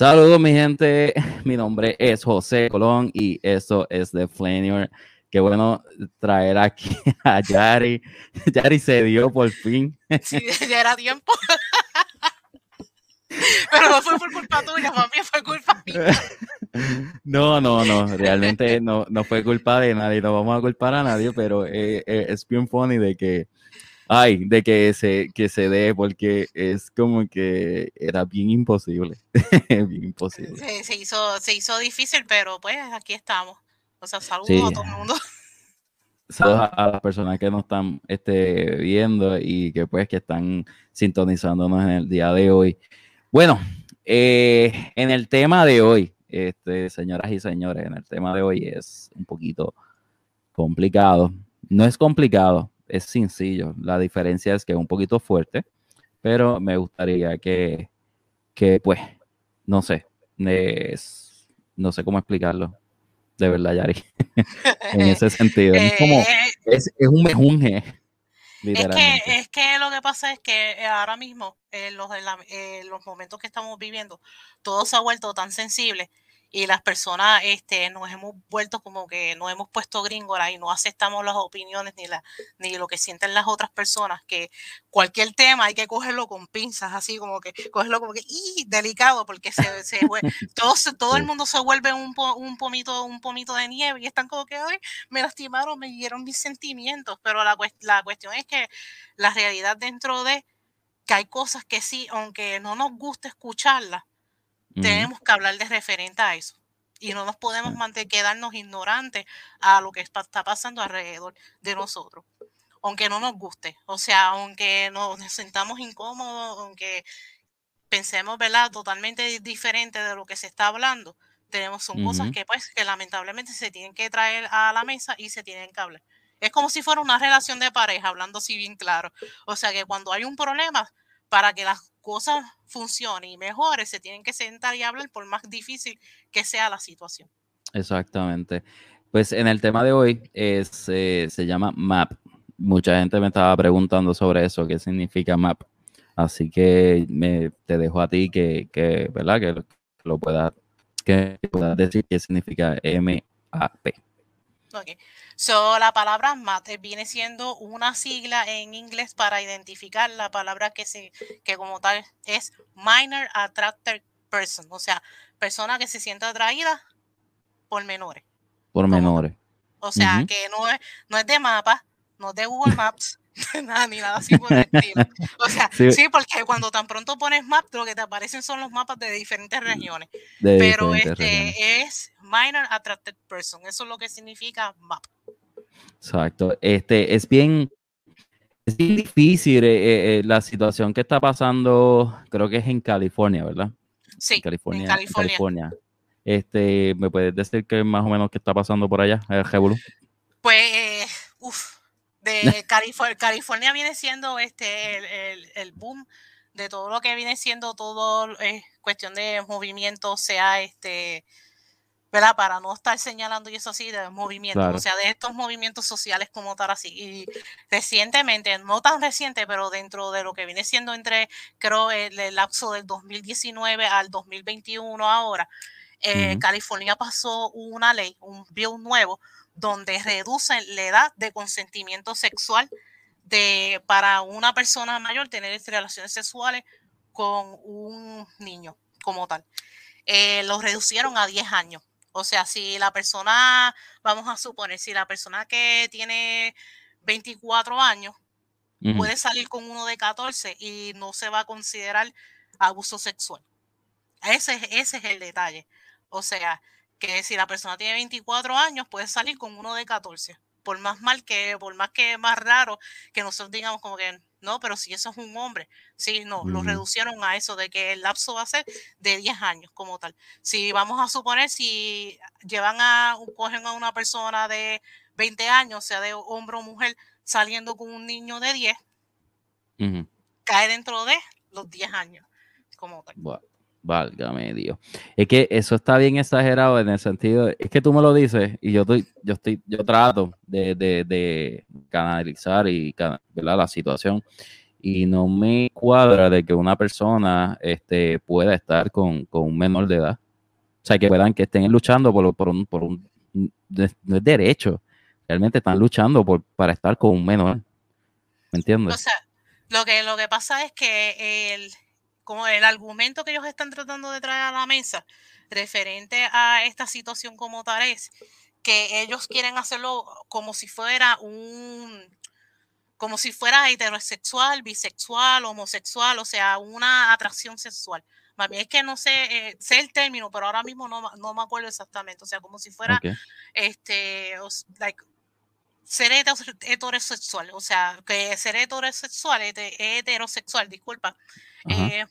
Saludos, mi gente. Mi nombre es José Colón y esto es The Flanier. Qué bueno traer aquí a Yari. Yari se dio por fin. Sí, ya era tiempo. Pero no fue por culpa tuya, mami, fue culpa mía. No, no, no, realmente no, no fue culpa de nadie, no vamos a culpar a nadie, pero eh, eh, es bien funny de que, ay, de que se, que se dé, porque es como que era bien imposible, bien imposible. Se, se hizo, se hizo difícil, pero pues aquí estamos. O sea, saludos Sí. a todo el mundo. Saludos a, a las personas que nos están este, viendo y que pues que están sintonizándonos en el día de hoy. Bueno, eh, en el tema de hoy, este, señoras y señores, en el tema de hoy es un poquito complicado. No es complicado, es sencillo. La diferencia es que es un poquito fuerte, pero me gustaría que, que pues, no sé, es- no sé cómo explicarlo. De verdad, Yari, en ese sentido. Es como, Eh, es, es un mejunje, es, que, es que lo que pasa es que eh, ahora mismo, en los, en la- en los momentos que estamos viviendo, todo se ha vuelto tan sensible y las personas este, nos hemos vuelto como que nos hemos puesto gringolas y no aceptamos las opiniones ni, la, ni lo que sienten las otras personas, que cualquier tema hay que cogerlo con pinzas, así como que cogerlo como que ¡ih! delicado, porque se, se todo, todo el mundo se vuelve un, po- un, pomito, un pomito de nieve y están como que "Ay, me lastimaron, me dieron mis sentimientos, pero la, la cuestión es que la realidad dentro de que hay cosas que sí, aunque no nos guste escucharlas, Tenemos que hablar de referente a eso. Y no nos podemos Sí. mantener, quedarnos ignorantes a lo que está está pasando alrededor de nosotros. Aunque no nos guste. O sea, aunque nos sentamos incómodos, aunque pensemos, ¿verdad? Totalmente di- diferente de lo que se está hablando. Tenemos, son cosas Ujú. que pues que lamentablemente se tienen que traer a la mesa y se tienen que hablar. Es como si fuera una relación de pareja, hablando así bien claro. O sea que cuando hay un problema, para que las cosas funcionen y mejoren, se tienen que sentar y hablar por más difícil que sea la situación. Exactamente. Pues en el tema de hoy es, eh, se llama MAP. Mucha gente me estaba preguntando sobre eso, qué significa MAP. Así que me, te dejo a ti que, que, ¿verdad? Que lo, puedas, que puedas decir qué significa M-A-P. Ok. So, la palabra MAT viene siendo una sigla en inglés para identificar la palabra que se, que como tal es minor attracted person, o sea, persona que se siente atraída por menores. Por menores. O sea, que no es, no es de mapa, no es de Google Maps, nada, ni nada así por el estilo. O sea, Sí. sí. porque cuando tan pronto pones map, lo que te aparecen son los mapas de diferentes regiones. De Pero diferentes este regiones. es minor attracted person, eso es lo que significa map. Exacto. Este, es bien, es bien difícil eh, eh, eh, la situación que está pasando, creo que es en California, ¿verdad? Sí, en California. en en California. Este, ¿me puedes decir qué más o menos qué está pasando por allá? Pues, uff, de California, California viene siendo este el, el- el boom de todo lo que viene siendo todo eh, cuestión de movimiento, sea este, ¿verdad? Para no estar señalando y eso así, de movimientos, Claro. o sea, de estos movimientos sociales como tal así. Y recientemente, no tan reciente, pero dentro de lo que viene siendo entre, creo, el, el lapso del 2019 al 2021 ahora, eh, Ujú. California pasó una ley, un bill nuevo, donde reducen la edad de consentimiento sexual de, para una persona mayor tener relaciones sexuales con un niño como tal. Eh, lo reducieron a 10 años. O sea, si la persona, vamos a suponer, si la persona que tiene 24 años puede salir con uno de 14 y no se va a considerar abuso sexual. Ese, es- ese es el detalle. O sea, que si la persona tiene 24 años, puede salir con uno de 14. Por más mal que, por más que más raro que nosotros digamos como que no, pero si eso es un hombre, sí, no, lo reducieron a eso, de que el lapso va a ser de 10 años como tal. Si vamos a suponer, si llevan a, cogen a una persona de 20 años, sea de hombre o mujer, saliendo con un niño de 10, Ujú. cae dentro de los 10 años como tal. Va- Válgame Dios. Es que eso está bien exagerado en el sentido, es que tú me lo dices y yo estoy, yo estoy, yo trato de, de, canalizar y ¿verdad? la situación. y no me cuadra de que una persona este, pueda estar con, un menor de edad. O sea, que puedan, que estén luchando por, por un, por un no es derecho. Realmente están luchando por, para estar con un menor. ¿Me entiendes? Lo que, lo que pasa es que el, como el argumento que ellos están tratando de traer a la mesa referente a esta situación como tal es que ellos quieren hacerlo como si fuera un como si fuera heterosexual, bisexual, homosexual, o sea, una atracción sexual. Más bien es que no sé, eh, sé el término, pero ahora mismo no, no, me acuerdo exactamente. O sea, como si fuera este, like, ser heterosexual, o sea, que ser heterosexual, heterosexual, disculpa, eh,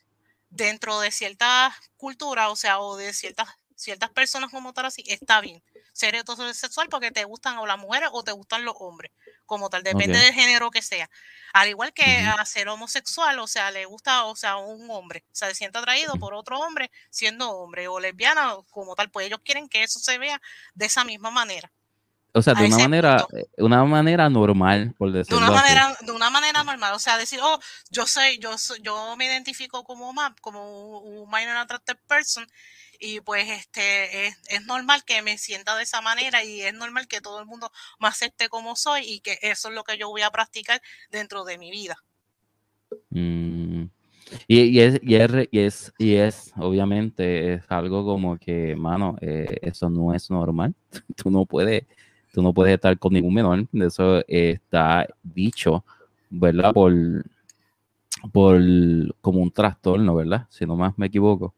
dentro de cierta cultura, o sea, o de ciertas, ciertas personas como tal así, está bien ser heterosexual porque te gustan o las mujeres o te gustan los hombres, como tal, depende del género que sea. Al igual que a ser homosexual, o sea, le gusta, o sea, un hombre, o sea, se siente atraído por otro hombre siendo hombre o lesbiana como tal, pues ellos quieren que eso se vea de esa misma manera. O sea, de una manera, eh, una manera normal, por decirlo de una manera, De una manera normal, o sea, decir, oh, yo soy, yo soy, yo me identifico como, como un minor attracted person y pues este es, normal que me sienta de esa manera y es normal que todo el mundo me acepte como soy y que eso es lo que yo voy a practicar dentro de mi vida. Mm. Y, es, y, es, y, es, obviamente, es algo como que, mano, eh, eso no es normal. Tú no puedes, tú no puedes estar con ningún menor. Eso está dicho, ¿verdad? Por, por como un trastorno, ¿verdad? Si no más me equivoco.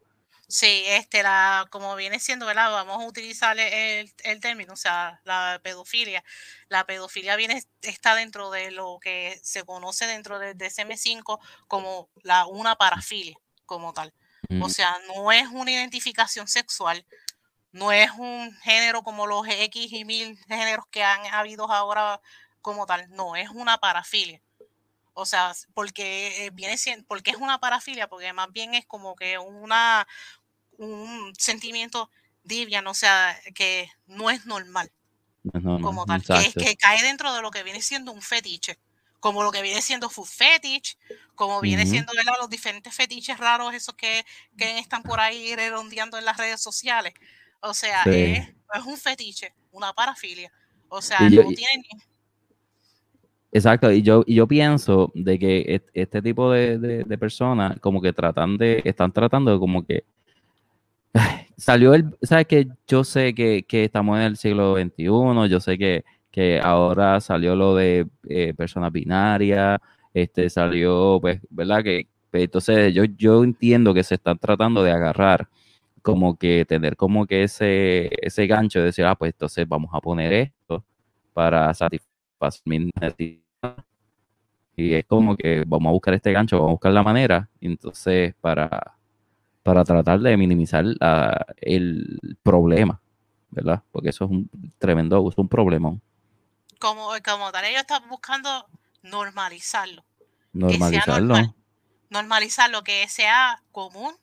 Sí, este, la, como viene siendo, ¿verdad? Vamos a utilizar el, el, término, o sea, la pedofilia. La pedofilia viene, está dentro de lo que se conoce dentro del DSM-5 como la, una parafilia, como tal. O sea, no es una identificación sexual, no es un género como los X y mil géneros que han habido ahora como tal, no, es una parafilia. O sea, porque eh, viene siendo, porque es una parafilia, porque más bien es como que una, un sentimiento divian, o sea, que no es normal. como tal, que, que, cae dentro de lo que viene siendo un fetiche, como lo que viene siendo food fetish, como viene siendo los diferentes fetiches raros, esos que, que, están por ahí redondeando en las redes sociales. O sea, es, un fetiche, una parafilia. O sea, no tiene Exacto, y yo, y yo pienso de que este tipo de, de, de personas como que tratan de, están tratando de como que salió el, sabes que yo sé que, estamos en el siglo XXI, yo sé que, ahora salió lo de eh, personas binarias, este salió, pues, ¿verdad? Que pues, entonces yo, yo entiendo que se están tratando de agarrar como que tener como que ese, ese gancho de decir, ah, pues entonces vamos a poner esto para satisfacer mi necesidad. Y es como que vamos a buscar este gancho, vamos a buscar la manera, entonces para para tratar de minimizar el problema, ¿verdad? Porque eso es un tremendo, es un problema. Como, como tal, ellos están buscando normalizarlo. Normalizarlo. normalizarlo, que sea común,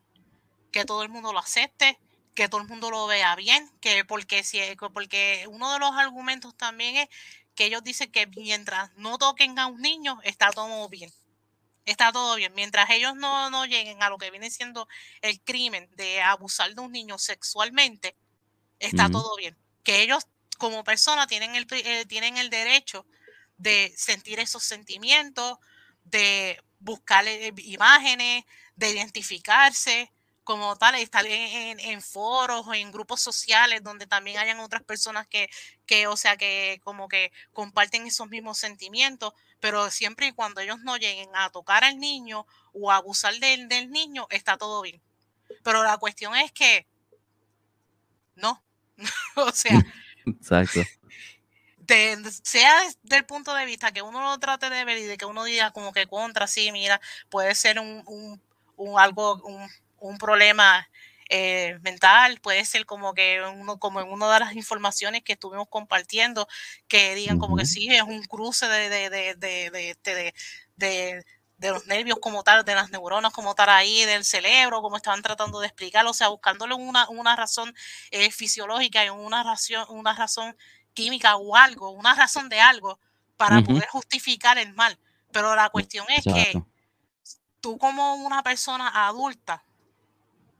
que todo el mundo lo acepte, que todo el mundo lo vea bien, que porque si porque uno de los argumentos también es que ellos dicen que mientras no toquen a un niño, está todo bien está todo bien. Mientras ellos no, no lleguen a lo que viene siendo el crimen de abusar de un niño sexualmente, está todo bien. Que ellos como persona tienen el, eh, tienen el derecho de sentir esos sentimientos, de buscar eh, imágenes, de identificarse, como tal, estar en, en, foros o en grupos sociales donde también hayan otras personas que, que, o sea, que como que comparten esos mismos sentimientos, pero siempre y cuando ellos no lleguen a tocar al niño o a abusar del, del niño, está todo bien. Pero la cuestión es que no, o sea, exacto. sea desde el punto de vista que uno lo trate de ver y de que uno diga como que contra, sí, mira, puede ser un, un, un algo, un, un problema eh, mental, puede ser como que uno, como en una de las informaciones que estuvimos compartiendo, que digan como que sí, es un cruce de, de, de, de, este, de, de los nervios como tal, de las neuronas como tal ahí, del cerebro, como estaban tratando de explicarlo, o sea, buscándole una, una razón eh, fisiológica y una razón, una razón química o algo, una razón de algo para poder justificar el mal. Pero la cuestión es que tú como una persona adulta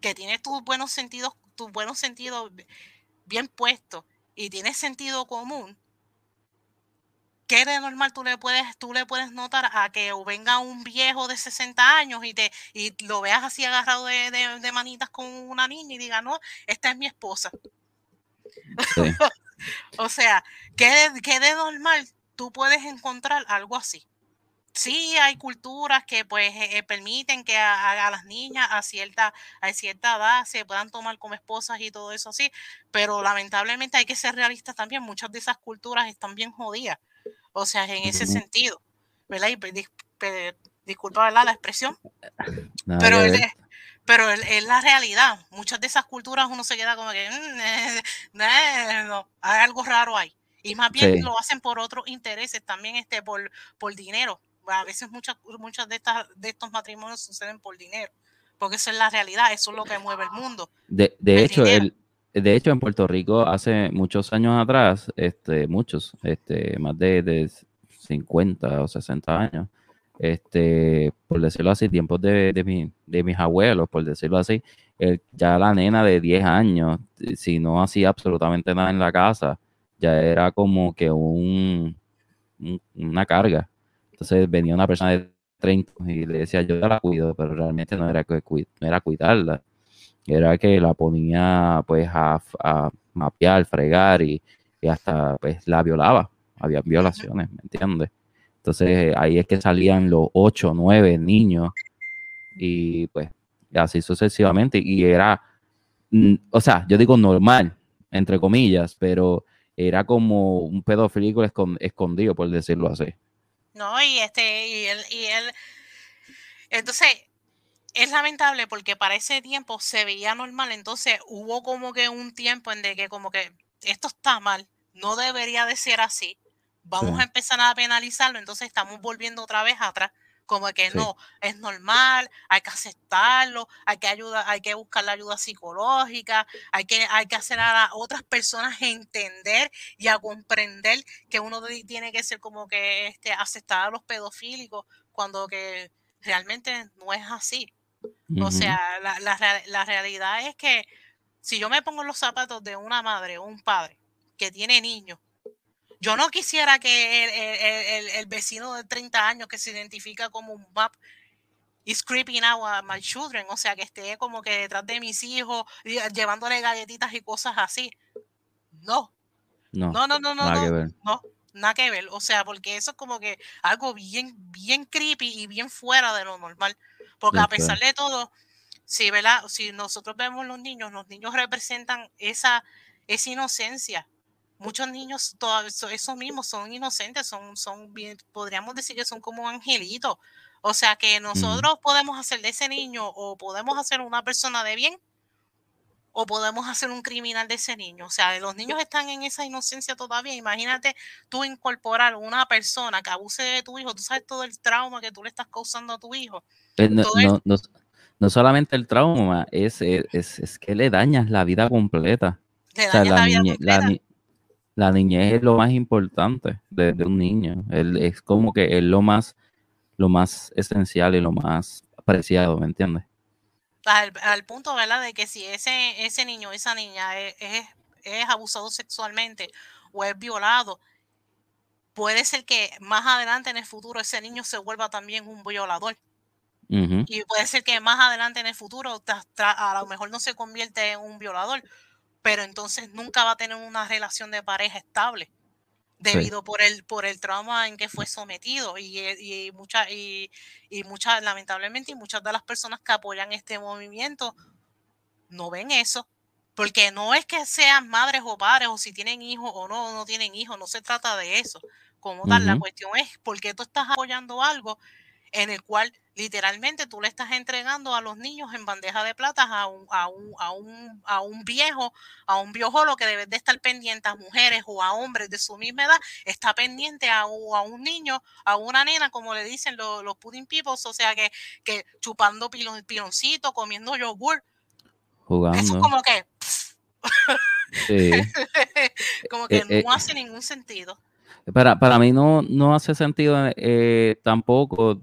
que tienes tus buenos sentidos, tus buenos sentidos bien puestos y tienes sentido común, ¿qué de normal tú le puedes, tú le puedes notar a que venga un viejo de 60 años y te y lo veas así agarrado de, manitas con una niña y diga, no, esta es mi esposa? o sea, ¿qué, ¿qué de normal tú puedes encontrar algo así? Sí hay culturas que pues eh, eh, permiten que a, las niñas a cierta, a cierta edad se puedan tomar como esposas y todo eso así, pero lamentablemente hay que ser realistas también, muchas de esas culturas están bien jodidas, o sea, en ese sentido, ¿verdad? Y, disculpa, ¿verdad? La expresión, pero, es, pero es la realidad, muchas de esas culturas uno se queda como que, mm, no, hay algo raro ahí. Y más bien lo hacen por otros intereses, también este, por, por dinero a veces muchas, muchas de, estas, de estos matrimonios suceden por dinero, porque esa es la realidad, eso es lo que mueve el mundo. De, hecho, el, de hecho, en Puerto Rico hace muchos años atrás, este, muchos, este, más de, de 50 o 60 años, este, por decirlo así, tiempos de, de, de mis abuelos, por decirlo así, ya la nena de 10 años, si no hacía absolutamente nada en la casa, ya era como que un, una carga. Entonces venía una persona de 30 y le decía, yo la cuido, pero realmente no era, que, no era cuidarla, era que la ponía pues a, mapear, fregar y, hasta pues la violaba. Había violaciones, ¿me entiendes? Entonces ahí es que salían los 8, 9 niños y pues así sucesivamente. Y era, mm, o sea, yo digo normal, entre comillas, pero era como un pedofílico escondido, por decirlo así. ¿No? Y este, y él, y él, entonces, es lamentable porque para ese tiempo se veía normal, entonces hubo como que un tiempo en de que como que esto está mal, no debería de ser así, vamos a empezar a penalizarlo, entonces estamos volviendo otra vez atrás como que no, es normal, hay que aceptarlo, hay que ayudar, hay que buscar la ayuda psicológica, hay que, hay que hacer a otras personas entender y a comprender que uno tiene que ser como que este, aceptar a los pedofílicos cuando que realmente no es así. O sea, la, la, la realidad es que si yo me pongo en los zapatos de una madre o un padre que tiene niños yo no quisiera que el, vecino de 30 años que se identifica como un map is creeping out a my children, o sea, que esté como que detrás de mis hijos, llevándole galletitas y cosas así. No. No, no, no, no, nada no, que ver. no, nada que ver. O sea, porque eso es como que algo bien, bien creepy y bien fuera de lo normal. Porque a pesar de todo, si, ¿verdad? si nosotros vemos los niños, los niños representan esa, esa inocencia muchos niños, todos esos mismos son inocentes, son, son bien, podríamos decir que son como angelitos. O sea que nosotros podemos hacer de ese niño o podemos hacer una persona de bien o podemos hacer un criminal de ese niño. O sea, los niños están en esa inocencia todavía. Imagínate tú incorporar una persona que abuse de tu hijo, tú sabes todo el trauma que tú le estás causando a tu hijo. Eh, no, no, solamente el trauma, es, es, que le dañas la vida completa. Le dañas la, vida completa la niñez es lo más importante de, un niño. es como que es lo más, lo más esencial y lo más apreciado, ¿me entiendes? Al, punto, ¿verdad? De que si ese, ese niño, esa niña es, es, abusado sexualmente o es violado, puede ser que más adelante en el futuro ese niño se vuelva también un violador. Y puede ser que más adelante en el futuro a lo mejor no se convierte en un violador, pero entonces nunca va a tener una relación de pareja estable debido por el por el trauma en que fue sometido. Y, y muchas y, y muchas lamentablemente y muchas de las personas que apoyan este movimiento no ven eso porque no es que sean madres o padres o si tienen hijos o no no tienen hijos no se trata de eso. Como tal la cuestión es por qué tú estás apoyando algo en el cual literalmente tú le estás entregando a los niños en bandeja de plata a un, a un, a un, a un viejo, a un lo que debe de estar pendiente a mujeres o a hombres de su misma edad, está pendiente a, a un niño, a una nena, como le dicen los, los pudding peoples, o sea que, que chupando pilon, piloncito, comiendo yogur. Jugando. Eso como que... Sí. como que eh, no eh, hace ningún sentido. Para, para mí no, no hace sentido eh, tampoco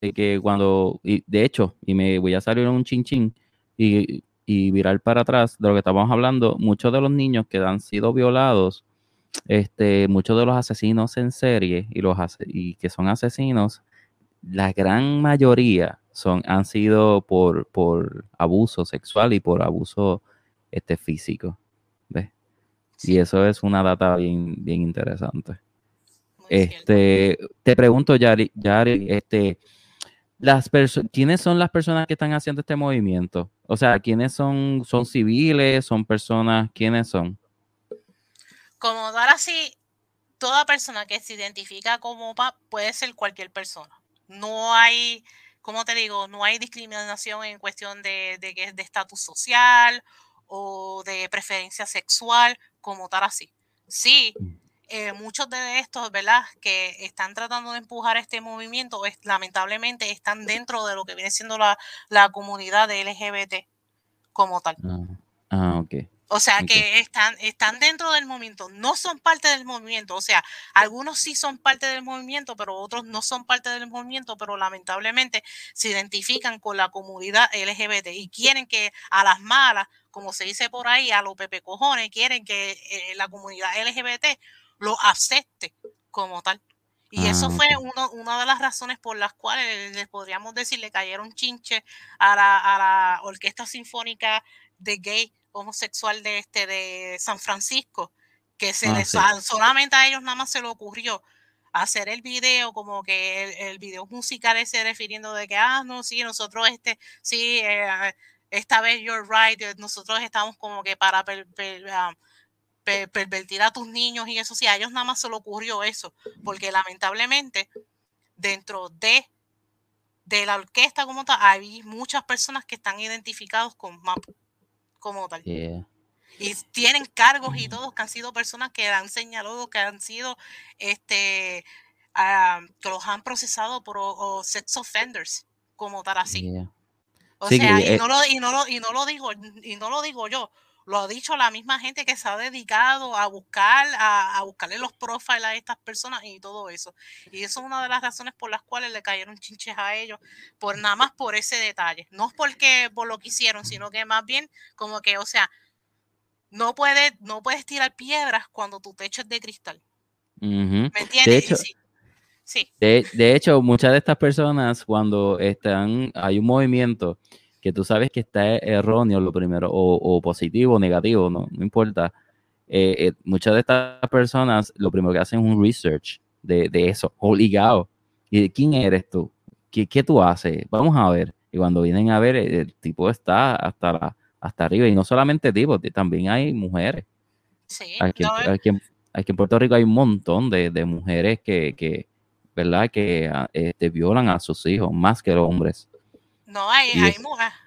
que cuando, y de hecho, y me voy a salir un chin y, y virar para atrás de lo que estábamos hablando, muchos de los niños que han sido violados, este, muchos de los asesinos en serie y los y que son asesinos, la gran mayoría son, han sido por, por abuso sexual y por abuso este, físico. ¿ves? Y eso es una data bien, bien interesante. este, te pregunto, Yari, Yari este, las ¿quiénes son las personas que están haciendo este movimiento? O sea, ¿quiénes son? ¿Son civiles? ¿Son personas? ¿Quiénes son? Como dar así, toda persona que se identifica como PAP puede ser cualquier persona. No hay, como te digo, no hay discriminación en cuestión de, de, de estatus social o de preferencia sexual, como tal así. Sí. Eh, muchos de estos, ¿verdad?, que están tratando de empujar este movimiento, lamentablemente están dentro de lo que viene siendo la, la comunidad de LGBT como tal. Ah, ah ok. O sea, que están, están dentro del movimiento, no son parte del movimiento. O sea, algunos sí son parte del movimiento, pero otros no son parte del movimiento, pero lamentablemente se identifican con la comunidad LGBT y quieren que a las malas, como se dice por ahí, a los pepe cojones, quieren que eh, la comunidad LGBT lo acepte como tal. Y eso ah, fue una de las razones por las cuales les podríamos decir le cayeron chinche a la, a la Orquesta Sinfónica de Gay homosexual de este de San Francisco, que se ah, solamente a ellos nada más se le ocurrió hacer el video, como que el, el, video musical ese refiriendo de que, ah, no, sí, nosotros este, sí, eh, esta vez you're right, nosotros estamos como que para pervertir a tus niños y eso, sí, a ellos nada más se le ocurrió eso, porque lamentablemente dentro de de la orquesta como tal, hay muchas personas que están identificados con MAP como tal. Y tienen cargos y todos que han sido personas que han señalado que han sido, este, ah, que los han procesado por sex offenders, como tal así. O sea, y, eh no lo, y, no lo, y no lo digo, y no lo digo yo, lo ha dicho la misma gente que se ha dedicado a buscar, a, buscarle los profiles a estas personas y todo eso. Y eso es una de las razones por las cuales le cayeron chinches a ellos, por nada más por ese detalle. No es porque por lo que hicieron, sino que más bien como que, o sea, no puedes, no puedes tirar piedras cuando tu techo es de cristal. ¿Me entiendes? De hecho, sí. De, hecho, muchas de estas personas cuando están, hay un movimiento que tú sabes que está erróneo lo primero, o, positivo o negativo, no, no importa. Eh, eh, muchas de estas personas lo primero que hacen es un research de, de eso, obligado. ¿Y quién eres tú? ¿Qué, ¿Qué, tú haces? Vamos a ver. Y cuando vienen a ver, el, tipo está hasta, la, hasta arriba. Y no solamente tipo, también hay mujeres. Sí, aquí, aquí, en Puerto Rico hay un montón de, de mujeres que, que, ¿verdad? Que ah, este, violan a sus hijos más que los hombres. No, hay, hay,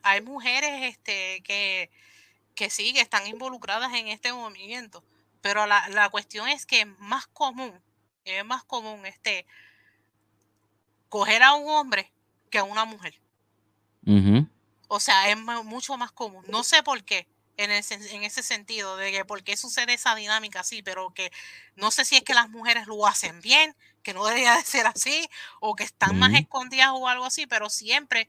hay, mujeres este, que, que sí, que están involucradas en este movimiento, pero la, la cuestión es que es más común, es más común este, coger a un hombre que a una mujer. O sea, es mucho más común. No sé por qué, en ese, en ese sentido, de que por qué sucede esa dinámica así, pero que no sé si es que las mujeres lo hacen bien, que no debería de ser así, o que están más escondidas o algo así, pero siempre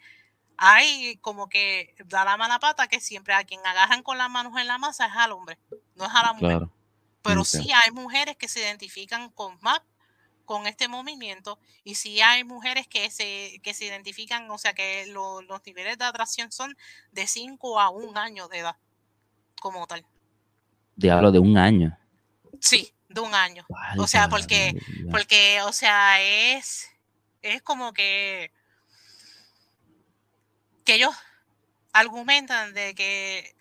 hay como que da la mala pata que siempre a quien agarran con las manos en la masa es al hombre, no es a la mujer. Pero sí hay mujeres que se identifican con MAP, con este movimiento, y sí hay mujeres que se, que se identifican, o sea que los niveles de atracción son de 5 a 1 año de edad, como tal. Diablo, de un año. Sí, de un año. o sea, porque, porque, o sea, es, es como que que ellos argumentan de que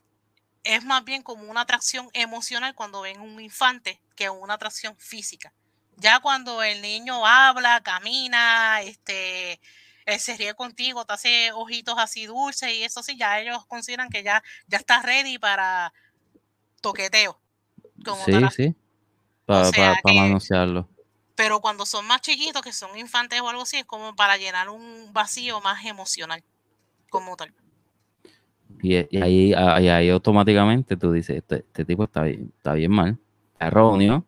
es más bien como una atracción emocional cuando ven un infante que una atracción física. Ya cuando el niño habla, camina, este, se ríe contigo, te hace ojitos así dulces y eso sí, ya ellos consideran que ya, ya está ready para toqueteo. sí, sí, para, anunciarlo. Pero cuando son más chiquitos, que son infantes o algo así, es como para llenar un vacío más emocional como tal. Y, ahí, ahí, automáticamente tú dices, este, este, tipo está bien, está bien mal, erróneo.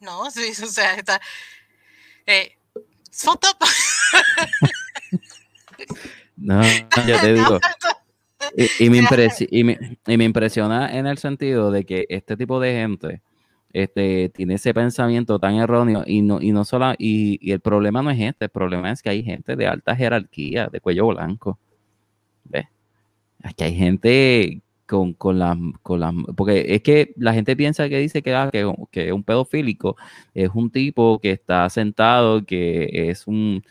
No, sí, o sea, está, eh, no, yo te digo. Y, me y, me, y, me impresiona en el sentido de que este tipo de gente este, tiene ese pensamiento tan erróneo y no, y no solo, y, y, el problema no es este, el problema es que hay gente de alta jerarquía, de cuello blanco. ¿Ves? Aquí hay gente con, con las, con porque es que la gente piensa que dice que, ah, que, que un pedofílico es un tipo que está sentado, que es un,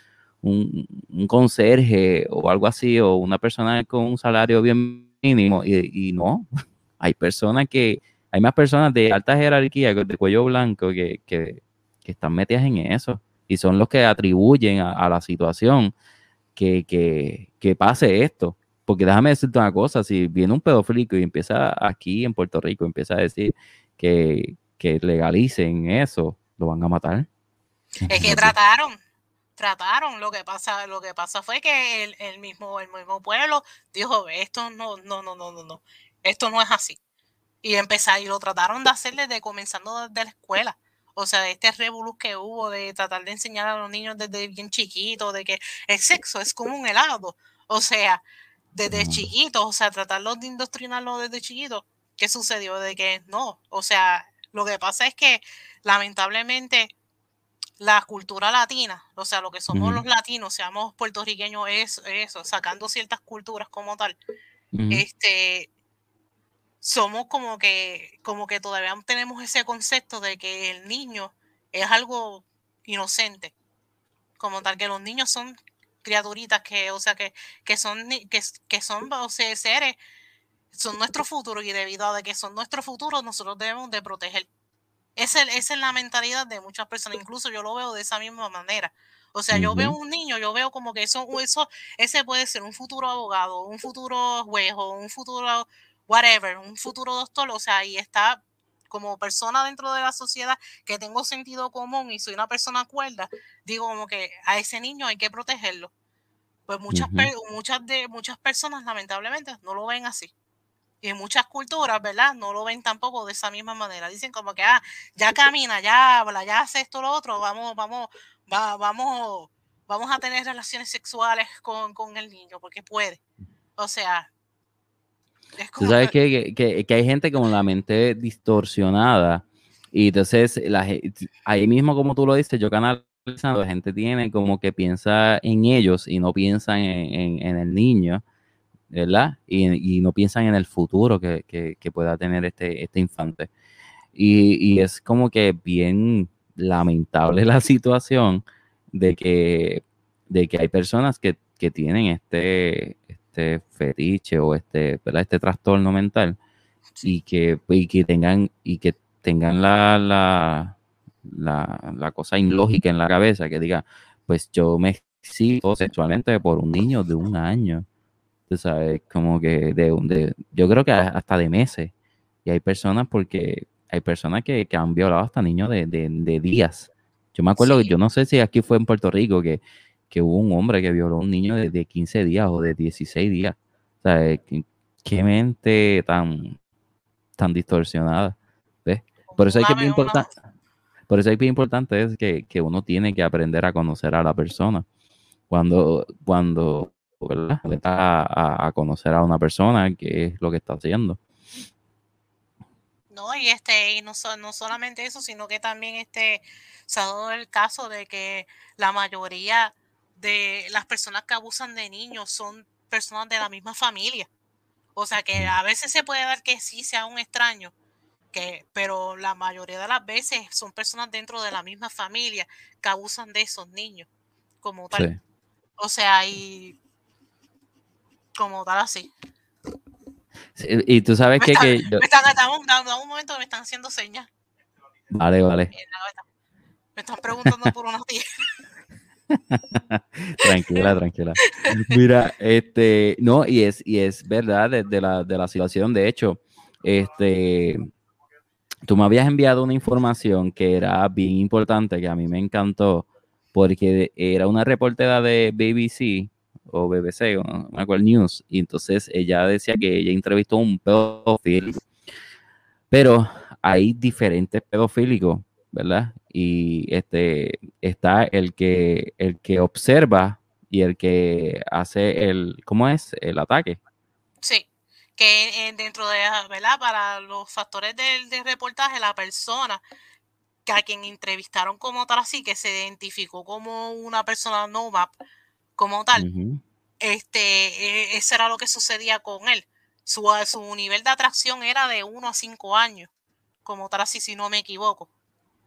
un, un, conserje o algo así, o una persona con un salario bien mínimo, y, y no, hay personas que, hay más personas de alta jerarquía, de cuello blanco, que, que, que están metidas en eso, y son los que atribuyen a, a la situación que, que, que pase esto. Porque déjame decirte una cosa, si viene un pedofílico y empieza aquí en Puerto Rico, empieza a decir que, que legalicen eso, lo van a matar. Es que trataron, trataron. Lo que pasa, lo que pasa fue que el, el, mismo, el mismo pueblo dijo, esto no, no, no, no, no, no, esto no es así. Y empezaron, y lo trataron de hacer desde comenzando desde la escuela. O sea, este revolú que hubo de tratar de enseñar a los niños desde bien chiquitos, de que el sexo es como un helado. O sea, desde chiquitos, o sea, tratarlos de indoctrinarlos desde chiquitos. ¿Qué sucedió? De que no, o sea, lo que pasa es que lamentablemente la cultura latina, o sea, lo que somos los latinos, seamos puertorriqueños, es eso, sacando ciertas culturas como tal, este, somos como que, como que todavía tenemos ese concepto de que el niño es algo inocente, como tal, que los niños son criaturitas que, o sea, que, que son, que, que son o sea, seres, son nuestro futuro y debido a que son nuestro futuro, nosotros debemos de proteger. Esa, esa es la mentalidad de muchas personas, incluso yo lo veo de esa misma manera. O sea, yo veo un niño, yo veo como que eso, eso, ese puede ser un futuro abogado, un futuro juez o un futuro whatever, un futuro doctor, o sea, y está como persona dentro de la sociedad que tengo sentido común y soy una persona cuerda, digo como que a ese niño hay que protegerlo. Pues muchas, muchas, de, muchas personas lamentablemente no lo ven así. Y en muchas culturas, ¿verdad? No lo ven tampoco de esa misma manera. Dicen como que, ah, ya camina, ya habla, ya hace esto, lo otro, vamos, vamos, va, vamos, vamos a tener relaciones sexuales con, con el niño, porque puede. O sea, Tú sabes que, que, que, hay gente con la mente distorsionada y entonces la, ahí mismo como tú lo dices, yo canalizando, la gente tiene como que piensa en ellos y no piensa en, en, el niño, ¿verdad? Y, y, no piensan en el futuro que, que pueda tener este, este infante. Y, y, es como que bien lamentable la situación de que, de que hay personas que, que tienen este, este fetiche o este, ¿verdad? este trastorno mental y, que, y que tengan, y que tengan la, la, la, la, cosa ilógica en la cabeza, que diga, pues yo me excito sexualmente por un niño de un año. Tú sabes, como que de, de yo creo que hasta de meses. Y hay personas porque hay personas que, que han violado hasta niños de, de, de días. Yo me acuerdo, yo no sé si aquí fue en Puerto Rico, que que hubo un hombre que violó a un niño de, 15 días o de 16 días. O sea, qué, mente tan, tan distorsionada. ¿ves? Por eso hay que importante. Por eso es importante es que, que, uno tiene que aprender a conocer a la persona. Cuando, cuando ¿verdad? está a, a, conocer a una persona, qué es lo que está haciendo. No, y este, y no, no solamente eso, sino que también este, se ha dado el caso de que la mayoría de las personas que abusan de niños son personas de la misma familia. O sea que a veces se puede dar que sí sea un extraño, que, pero la mayoría de las veces son personas dentro de la misma familia que abusan de esos niños, como tal. O sea, y como tal así. y tú sabes que... me están, un momento me están haciendo señas. Vale, vale. Me están preguntando por unos días. tranquila, tranquila. Mira, este, no, y es, y es verdad de, la, de la situación. De hecho, este, tú me habías enviado una información que era bien importante, que a mí me encantó, porque era una reportera de BBC o BBC, no me News, y entonces ella decía que ella entrevistó a un pedofílico. Pero hay diferentes pedofílicos, ¿verdad? y este, está el que, el que observa y el que hace el, ¿cómo es? El ataque. Sí, que dentro de, ¿verdad? Para los factores del, reportaje, la persona que a quien entrevistaron como tal así, que se identificó como una persona no map, como tal, este, e, eso era lo que sucedía con él. Su, su nivel de atracción era de 1 a 5 años, como tal así, si no me equivoco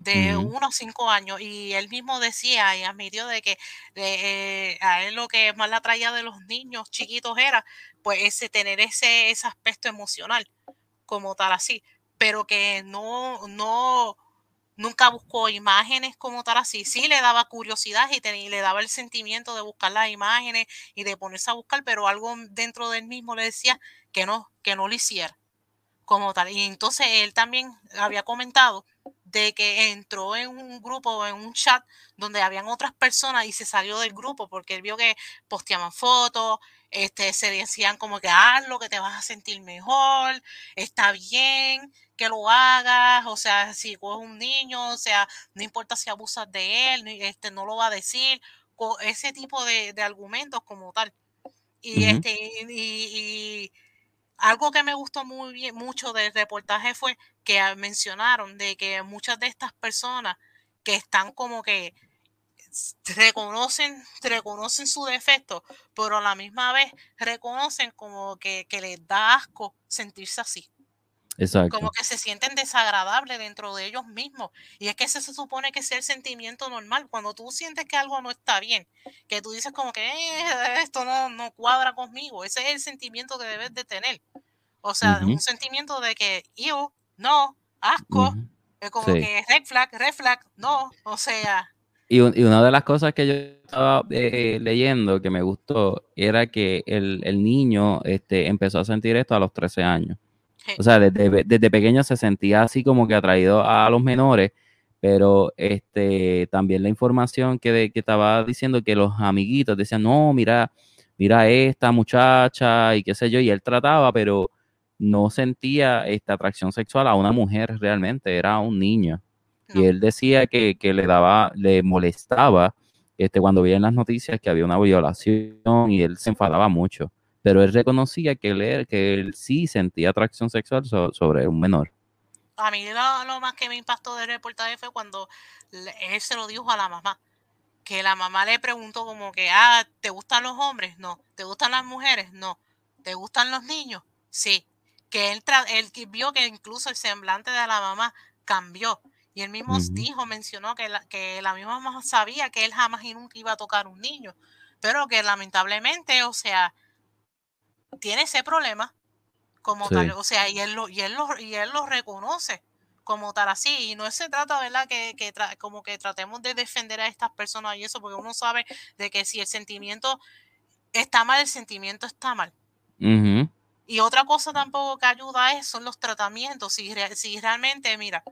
de unos cinco años y él mismo decía y admitió de que eh, a él lo que más le atraía de los niños chiquitos era pues ese tener ese, ese aspecto emocional como tal así, pero que no, no, nunca buscó imágenes como tal así, sí le daba curiosidad y, y le daba el sentimiento de buscar las imágenes y de ponerse a buscar, pero algo dentro de él mismo le decía que no, que no lo hiciera como tal. Y entonces él también había comentado de que entró en un grupo, en un chat donde habían otras personas y se salió del grupo porque él vio que posteaban fotos, este, se decían como que hazlo, que te vas a sentir mejor, está bien que lo hagas, o sea, si es un niño, o sea, no importa si abusas de él, este, no lo va a decir, ese tipo de, argumentos como tal. Y, este, y algo que me gustó muy bien, mucho del reportaje fue que mencionaron de que muchas de estas personas que están como que reconocen, reconocen su defecto, pero a la misma vez reconocen como que, les da asco sentirse así. Exacto. Como que se sienten desagradables dentro de ellos mismos. Y es que ese se supone que es el sentimiento normal. Cuando tú sientes que algo no está bien, que tú dices como que eh, esto no, no cuadra conmigo, ese es el sentimiento que debes de tener. O sea, un sentimiento de que yo, no, asco, como que red flag, red flag, no, o sea. Y, una de las cosas que yo estaba eh, leyendo que me gustó era que el, niño este, empezó a sentir esto a los 13 años. O sea, desde, desde, pequeño se sentía así como que atraído a los menores, pero este, también la información que, que estaba diciendo que los amiguitos decían, no, mira, mira esta muchacha y qué sé yo, y él trataba, pero no sentía esta atracción sexual a una mujer realmente, era un niño. Y él decía que, le daba, le molestaba este, cuando veía en las noticias que había una violación y él se enfadaba mucho. Pero él reconocía que él, que él sí sentía atracción sexual sobre un menor. A mí lo, más que me impactó del reportaje fue cuando él se lo dijo a la mamá. Que la mamá le preguntó como que, ah, ¿te gustan los hombres? No. ¿Te gustan las mujeres? No. ¿Te gustan los niños? Sí que él, él vio que incluso el semblante de la mamá cambió. Y él mismo dijo, mencionó que la, que la misma mamá sabía que él jamás y nunca iba a tocar un niño, pero que lamentablemente, o sea, tiene ese problema como tal, o sea, y él lo, y él lo, y él lo reconoce como tal así, y no se trata, ¿verdad?, que, que como que tratemos de defender a estas personas y eso, porque uno sabe de que si el sentimiento está mal, el sentimiento está mal. Y otra cosa tampoco que ayuda es, son los tratamientos. Si, si realmente, mira,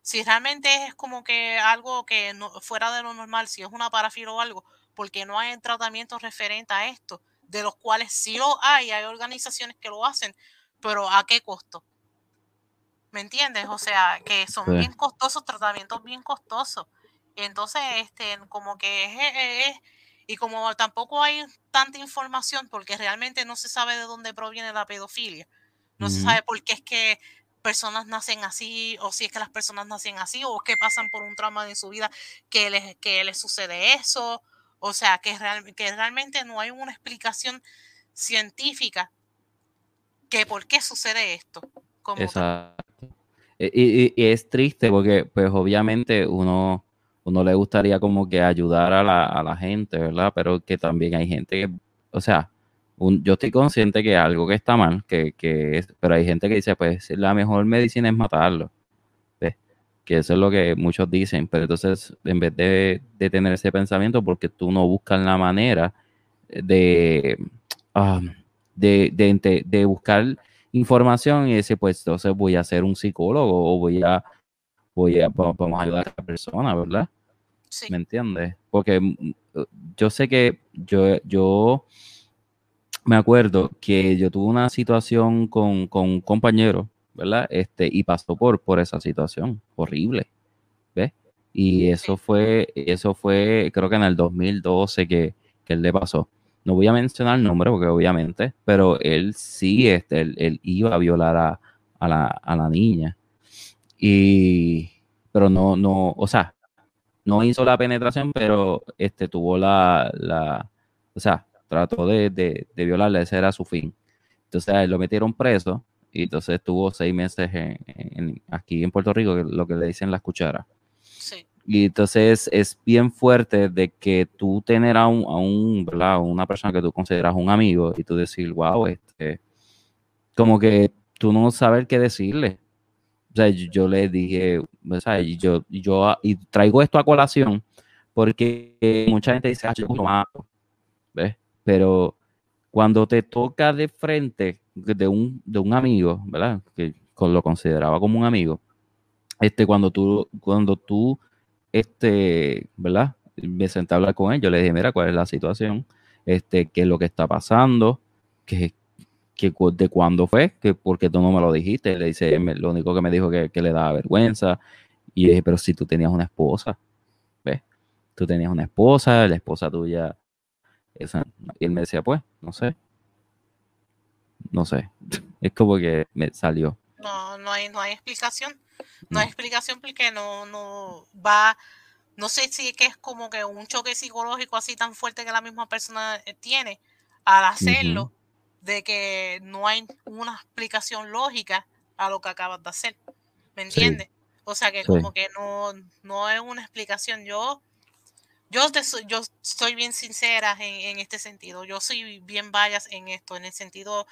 si realmente es como que algo que no, fuera de lo normal, si es una parafilo o algo, porque no hay tratamientos referentes a esto, de los cuales sí lo hay, hay organizaciones que lo hacen, pero ¿a qué costo? ¿Me entiendes? O sea, que son bien costosos, tratamientos bien costosos. Entonces, este, como que es y como tampoco hay tanta información, porque realmente no se sabe de dónde proviene la pedofilia, no se sabe por qué es que personas nacen así, o si es que las personas nacen así, o que pasan por un trauma en su vida que les, que les sucede eso. O sea, que, que realmente no hay una explicación científica que por qué sucede esto. Exacto. E, y, y, es triste porque, pues, obviamente uno uno le gustaría como que ayudar a la, a la gente, ¿verdad? Pero que también hay gente que, o sea, yo estoy consciente que algo que está mal, que, que es, pero hay gente que dice, pues la mejor medicina es matarlo. ¿ves? Que eso es lo que muchos dicen, pero entonces en vez de, tener ese pensamiento, porque tú no buscas la manera de, ah, de, de, de buscar información y decir, pues entonces voy a ser un psicólogo o voy a voy a, podemos ayudar a esa persona, ¿verdad? Sí. ¿Me entiendes? Porque mm, yo sé que yo, yo me acuerdo que yo tuve una situación con, un compañero, ¿verdad? Este, y pasó por, por esa situación horrible, ¿ves? Y eso fue, eso fue, creo que en el 2012 que, que él le pasó. No voy a mencionar el nombre porque obviamente, pero él sí, este, él, iba a violar a, a, la, a la niña. Y, pero no, no, o sea, no hizo la penetración, pero este tuvo la, la o sea, trató de, de, de violarla, ese era su fin. Entonces lo metieron preso y entonces estuvo seis meses en, aquí en Puerto Rico, lo que le dicen las cucharas. Sí. Y entonces es bien fuerte de que tú tener a, un, a un, ¿verdad? una persona que tú consideras un amigo y tú decir, wow, este, como que tú no sabes qué decirle. O sea, yo, le dije, o yo, yo y traigo esto a colación porque mucha gente dice, ah, yo mato, ¿ves? Pero cuando te toca de frente de un, de un amigo, ¿verdad? Que lo consideraba como un amigo, este, cuando tú, cuando tú, este, ¿verdad? Me senté a hablar con él, yo le dije, mira, ¿cuál es la situación? Este, ¿qué es lo que está pasando? ¿Qué, qué, de cuándo fue? que porque tú no me lo dijiste? Le dice, lo único que me dijo que, que le daba vergüenza. Y dije, pero si tú tenías una esposa, ¿ves? Tú tenías una esposa, la esposa tuya y él me decía, pues, no sé. No sé. Es como que me salió. No, no hay, no hay explicación. No, hay explicación porque no, no va, no sé si es que es como que un choque psicológico así tan fuerte que la misma persona eh, tiene al hacerlo, de que no hay una explicación lógica a lo que acabas de hacer. ¿Me entiendes? O sea que como que no, no es una explicación. Yo yo, yo soy bien sincera en, este sentido. Yo soy bien vallas en esto, en el sentido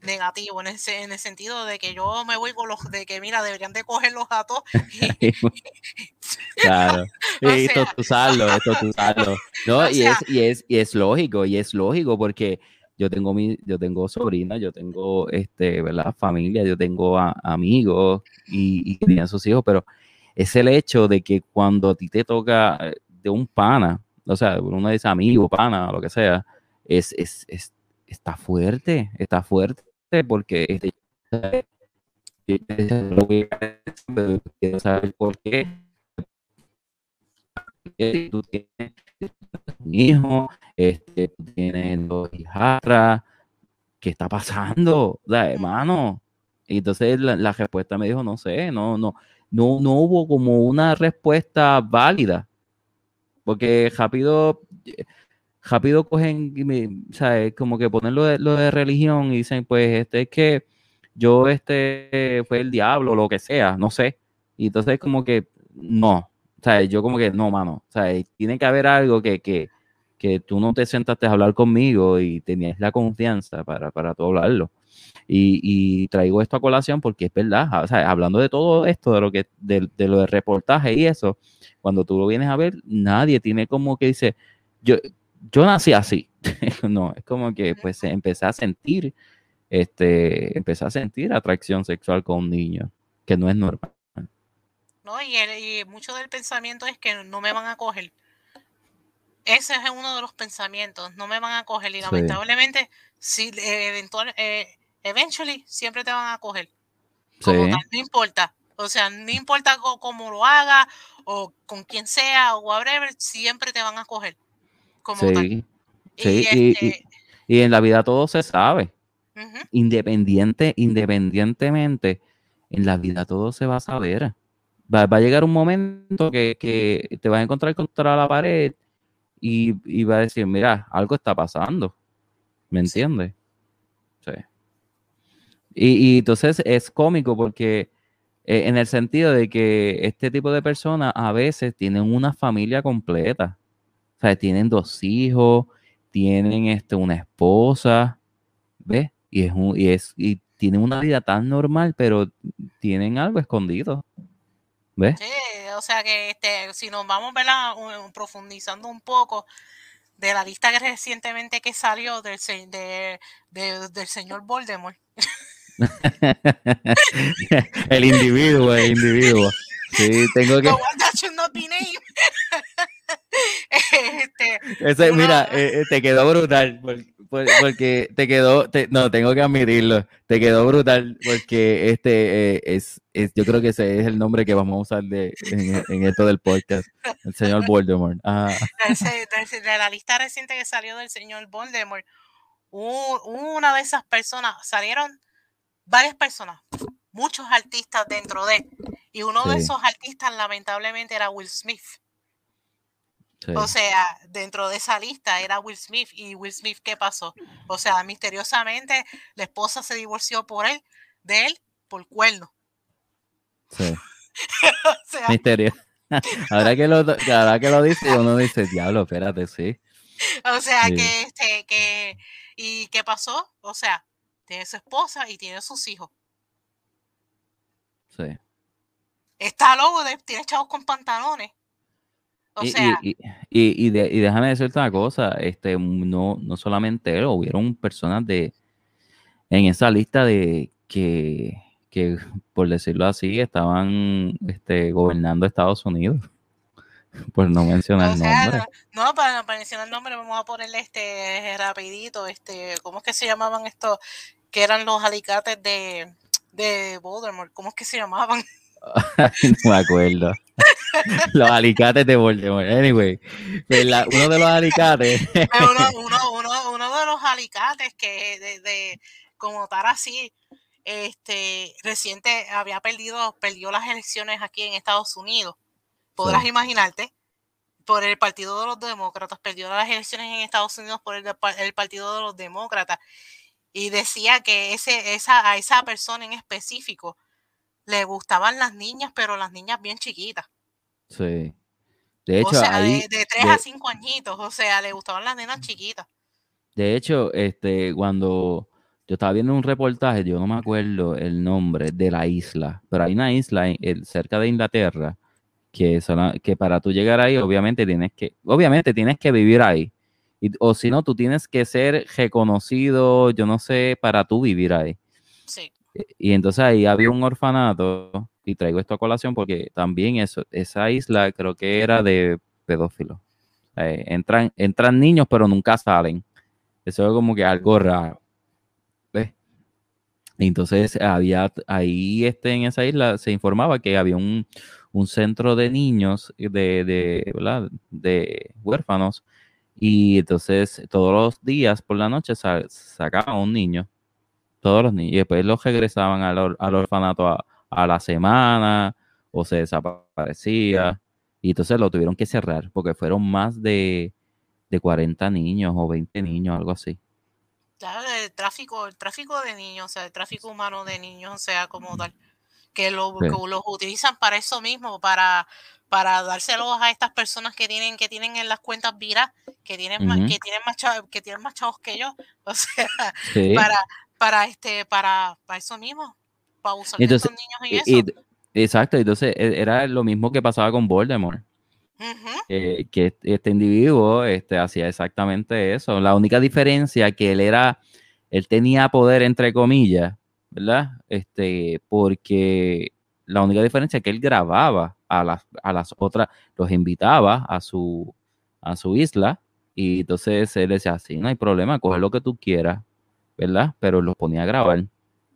negativo, en, ese, en el sentido de que yo me voy con los de que, mira, deberían de coger los gatos. claro. esto tú usarlo, esto tú usarlo. No, y, es, y, es, y es lógico, y es lógico porque yo tengo mi, yo tengo sobrinas, yo tengo este, ¿verdad? familia, yo tengo amigos y, y sus hijos, pero es el hecho de que cuando a ti te toca eh, de un pana, o sea, uno dice amigo, pana, lo que sea, es, es, es está fuerte, está fuerte porque este, quiero saber por qué. Tú tienes un hijo, este, tú tienes dos hijastras, ¿qué está pasando? Sea, hermano. Y entonces la, la, respuesta me dijo, no sé, no, no, no, no hubo como una respuesta válida. Porque rápido, rápido cogen, ¿sabes? Como que ponen lo de, lo de religión y dicen, pues, este es que yo, este, fue el diablo, lo que sea, no sé. Y entonces como que, no, o sea, yo como que, no, mano, o sea, tiene que haber algo que, que, que tú no te sentaste a hablar conmigo y tenías la confianza para, para tú hablarlo. Y, traigo esto a colación porque es verdad, o sea, hablando de todo esto, de lo que, de, de, lo de reportaje y eso, cuando tú lo vienes a ver, nadie tiene como que dice, yo, yo nací así. no, es como que pues empecé a sentir, este, empecé a sentir atracción sexual con un niño, que no es normal. No, y, y mucho del pensamiento es que no me van a coger. Ese es uno de los pensamientos, no me van a coger. Y lamentablemente, si eventual, eh, eventually siempre te van a coger. Como no importa. O sea, no importa cómo, lo haga o con quien sea o whatever, siempre te van a coger. Como sí, Sí, y, este y, en la vida todo se sabe. Independiente, independientemente, en la vida todo se va a saber. Va, a llegar un momento que, que, te vas a encontrar contra la pared y, y va a decir, mira, algo está pasando. ¿Me entiendes? Sí. Y, entonces es cómico porque eh, en el sentido de que este tipo de personas a veces tienen una familia completa. O sea, tienen dos hijos, tienen este, una esposa, ¿ves? Y, es y, es, y tienen una vida tan normal, pero tienen algo escondido. ¿Ves? Sí, o sea que este, si nos vamos a profundizando un poco de la lista que recientemente que salió del, de, del señor Voldemort. el individuo, el individuo. Sí, tengo que. este, Ese, mira, eh, eh, te quedó brutal. porque te quedó, no, tengo que admitirlo, te quedó brutal porque este eh, es, yo creo que ese es el nombre que vamos a usar de, en, esto del podcast, el señor Voldemort. Ah. De, la lista reciente que salió del señor Voldemort, una de esas personas, salieron varias personas, muchos artistas dentro de, y uno de esos artistas lamentablemente era Will Smith. O sea, dentro de esa lista era Will Smith. ¿Y Will Smith qué pasó? O sea, misteriosamente la esposa se divorció por él, de él, por cuerno. Sí. Misterio. ahora, que lo, ahora que lo dice, uno dice, diablo, espérate, sí. O sea, que, este, que, ¿y qué pasó? O sea, tiene su esposa y tiene sus hijos. Sí. Está loco, tiene chavos con pantalones y, y, déjame decirte una cosa, este, no, no solamente él, hubieron personas de en esa lista de que, por decirlo así, estaban este, gobernando Estados Unidos. Por no mencionar el nombre. No, para no mencionar el nombre, vamos a ponerle este rapidito, este, ¿cómo es que se llamaban estos? Que eran los alicates de, de Voldemort, ¿cómo es que se llamaban? no me acuerdo. los alicates de Voldemort. Anyway, pues uno de los alicates. uno, de los alicates que de, como tal así, este reciente había perdido, perdió las elecciones aquí en Estados Unidos. Podrás imaginarte, por el Partido de los Demócratas, perdió las elecciones en Estados Unidos por el, el Partido de los Demócratas. Y decía que ese, esa, a esa persona en específico le gustaban las niñas, pero las niñas bien chiquitas. Sí. De hecho, de, 3 a 5 añitos, o sea, le gustaban las nenas chiquitas. De hecho, este, cuando yo estaba viendo un reportaje, yo no me acuerdo el nombre de la isla, pero hay una isla cerca de Inglaterra que, que para tú llegar ahí, obviamente tienes que, obviamente tienes que vivir ahí. o si no, tú tienes que ser reconocido, yo no sé, para tú vivir ahí. Sí. Y entonces ahí había un orfanato, y traigo esto a colación porque también eso, esa isla creo que era de pedófilos. Eh, entran, entran niños, pero nunca salen. Eso es como que algo raro. ¿Ves? Entonces había ahí este, en esa isla se informaba que había un, centro de niños de, de, de huérfanos y entonces todos los días por la noche sacaban un niño todos los niños, y después los regresaban al, al orfanato a, la semana o se desaparecía. Y entonces lo tuvieron que cerrar porque fueron más de, de 40 niños o 20 niños, algo así. Claro, el tráfico, el tráfico de niños, o sea, el tráfico humano de niños, o sea, como tal, que, lo, los utilizan para eso mismo, para, para dárselos a estas personas que tienen, que tienen en las cuentas viras, que tienen más, que tienen más chavos, que tienen más chavos que yo, o sea, para, para este, para, para eso mismo, para usar entonces, niños y, eso. exacto, entonces e, era lo mismo que pasaba con Voldemort. que este individuo este, hacía exactamente eso. La única diferencia que él era, él tenía poder entre comillas, ¿verdad? Este, porque la única diferencia es que él grababa a las, a las otras, los invitaba a su, a su isla y entonces él decía, sí, no hay problema, coge lo que tú quieras, ¿verdad? Pero los ponía a grabar.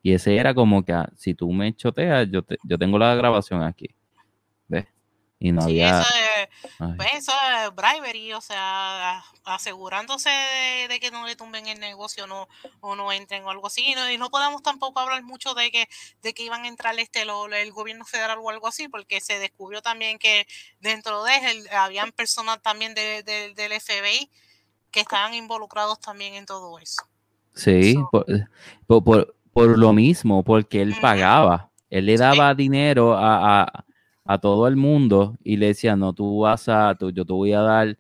Y ese era como que, ah, si tú me choteas, yo, yo tengo la grabación aquí. ¿Ves? Y no había... Eso es, pues eso es bribery, o sea, asegurándose de, que no le tumben el negocio no, o no entren o algo así. Y no, podemos tampoco hablar mucho de que, de que iban a entrar este, lo, el gobierno federal o algo así, porque se descubrió también que dentro de él habían personas también del FBI que estaban involucrados también en todo eso. Sí, por, lo mismo, porque él pagaba. Él le daba dinero a, todo el mundo y le decía, no, tú vas a, tú, yo te voy a dar,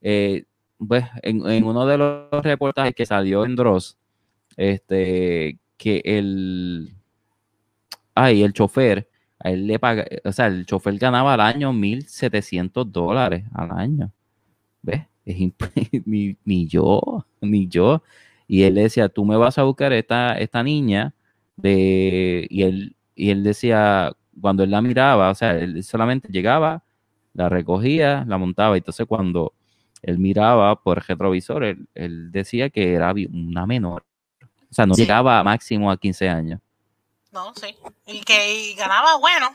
eh, pues, en, uno de los reportajes que salió en Dross, este, que el, ay, el chofer, a él le paga, o sea, el chofer ganaba al año 1.700 dólares al año. ¿Ves? ni, ni yo, ni yo y él decía, tú me vas a buscar esta, esta niña, de, y, él, y él decía, cuando él la miraba, o sea, él solamente llegaba, la recogía, la montaba, y entonces cuando él miraba por el retrovisor, él, decía que era una menor. O sea, no llegaba máximo a 15 años. No, sí. Y que ganaba bueno,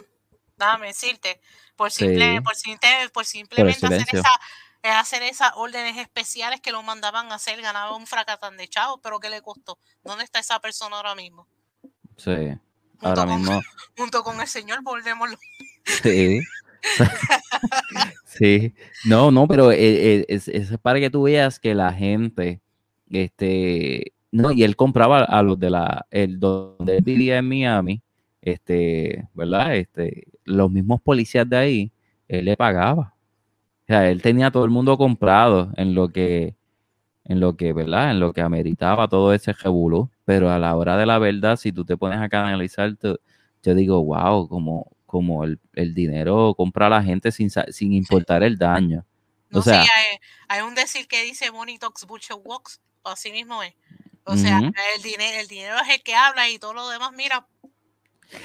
déjame decirte, por, simple, por, por, simplemente hacer, esa, hacer esas órdenes especiales que lo mandaban a hacer, ganaba un fracatán de chavo, pero ¿qué le costó? ¿Dónde está esa persona ahora mismo? Sí, ahora mismo. Junto con el señor Voldemort. Sí. sí, no, no, pero eh, eh, es, para que tú veas que la gente, este, no, y él compraba a los de la, el donde él vivía en Miami, este, ¿verdad? Este, los mismos policías de ahí, él le pagaba. O sea, él tenía a todo el mundo comprado en lo que, en lo que, ¿verdad? En lo que ameritaba todo ese jebulú. Pero a la hora de la verdad, si tú te pones a canalizar, yo digo, wow, como, como el, dinero compra a la gente sin, sin importar el daño. No, o sea, hay, un decir que dice Money Talks, Bullshit Walks, así mismo es. O sea, el, dinero, el dinero es el que habla y todo lo demás, mira.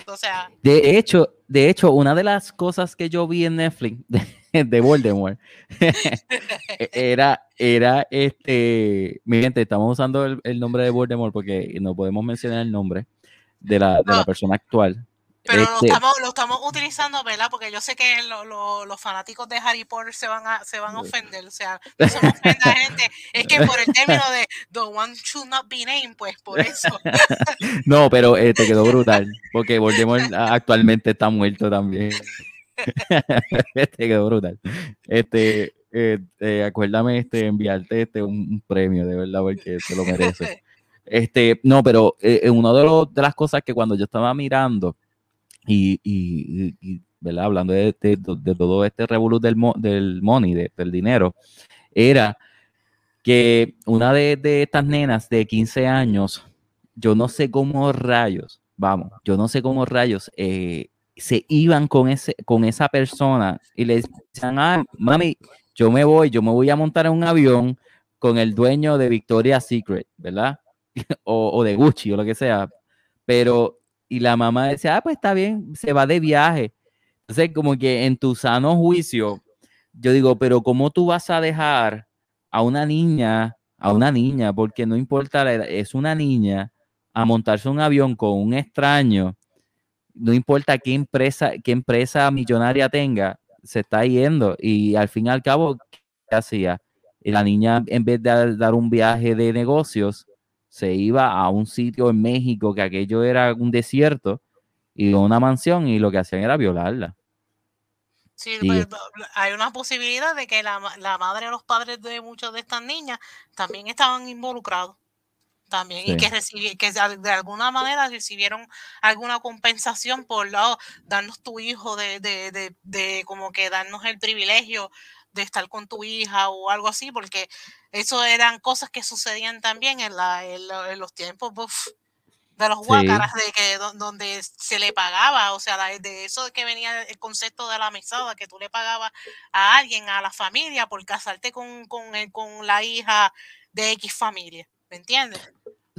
O sea. De hecho, de hecho, una de las cosas que yo vi en Netflix de, Voldemort era, era este. Mi gente, estamos usando el, nombre de Voldemort porque no podemos mencionar el nombre de la, de la persona actual. Pero lo, este estamos, lo estamos utilizando, ¿verdad? Porque yo sé que los fanáticos de Harry Potter se van a, se van a ofender. O sea, no se ofenda gente. Es que por el término de The One Should Not Be Named, pues por eso. no, pero te este quedó brutal. Porque Voldemort actualmente está muerto también. este quedó brutal. Este, eh, eh, acuérdame este, enviarte este un, premio, de verdad, porque te lo merece. Este, no, pero eh, una de, de las cosas que cuando yo estaba mirando, y, ¿verdad? hablando de, todo este revolú del, del money, del dinero, era que una de, estas nenas de 15 años, yo no sé cómo rayos, vamos, yo no sé cómo rayos eh, se iban con, ese, con esa persona y le decían, ah, mami, yo me voy, yo me voy a montar en un avión con el dueño de Victoria's Secret, ¿verdad? o, o de Gucci o lo que sea. Pero y la mamá decía, ah, pues está bien, se va de viaje. Entonces, como que en tu sano juicio, yo digo, pero ¿cómo tú vas a dejar a una niña, a una niña, porque no importa la edad, es una niña, a montarse un avión con un extraño, no importa qué empresa, qué empresa millonaria tenga, se está yendo. Y al fin y al cabo, ¿qué hacía? Y la niña, en vez de dar un viaje de negocios, se iba a un sitio en México que aquello era un desierto y una mansión y lo que hacían era violarla. Sí, pues, hay una posibilidad de que la, la, madre o los padres de muchas de estas niñas también estaban involucrados. También, y que, recibí, que de alguna manera recibieron alguna compensación por lado, darnos tu hijo, de, de, de, de como que darnos el privilegio de estar con tu hija o algo así, porque eso eran cosas que sucedían también en, la, en, los tiempos de los guacaras, de que donde se le pagaba, o sea, de eso de que venía el concepto de la mesada, que tú le pagabas a alguien, a la familia, por casarte con, con, con la hija de X familia, ¿me entiendes?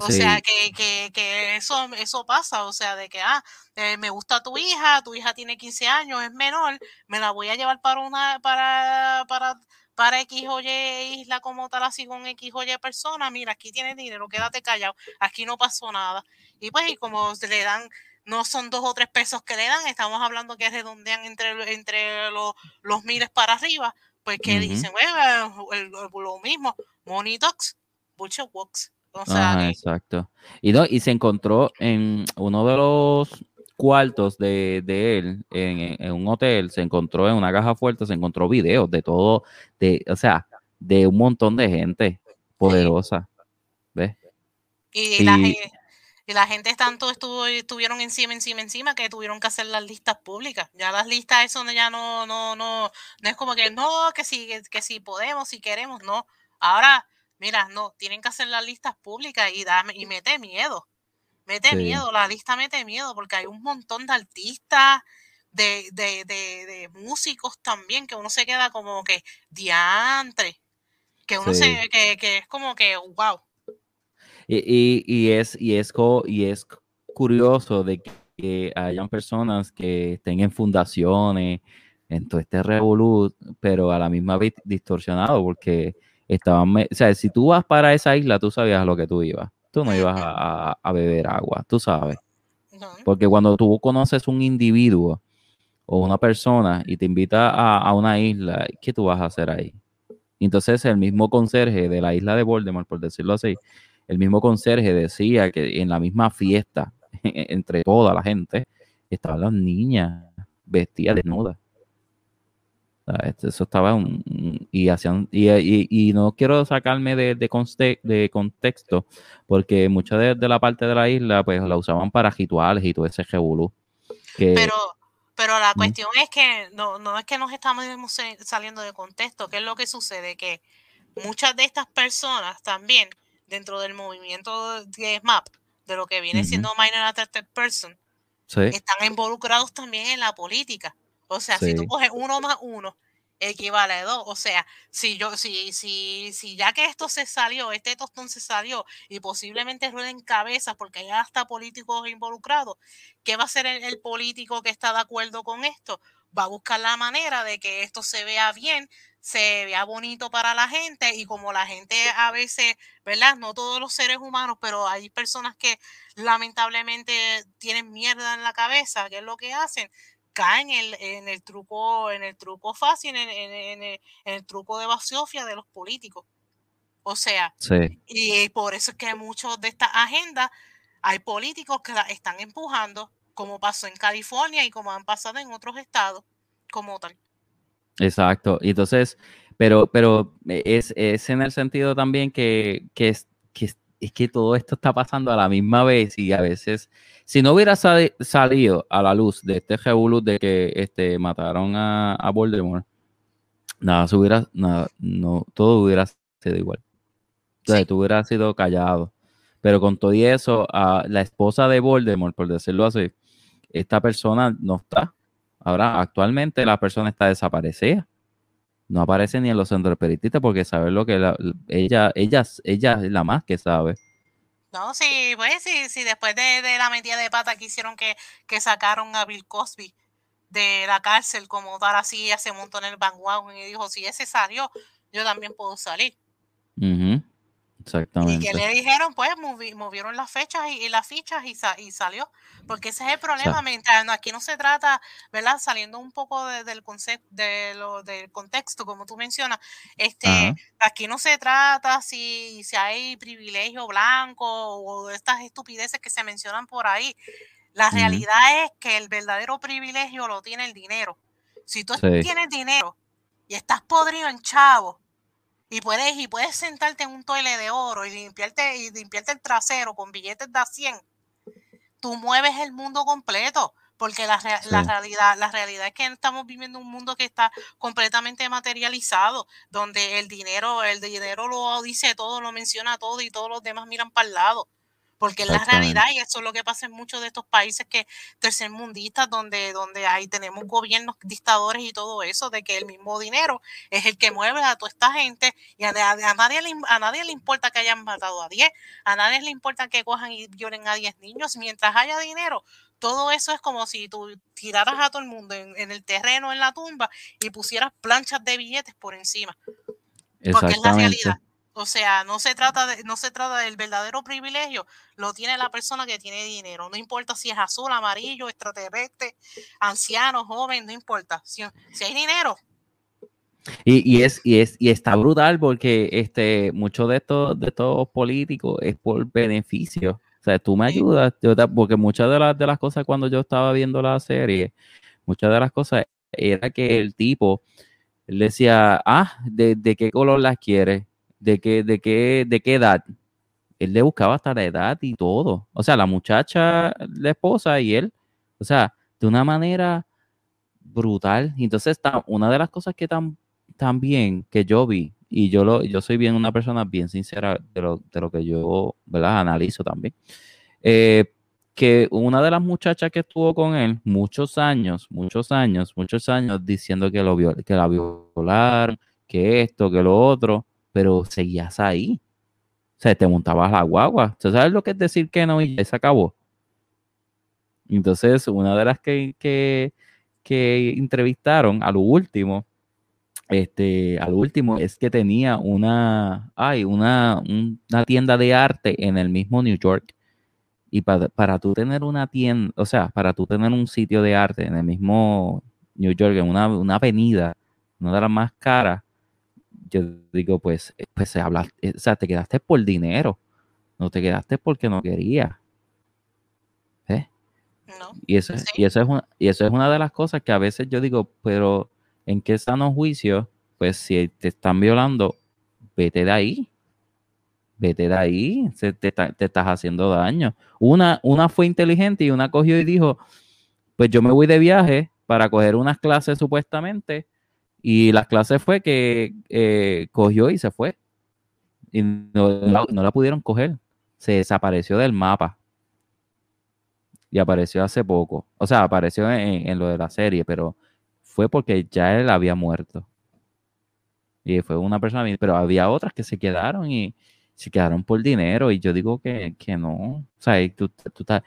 O sea, que, que, que, eso, eso pasa, o sea, de que, ah, eh, me gusta tu hija, tu hija tiene 15 años, es menor, me la voy a llevar para una, para, para, para X o Y isla como tal, así con X o Y persona, mira, aquí tienes dinero, quédate callado, aquí no pasó nada. Y pues, y como le dan, no son dos o tres pesos que le dan, estamos hablando que redondean entre, entre los, los miles para arriba, pues que dicen, bueno, lo mismo, Money Talks, Butcher Walks. Ajá, exacto. Y, no, y se encontró en uno de los cuartos de, él, en, un hotel, se encontró en una caja fuerte, se encontró videos de todo, de, o sea, de un montón de gente poderosa. ¿Ves? Y, la, y la gente tanto estuvo, estuvieron encima, encima, encima, que tuvieron que hacer las listas públicas. Ya las listas, eso ya no, no, no, no es como que no, que si, que si podemos, si queremos, no. Ahora Mira, no, tienen que hacer las listas públicas y, dame, y mete miedo. Mete miedo, la lista mete miedo porque hay un montón de artistas, de, de, de, músicos también, que uno se queda como que diantre, que uno se, que, que, es como que wow. Y, y, y, es, y, es, y es curioso de que hayan personas que estén en fundaciones, en todo este revolut, pero a la misma vez distorsionado, porque estaban, o sea, si tú vas para esa isla, tú sabías a lo que tú ibas. Tú no ibas a, beber agua, tú sabes. Porque cuando tú conoces un individuo o una persona y te invita a, a una isla, ¿qué tú vas a hacer ahí? Entonces el mismo conserje de la isla de Voldemort, por decirlo así, el mismo conserje decía que en la misma fiesta, entre toda la gente, estaban las niñas vestidas desnudas. Eso estaba y hacían y, no quiero sacarme de, de, contexto porque mucha de, la parte de la isla pues la usaban para rituales y todo ese revolú. pero pero la cuestión es que no, no es que nos estamos saliendo de contexto, ¿qué es lo que sucede? Que muchas de estas personas también dentro del movimiento de SMAP, de lo que viene siendo Minor Attracted Person, están involucrados también en la política. O sea, si tú coges uno más uno, equivale a dos. O sea, si yo, si, si, si ya que esto se salió, este tostón se salió y posiblemente rueden cabezas porque hay hasta políticos involucrados, ¿qué va a hacer el, político que está de acuerdo con esto? Va a buscar la manera de que esto se vea bien, se vea bonito para la gente y como la gente a veces, ¿verdad? No todos los seres humanos, pero hay personas que lamentablemente tienen mierda en la cabeza, ¿qué es lo que hacen? Caen en el, truco, en el truco fácil, en, el, truco de basiofia de los políticos. O sea, y por eso es que muchos de estas agendas hay políticos que las están empujando, como pasó en California y como han pasado en otros estados, como tal. Exacto. Y entonces, pero, pero es, en el sentido también que, que, que, es que todo esto está pasando a la misma vez y a veces si no hubiera salido a la luz de este revolut de que este, mataron a, a Voldemort, nada, se hubiera, nada, no, todo hubiera sido igual. O sea, tú hubieras sido callado. Pero con todo y eso, a la esposa de Voldemort, por decirlo así, esta persona no está. Ahora, actualmente la persona está desaparecida. No aparece ni en los centros periodistas porque sabe lo que ella, ella, ella es la más que sabe. No, sí, pues sí, sí, después de, la metida de pata que hicieron que, que sacaron a Bill Cosby de la cárcel como tal así, ya se montó en el bandwagon y dijo, si ese salió, yo también puedo salir. Exactamente. Y que le dijeron, pues movieron las fechas y, las fichas y, salió. Porque ese es el problema. Mientras aquí no se trata, ¿verdad? Saliendo un poco del concepto, de lo, del contexto, como tú mencionas, este, aquí no se trata si, si hay privilegio blanco o estas estupideces que se mencionan por ahí. La realidad es que el verdadero privilegio lo tiene el dinero. Si tú tienes dinero y estás podrido en chavo, y puedes, y puedes sentarte en un toile de oro y limpiarte, y limpiarte el trasero con billetes de 100. Tú mueves el mundo completo, porque la, realidad, la realidad es que estamos viviendo un mundo que está completamente materializado, donde el dinero, el dinero lo dice todo, lo menciona todo y todos los demás miran para el lado porque es la realidad y eso es lo que pasa en muchos de estos países que tercermundistas donde donde ahí tenemos gobiernos dictadores y todo eso de que el mismo dinero es el que mueve a toda esta gente y a, nadie le, a nadie le importa que hayan matado a 10 a nadie le importa que cojan y violen a 10 niños mientras haya dinero todo eso es como si tú tiraras a todo el mundo en, el terreno en la tumba y pusieras planchas de billetes por encima porque es la realidad o sea, no se trata de, no se trata del verdadero privilegio, lo tiene la persona que tiene dinero. No importa si es azul, amarillo, extraterrestre, anciano, joven, no importa. Si, hay dinero. Y, es, y es, y está brutal porque este, muchos de estos, de estos políticos es por beneficio. O sea, tú me ayudas, porque muchas de las, de las cosas cuando yo estaba viendo la serie, muchas de las cosas era que el tipo, él decía, ah, ¿de, de qué color las quieres? De qué, de qué, de qué edad. Él le buscaba hasta la edad y todo. O sea, la muchacha, la esposa y él. O sea, de una manera brutal. Entonces, una de las cosas que también que yo vi, y yo lo, yo soy bien una persona bien sincera de lo, de lo que yo, ¿verdad? Analizo también. Eh, que una de las muchachas que estuvo con él muchos años, muchos años, muchos años diciendo que, lo que la violaron, que esto, que lo otro, pero seguías ahí. O sea, te montabas la guagua. ¿Tú sabes lo que es decir que no y se acabó? Entonces, una de las que, que entrevistaron, a lo último, este, al último es que tenía una, hay una, una tienda de arte en el mismo New York. Y para, para tú tener una tienda, o sea, para tú tener un sitio de arte en el mismo New York, en una, una avenida, una de las más caras, yo digo, pues, eh, pues se habla, o sea, te quedaste por dinero, no te quedaste porque no querías. ¿Eh? Y, eso, y, eso es una, y eso es una de las cosas que a veces yo digo, pero ¿en qué sano juicio? Pues si te están violando, vete de ahí. Vete de ahí, te, te, estás haciendo daño. Una, una fue inteligente y una cogió y dijo, pues yo me voy de viaje para coger unas clases supuestamente y las clases fue que eh, cogió y se fue. Y no, no, la pudieron coger. Se desapareció del mapa. Y apareció hace poco. O sea, apareció en, lo de la serie, pero fue porque ya él había muerto. Y fue una persona, pero había otras que se quedaron y se quedaron por dinero. Y yo digo que, no. O sea, tú, tú, estás,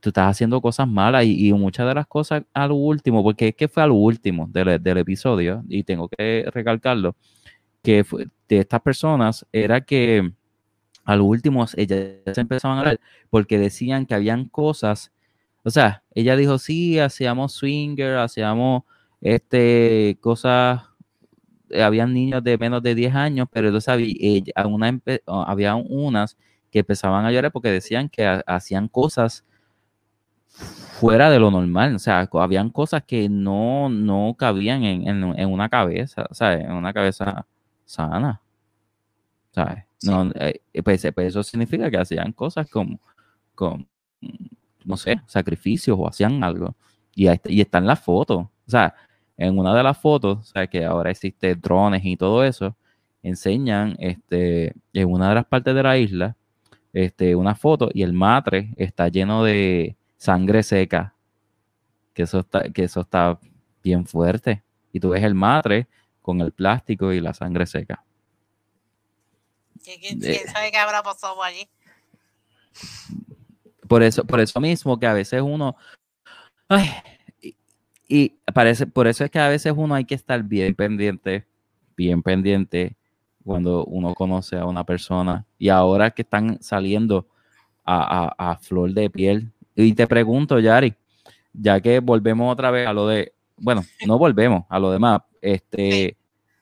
tú estás haciendo cosas malas y, muchas de las cosas a lo último, porque es que fue a lo último del, del episodio, y tengo que recalcarlo, que fue, de estas personas era que a lo último ellas empezaban a hablar porque decían que habían cosas, o sea, ella dijo, sí, hacíamos swinger, hacíamos este, cosas, eh, habían niños de menos de 10 años, pero entonces había, había unas que empezaban a llorar porque decían que hacían cosas fuera de lo normal. O sea, habían cosas que no, no cabían en, en, una cabeza, ¿sabes? En una cabeza sana. ¿Sabes? No, eh, pues, pues, eso significa que hacían cosas como, como, no sé, sacrificios o hacían algo. Y, y están las fotos. O sea, en una de las fotos, o sea, que ahora existe drones y todo eso, enseñan este, en una de las partes de la isla este, una foto y el matre está lleno de, sangre seca, que eso está, que eso está bien fuerte. Y tú ves el matre con el plástico y la sangre seca. ¿Quién, sabe qué habrá pasado allí? Por eso, por eso mismo que a veces uno. y, parece, por eso es que a veces uno hay que estar bien pendiente, bien pendiente cuando uno conoce a una persona. Y ahora que están saliendo a flor de piel y te pregunto, Yari, ya que volvemos otra vez a lo de, bueno, no volvemos a lo demás, este,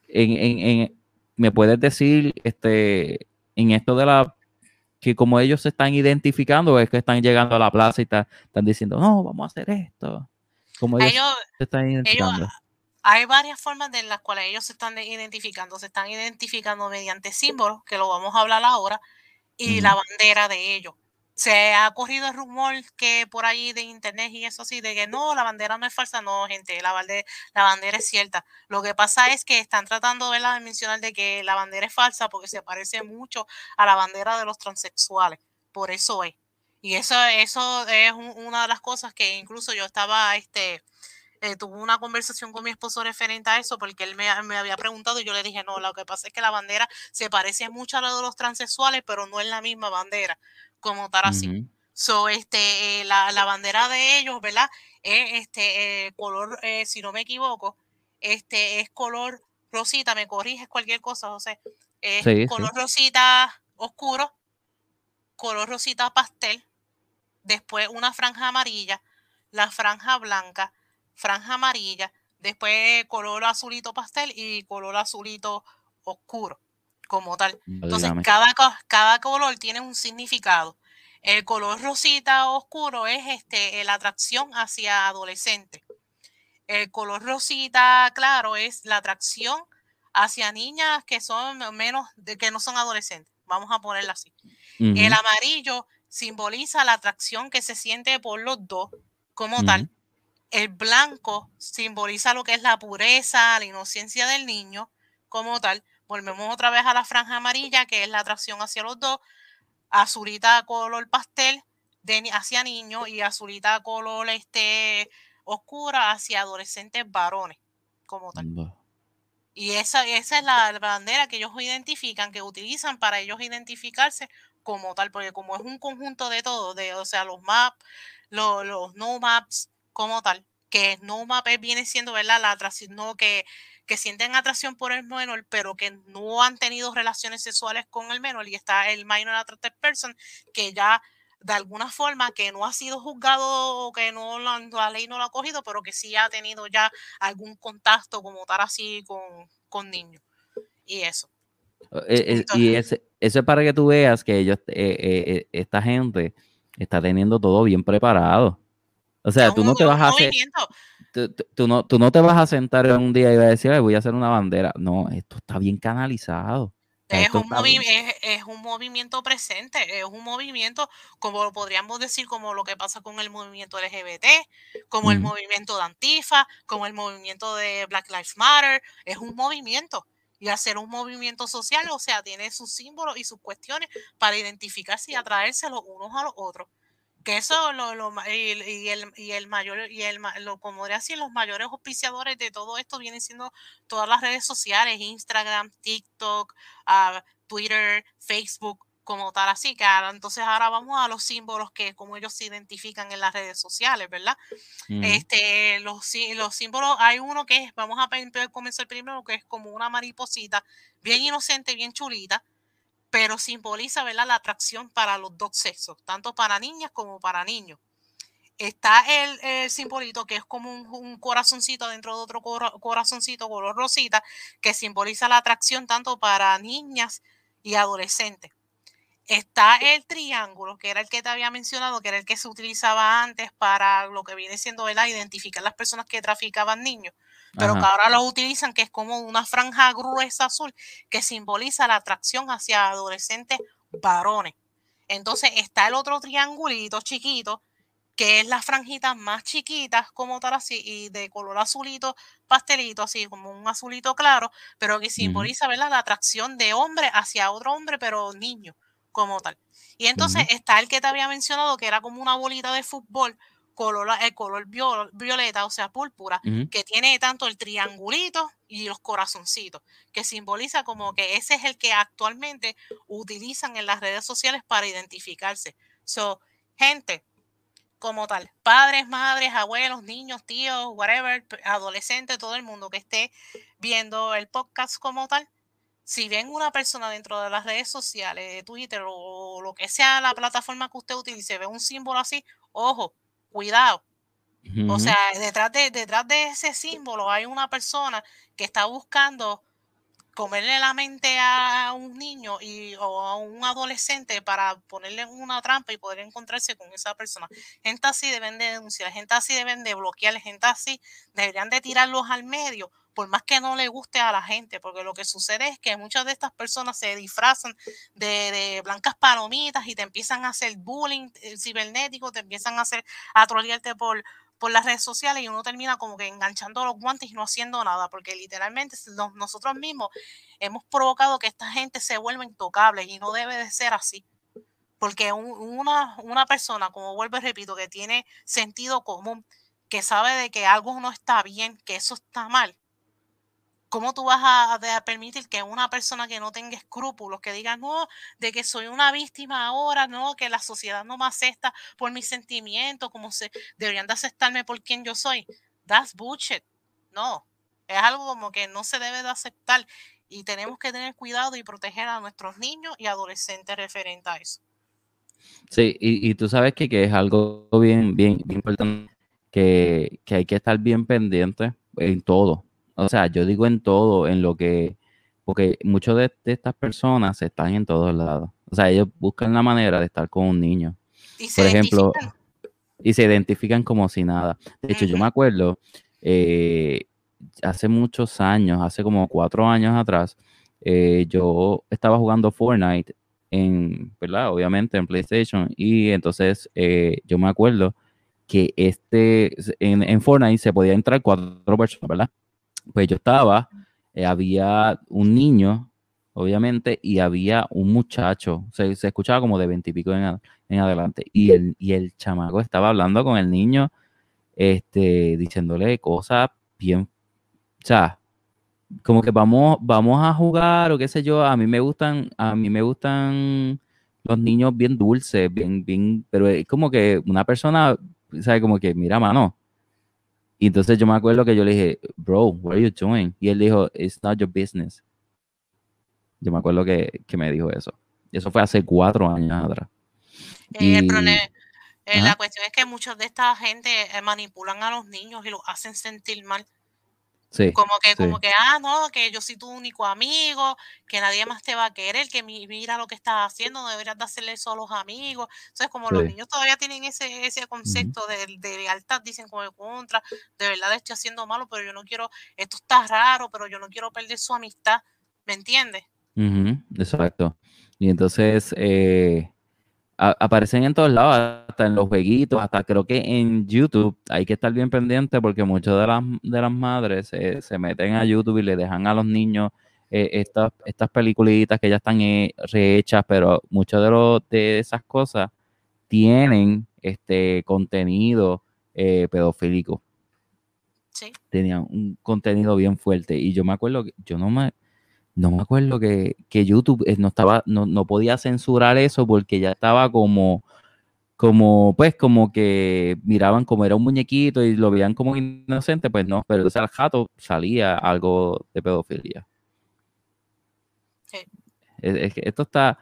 en, ¿me puedes decir, este, en esto de la, que como ellos se están identificando, es que están llegando a la plaza y están diciendo, no, vamos a hacer esto? Como ellos, se están identificando. hay varias formas de las cuales ellos se están identificando. Se están identificando mediante símbolos, que lo vamos a hablar ahora, y la bandera de ellos se ha corrido el rumor que por ahí de internet y eso sí, de que no, la bandera no es falsa, no, gente, la bandera, la bandera es cierta. Lo que pasa es que están tratando de mencionar de que la bandera es falsa porque se parece mucho a la bandera de los transexuales, por eso es. Y eso, eso es una de las cosas que incluso yo estaba, este, eh, tuve una conversación con mi esposo referente a eso porque él me, me, había preguntado y yo le dije, no, lo que pasa es que la bandera se parece mucho a la de los transexuales, pero no es la misma bandera como tal así. So, este, eh, la, la, bandera de ellos, ¿verdad? Es este eh, color, eh, si no me equivoco, este es color rosita, me corriges cualquier cosa, José. Es color rosita oscuro, color rosita pastel, después una franja amarilla, la franja blanca, franja amarilla, después color azulito pastel y color azulito oscuro como tal. Entonces, cada, cada color tiene un significado. El color rosita oscuro es este, la atracción hacia adolescentes. El color rosita claro es la atracción hacia niñas que son menos, de, que no son adolescentes. Vamos a ponerla así. El amarillo simboliza la atracción que se siente por los dos como tal. El blanco simboliza lo que es la pureza, la inocencia del niño como tal. Volvemos otra vez a la franja amarilla, que es la atracción hacia los dos. Azulita color pastel de, hacia niños y azulita color este, oscura hacia adolescentes varones, como tal. Y esa, esa es la bandera que ellos identifican, que utilizan para ellos identificarse como tal, porque como es un conjunto de todo, de, o sea, los maps, los, los no maps, como tal, que no viene siendo, ¿verdad? La atracción, no que, que sienten atracción por el menor, pero que no han tenido relaciones sexuales con el menor y está el minor attracted person que ya de alguna forma que no ha sido juzgado o que no la, ley no lo ha cogido, pero que sí ha tenido ya algún contacto como tal así con, con niños. Y eso. Eh, eh, y ese, eso es para que tú veas que ellos, eh, esta gente está teniendo todo bien preparado. O sea, tú no te vas a hacer. Tú, no, tú no te vas a sentar un día y vas a decir, voy a hacer una bandera. No, esto está bien canalizado. Es un, es, un, movimiento presente, es un movimiento, como lo podríamos decir, como lo que pasa con el movimiento LGBT, como el movimiento de Antifa, como el movimiento de Black Lives Matter, es un movimiento. Y hacer un movimiento social, o sea, tiene sus símbolos y sus cuestiones para identificarse y atraerse los unos a los otros que eso lo, lo y, el, y el mayor y el lo como decir los mayores auspiciadores de todo esto vienen siendo todas las redes sociales Instagram TikTok uh, Twitter Facebook como tal así que ahora, entonces ahora vamos a los símbolos que como ellos se identifican en las redes sociales verdad este los, los símbolos hay uno que es vamos a comenzar primero que es como una mariposita bien inocente bien chulita pero simboliza ¿verdad? la atracción para los dos sexos, tanto para niñas como para niños. Está el, simbolito que es como un, corazoncito dentro de otro corazoncito color rosita, que simboliza la atracción tanto para niñas y adolescentes. Está el triángulo, que era el que te había mencionado, que era el que se utilizaba antes para lo que viene siendo ¿verdad? identificar las personas que traficaban niños pero que ahora lo utilizan, que es como una franja gruesa azul que simboliza la atracción hacia adolescentes varones. Entonces está el otro triangulito chiquito, que es la franjita más chiquitas como tal así, y de color azulito, pastelito, así como un azulito claro, pero que simboliza ¿verdad? la atracción de hombre hacia otro hombre, pero niño como tal. Y entonces está el que te había mencionado, que era como una bolita de fútbol color, el color violeta, o sea, púrpura, que tiene tanto el triangulito y los corazoncitos, que simboliza como que ese es el que actualmente utilizan en las redes sociales para identificarse. So, gente, como tal, padres, madres, abuelos, niños, tíos, whatever, adolescentes, todo el mundo que esté viendo el podcast como tal, si ven una persona dentro de las redes sociales, de Twitter o lo que sea la plataforma que usted utilice, ve un símbolo así, ojo, cuidado. O sea, detrás de, detrás de ese símbolo hay una persona que está buscando comerle la mente a un niño y, o a un adolescente para ponerle una trampa y poder encontrarse con esa persona. Gente así deben de denunciar, gente así deben de bloquear, gente así deberían de tirarlos al medio por más que no le guste a la gente, porque lo que sucede es que muchas de estas personas se disfrazan de, blancas palomitas y te empiezan a hacer bullying eh, cibernético, te empiezan a hacer a trolearte por, por las redes sociales y uno termina como que enganchando los guantes y no haciendo nada, porque literalmente nosotros mismos hemos provocado que esta gente se vuelva intocable y no debe de ser así. Porque una, una persona, como vuelvo y repito, que tiene sentido común, que sabe de que algo no está bien, que eso está mal, ¿Cómo tú vas a, permitir que una persona que no tenga escrúpulos, que diga, no, de que soy una víctima ahora, no, que la sociedad no me acepta por mis sentimientos, como se deberían de aceptarme por quien yo soy? That's bullshit. No, es algo como que no se debe de aceptar y tenemos que tener cuidado y proteger a nuestros niños y adolescentes referente a eso. Sí, y, tú sabes que, que, es algo bien, bien, bien importante, que, que hay que estar bien pendiente en todo o sea, yo digo en todo, en lo que, porque muchas de, estas personas están en todos lados. O sea, ellos buscan la manera de estar con un niño. Por ejemplo, y se identifican como si nada. De hecho, yo me acuerdo, eh, hace muchos años, hace como cuatro años atrás, eh, yo estaba jugando Fortnite en, ¿verdad? Obviamente en PlayStation. Y entonces eh, yo me acuerdo que este, en, en Fortnite se podía entrar cuatro personas, ¿verdad? Pues yo estaba, eh, había un niño, obviamente, y había un muchacho, se, se escuchaba como de veintipico en, en, adelante, y el, y el chamaco estaba hablando con el niño, este, diciéndole cosas bien, o sea, como que vamos, vamos a jugar o qué sé yo, a mí me gustan, a mí me gustan los niños bien dulces, bien, bien, pero es como que una persona, sabe, como que, mira, mano, Y entonces yo me acuerdo que yo le dije, bro, what are you doing? Y él dijo, it's not your business. Yo me acuerdo que, que me dijo eso. Eso fue hace cuatro años atrás. Eh, el problema, eh, la cuestión es que muchos de esta gente eh, manipulan a los niños y los hacen sentir mal. Como que, como que, ah, no, que yo soy tu único amigo, que nadie más te va a querer, que mira lo que estás haciendo, no deberías de hacerle eso a los amigos. Entonces, como los niños todavía tienen ese, ese concepto de, de, lealtad, dicen como de contra, de verdad estoy haciendo malo, pero yo no quiero, esto está raro, pero yo no quiero perder su amistad, ¿me entiendes? exacto. Y entonces, eh, aparecen en todos lados, hasta en los jueguitos, hasta creo que en YouTube hay que estar bien pendiente porque muchas de las, de las madres se meten a YouTube y le dejan a los niños eh, estas, estas peliculitas que ya están eh, rehechas, pero muchas de, lo, de esas cosas tienen este contenido eh, pedofílico. Sí. Tenían un contenido bien fuerte. Y yo me acuerdo que yo no me, no me acuerdo que, YouTube eh, no estaba, no, podía censurar eso porque ya estaba como, como, pues, como que miraban como era un muñequito y lo veían como inocente, pues no, pero al jato salía algo de pedofilia. Sí. esto está,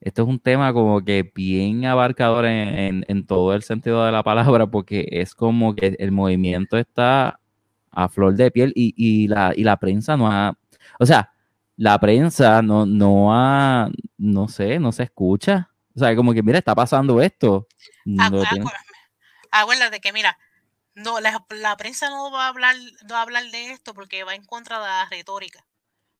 esto es un tema como que bien abarcador en, en, todo el sentido de la palabra, porque es como que el movimiento está a flor de piel y, y, la, y la prensa no ha, o sea, la prensa no, no ha, no sé, no se escucha. O sea, como que, mira, está pasando esto. No Acuérdate que, mira, no, la, prensa no va a hablar, no va a hablar de esto porque va en contra de la retórica.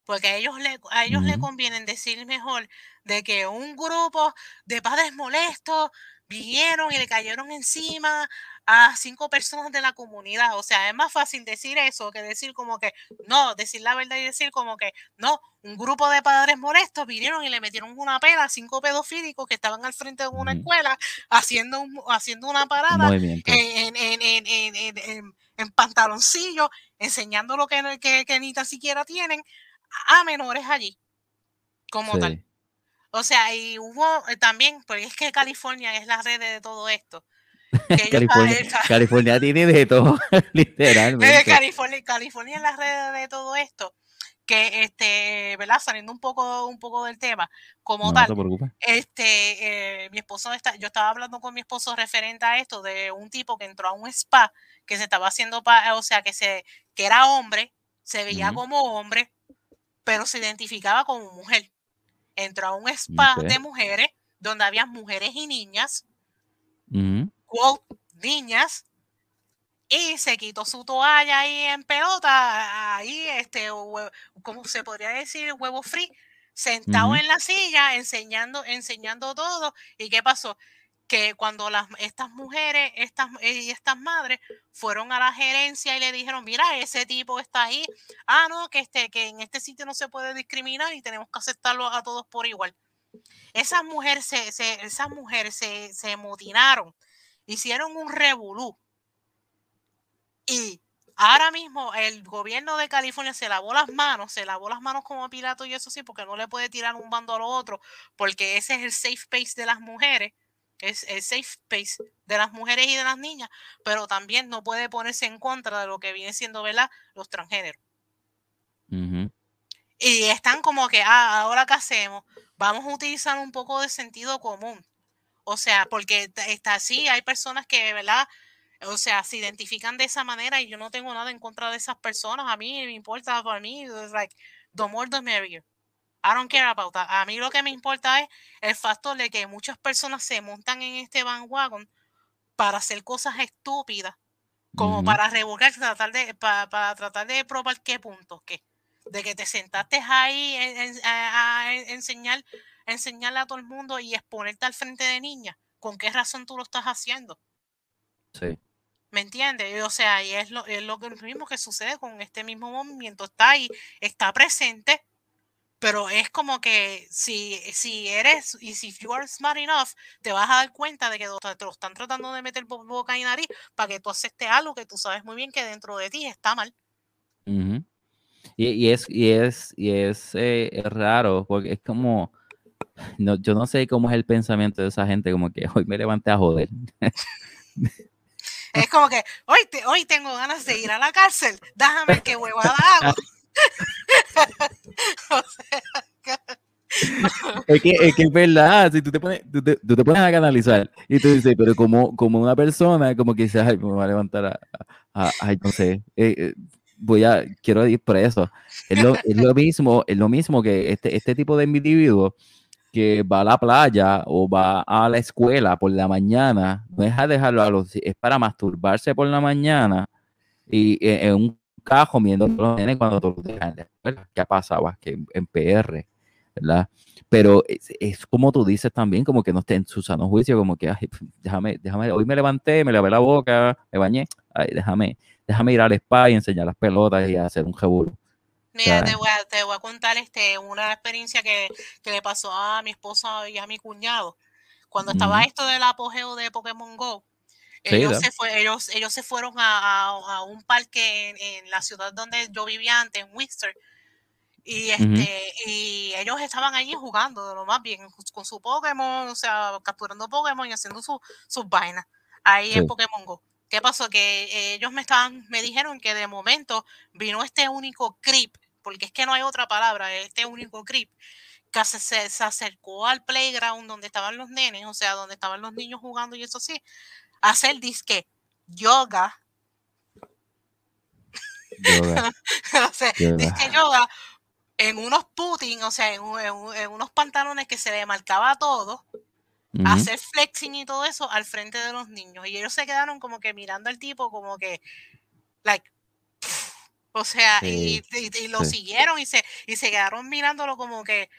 Porque a ellos le, a ellos le conviene decir mejor de que un grupo de padres molestos vinieron y le cayeron encima a cinco personas de la comunidad. O sea, es más fácil decir eso que decir como que, no, decir la verdad y decir como que, no, un grupo de padres molestos vinieron y le metieron una pela a cinco pedofílicos que estaban al frente de una escuela haciendo, haciendo una parada en, en, pantaloncillo, enseñando lo que, que, ni tan siquiera tienen a menores allí, como tal. O sea, y hubo eh, también, porque es que California es la red de todo esto. California, tiene de todo, literalmente. California, California es la red de todo esto. Que, este, ¿verdad? Saliendo un poco, un poco del tema, como tal. este, eh, mi esposo está, yo estaba hablando con mi esposo referente a esto de un tipo que entró a un spa que se estaba haciendo, o sea, que se, que era hombre, se veía como hombre, pero se identificaba como mujer. Entró a un spa de mujeres donde había mujeres y niñas niñas, y se quitó su toalla ahí en pelota, ahí, este, como se podría decir, huevo free, sentado en la silla, enseñando, enseñando todo. ¿Y qué pasó? Que cuando las, estas mujeres, estas, y estas madres fueron a la gerencia y le dijeron, mira, ese tipo está ahí, ah, no, que, este, que en este sitio no se puede discriminar y tenemos que aceptarlo a todos por igual. Esas mujeres se, esas mujeres se, se mutinaron hicieron un revolú. Y ahora mismo el gobierno de California se lavó las manos, se lavó las manos como Pilato y eso sí, porque no le puede tirar un bando a lo otro, porque ese es el safe space de las mujeres, es el safe space de las mujeres y de las niñas, pero también no puede ponerse en contra de lo que viene siendo, ¿verdad? Los transgéneros. Y están como que, ah, ahora qué hacemos, vamos a utilizar un poco de sentido común. O sea, porque está así, hay personas que, ¿verdad? O sea, se identifican de esa manera y yo no tengo nada en contra de esas personas. A mí me importa, para mí, es like, the more the merrier. I don't care about that. A mí lo que me importa es el factor de que muchas personas se montan en este bandwagon para hacer cosas estúpidas, como para revocar, tratar de, para, tratar de probar qué puntos, qué. De que te sentaste ahí a enseñar enseñarle a todo el mundo y exponerte al frente de niñas, ¿con qué razón tú lo estás haciendo? Sí. ¿Me entiendes? O sea, y es lo, es lo mismo que sucede con este mismo movimiento. Está ahí, está presente, pero es como que si, si eres, y si you are smart enough, te vas a dar cuenta de que te lo están tratando de meter boca y nariz para que tú aceptes algo que tú sabes muy bien que dentro de ti está mal. y, es, y es, y es, eh, es raro, porque es como no, yo no sé cómo es el pensamiento de esa gente, como que hoy me levanté a joder. Es como que hoy, te, hoy tengo ganas de ir a la cárcel, déjame que huevada hago. o sea, es, que, es que es verdad, si tú te pones, tú te, tú te pones a canalizar y tú dices, pero como, como una persona, como que dices, ay, me voy a levantar a, a, ay, no sé, eh, eh, voy a, quiero ir preso. Es lo, es lo mismo, es lo mismo que este, este tipo de individuo que va a la playa o va a la escuela por la mañana, no es a dejarlo a los, es para masturbarse por la mañana y eh, en un cajo viendo los nenes cuando todos dejan la escuela. ¿Qué ha pasado? Que en PR ¿verdad? Pero es, como tú dices también, como que no esté en su sano juicio, como que, ay, déjame, déjame, hoy me levanté, me lavé la boca, me bañé, ay, déjame, déjame ir al spa y enseñar las pelotas y hacer un jeburo. Mira, te voy, a, te voy a contar este, una experiencia que, que, le pasó a mi esposa y a mi cuñado. Cuando estaba esto del apogeo de Pokémon Go, ellos, se fue, ellos, ellos se fueron a, a, un parque en, en, la ciudad donde yo vivía antes, en Worcester, y, este, y ellos estaban allí jugando de lo más bien con su Pokémon, o sea, capturando Pokémon y haciendo sus vainas ahí en Pokémon Go. ¿Qué pasó? Que ellos me estaban, me dijeron que de momento vino este único creep, porque es que no hay otra palabra, este único creep, que se, se, acercó al playground donde estaban los nenes, o sea, donde estaban los niños jugando y eso sí, a hacer disque yoga. yoga. o sea, disque yoga en unos Putin, o sea, en, unos pantalones que se le marcaba todo, hacer flexing y todo eso al frente de los niños. Y ellos se quedaron como que mirando al tipo, como que, like, o sea, y, lo siguieron y se, y se quedaron mirándolo como que,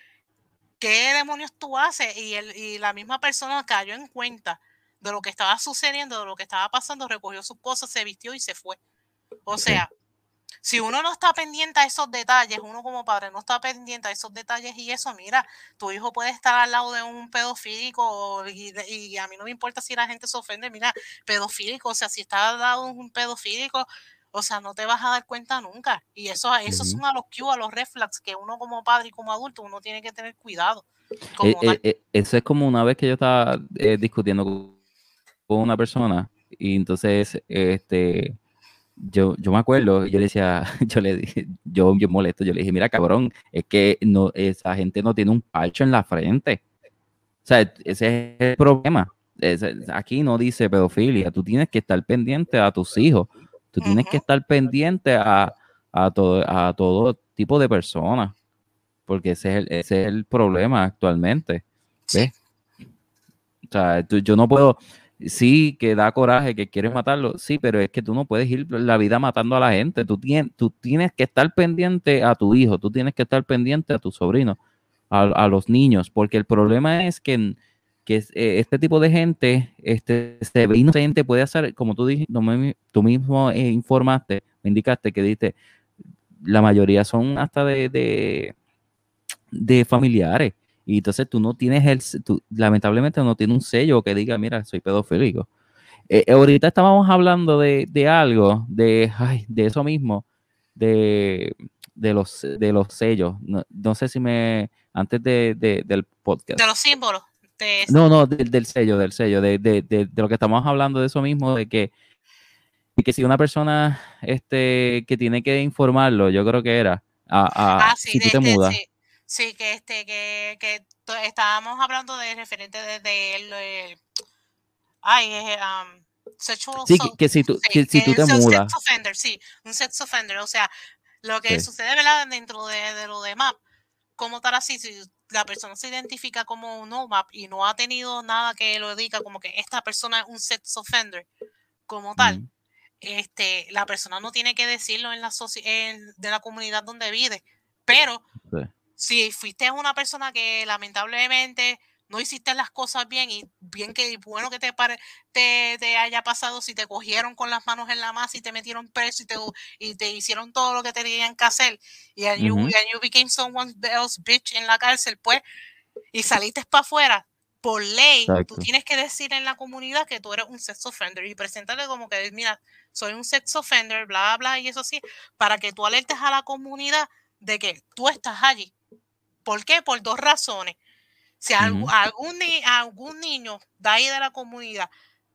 ¿qué demonios tú haces? Y, el, y la misma persona cayó en cuenta de lo que estaba sucediendo, de lo que estaba pasando, recogió sus cosas, se vistió y se fue. O sea, si uno no está pendiente a esos detalles, uno como padre no está pendiente a esos detalles y eso, mira, tu hijo puede estar al lado de un pedofílico y, a mí no me importa si la gente se ofende, mira, pedofílico, o sea, si está al lado de un pedofílico, o sea, no te vas a dar cuenta nunca. Y eso, eso son a los cues, a los reflex que uno como padre y como adulto, uno tiene que tener cuidado. Eh, eh, eh, eso es como una vez que yo estaba discutiendo con una persona y entonces, este yo, yo me acuerdo, yo le decía, yo le dije, yo, yo molesto, yo le dije, mira cabrón, es que no, esa gente no tiene un parcho en la frente. O sea, ese es el problema. aquí no dice pedofilia, tú tienes que estar pendiente a tus hijos, tú tienes que estar pendiente a, a, todo, a todo tipo de personas, porque ese es el, ese es el problema actualmente. ¿ves? O sea, yo no puedo, sí, que da coraje, que quieres matarlo, sí, pero es que tú no puedes ir la vida matando a la gente, tú, tienes, tú tienes que estar pendiente a tu hijo, tú tienes que estar pendiente a tu sobrino, a, los niños, porque el problema es que, que eh, este tipo de gente este, se ve inocente, puede hacer, como tú, dijiste, tú mismo eh, informaste, me indicaste que diste, la mayoría son hasta de, de, familiares y entonces tú no tienes el, tú, lamentablemente no tiene un sello que diga, mira, soy pedofílico. Eh, ahorita estábamos hablando de, de algo, de, ay, de eso mismo, de, de, los, de los sellos. No, no sé si me, antes de, del podcast. De los símbolos. No, no, del sello, del sello, de, de, lo que estamos hablando de eso mismo, de que, que si una persona este, que tiene que informarlo, yo creo que era, a, ah, si tú te mudas. Sí, que este, que, que estábamos hablando de referente desde el, ay, um, sexual Sí, que, si tú, que, si tú te mudas. Sex offender, sí, un sex offender, o sea, lo que sucede, ¿verdad? Dentro de, de, lo de MAP, como tal así, si la persona se identifica como un no MAP y no ha tenido nada que lo diga como que esta persona es un sex offender, como tal, este, la persona no tiene que decirlo en la en, de la comunidad donde vive, pero si fuiste una persona que lamentablemente no hiciste las cosas bien y bien que bueno que te, te, te, haya pasado si te cogieron con las manos en la masa y te metieron preso y te, y te hicieron todo lo que tenían que hacer y and, you, became someone else bitch en la cárcel pues y saliste para afuera por ley tú tienes que decir en la comunidad que tú eres un sex offender y presentarle como que mira soy un sex offender bla bla y eso sí para que tú alertes a la comunidad de que tú estás allí ¿Por qué? Por dos razones. Si algún, algún, niño de ahí de la comunidad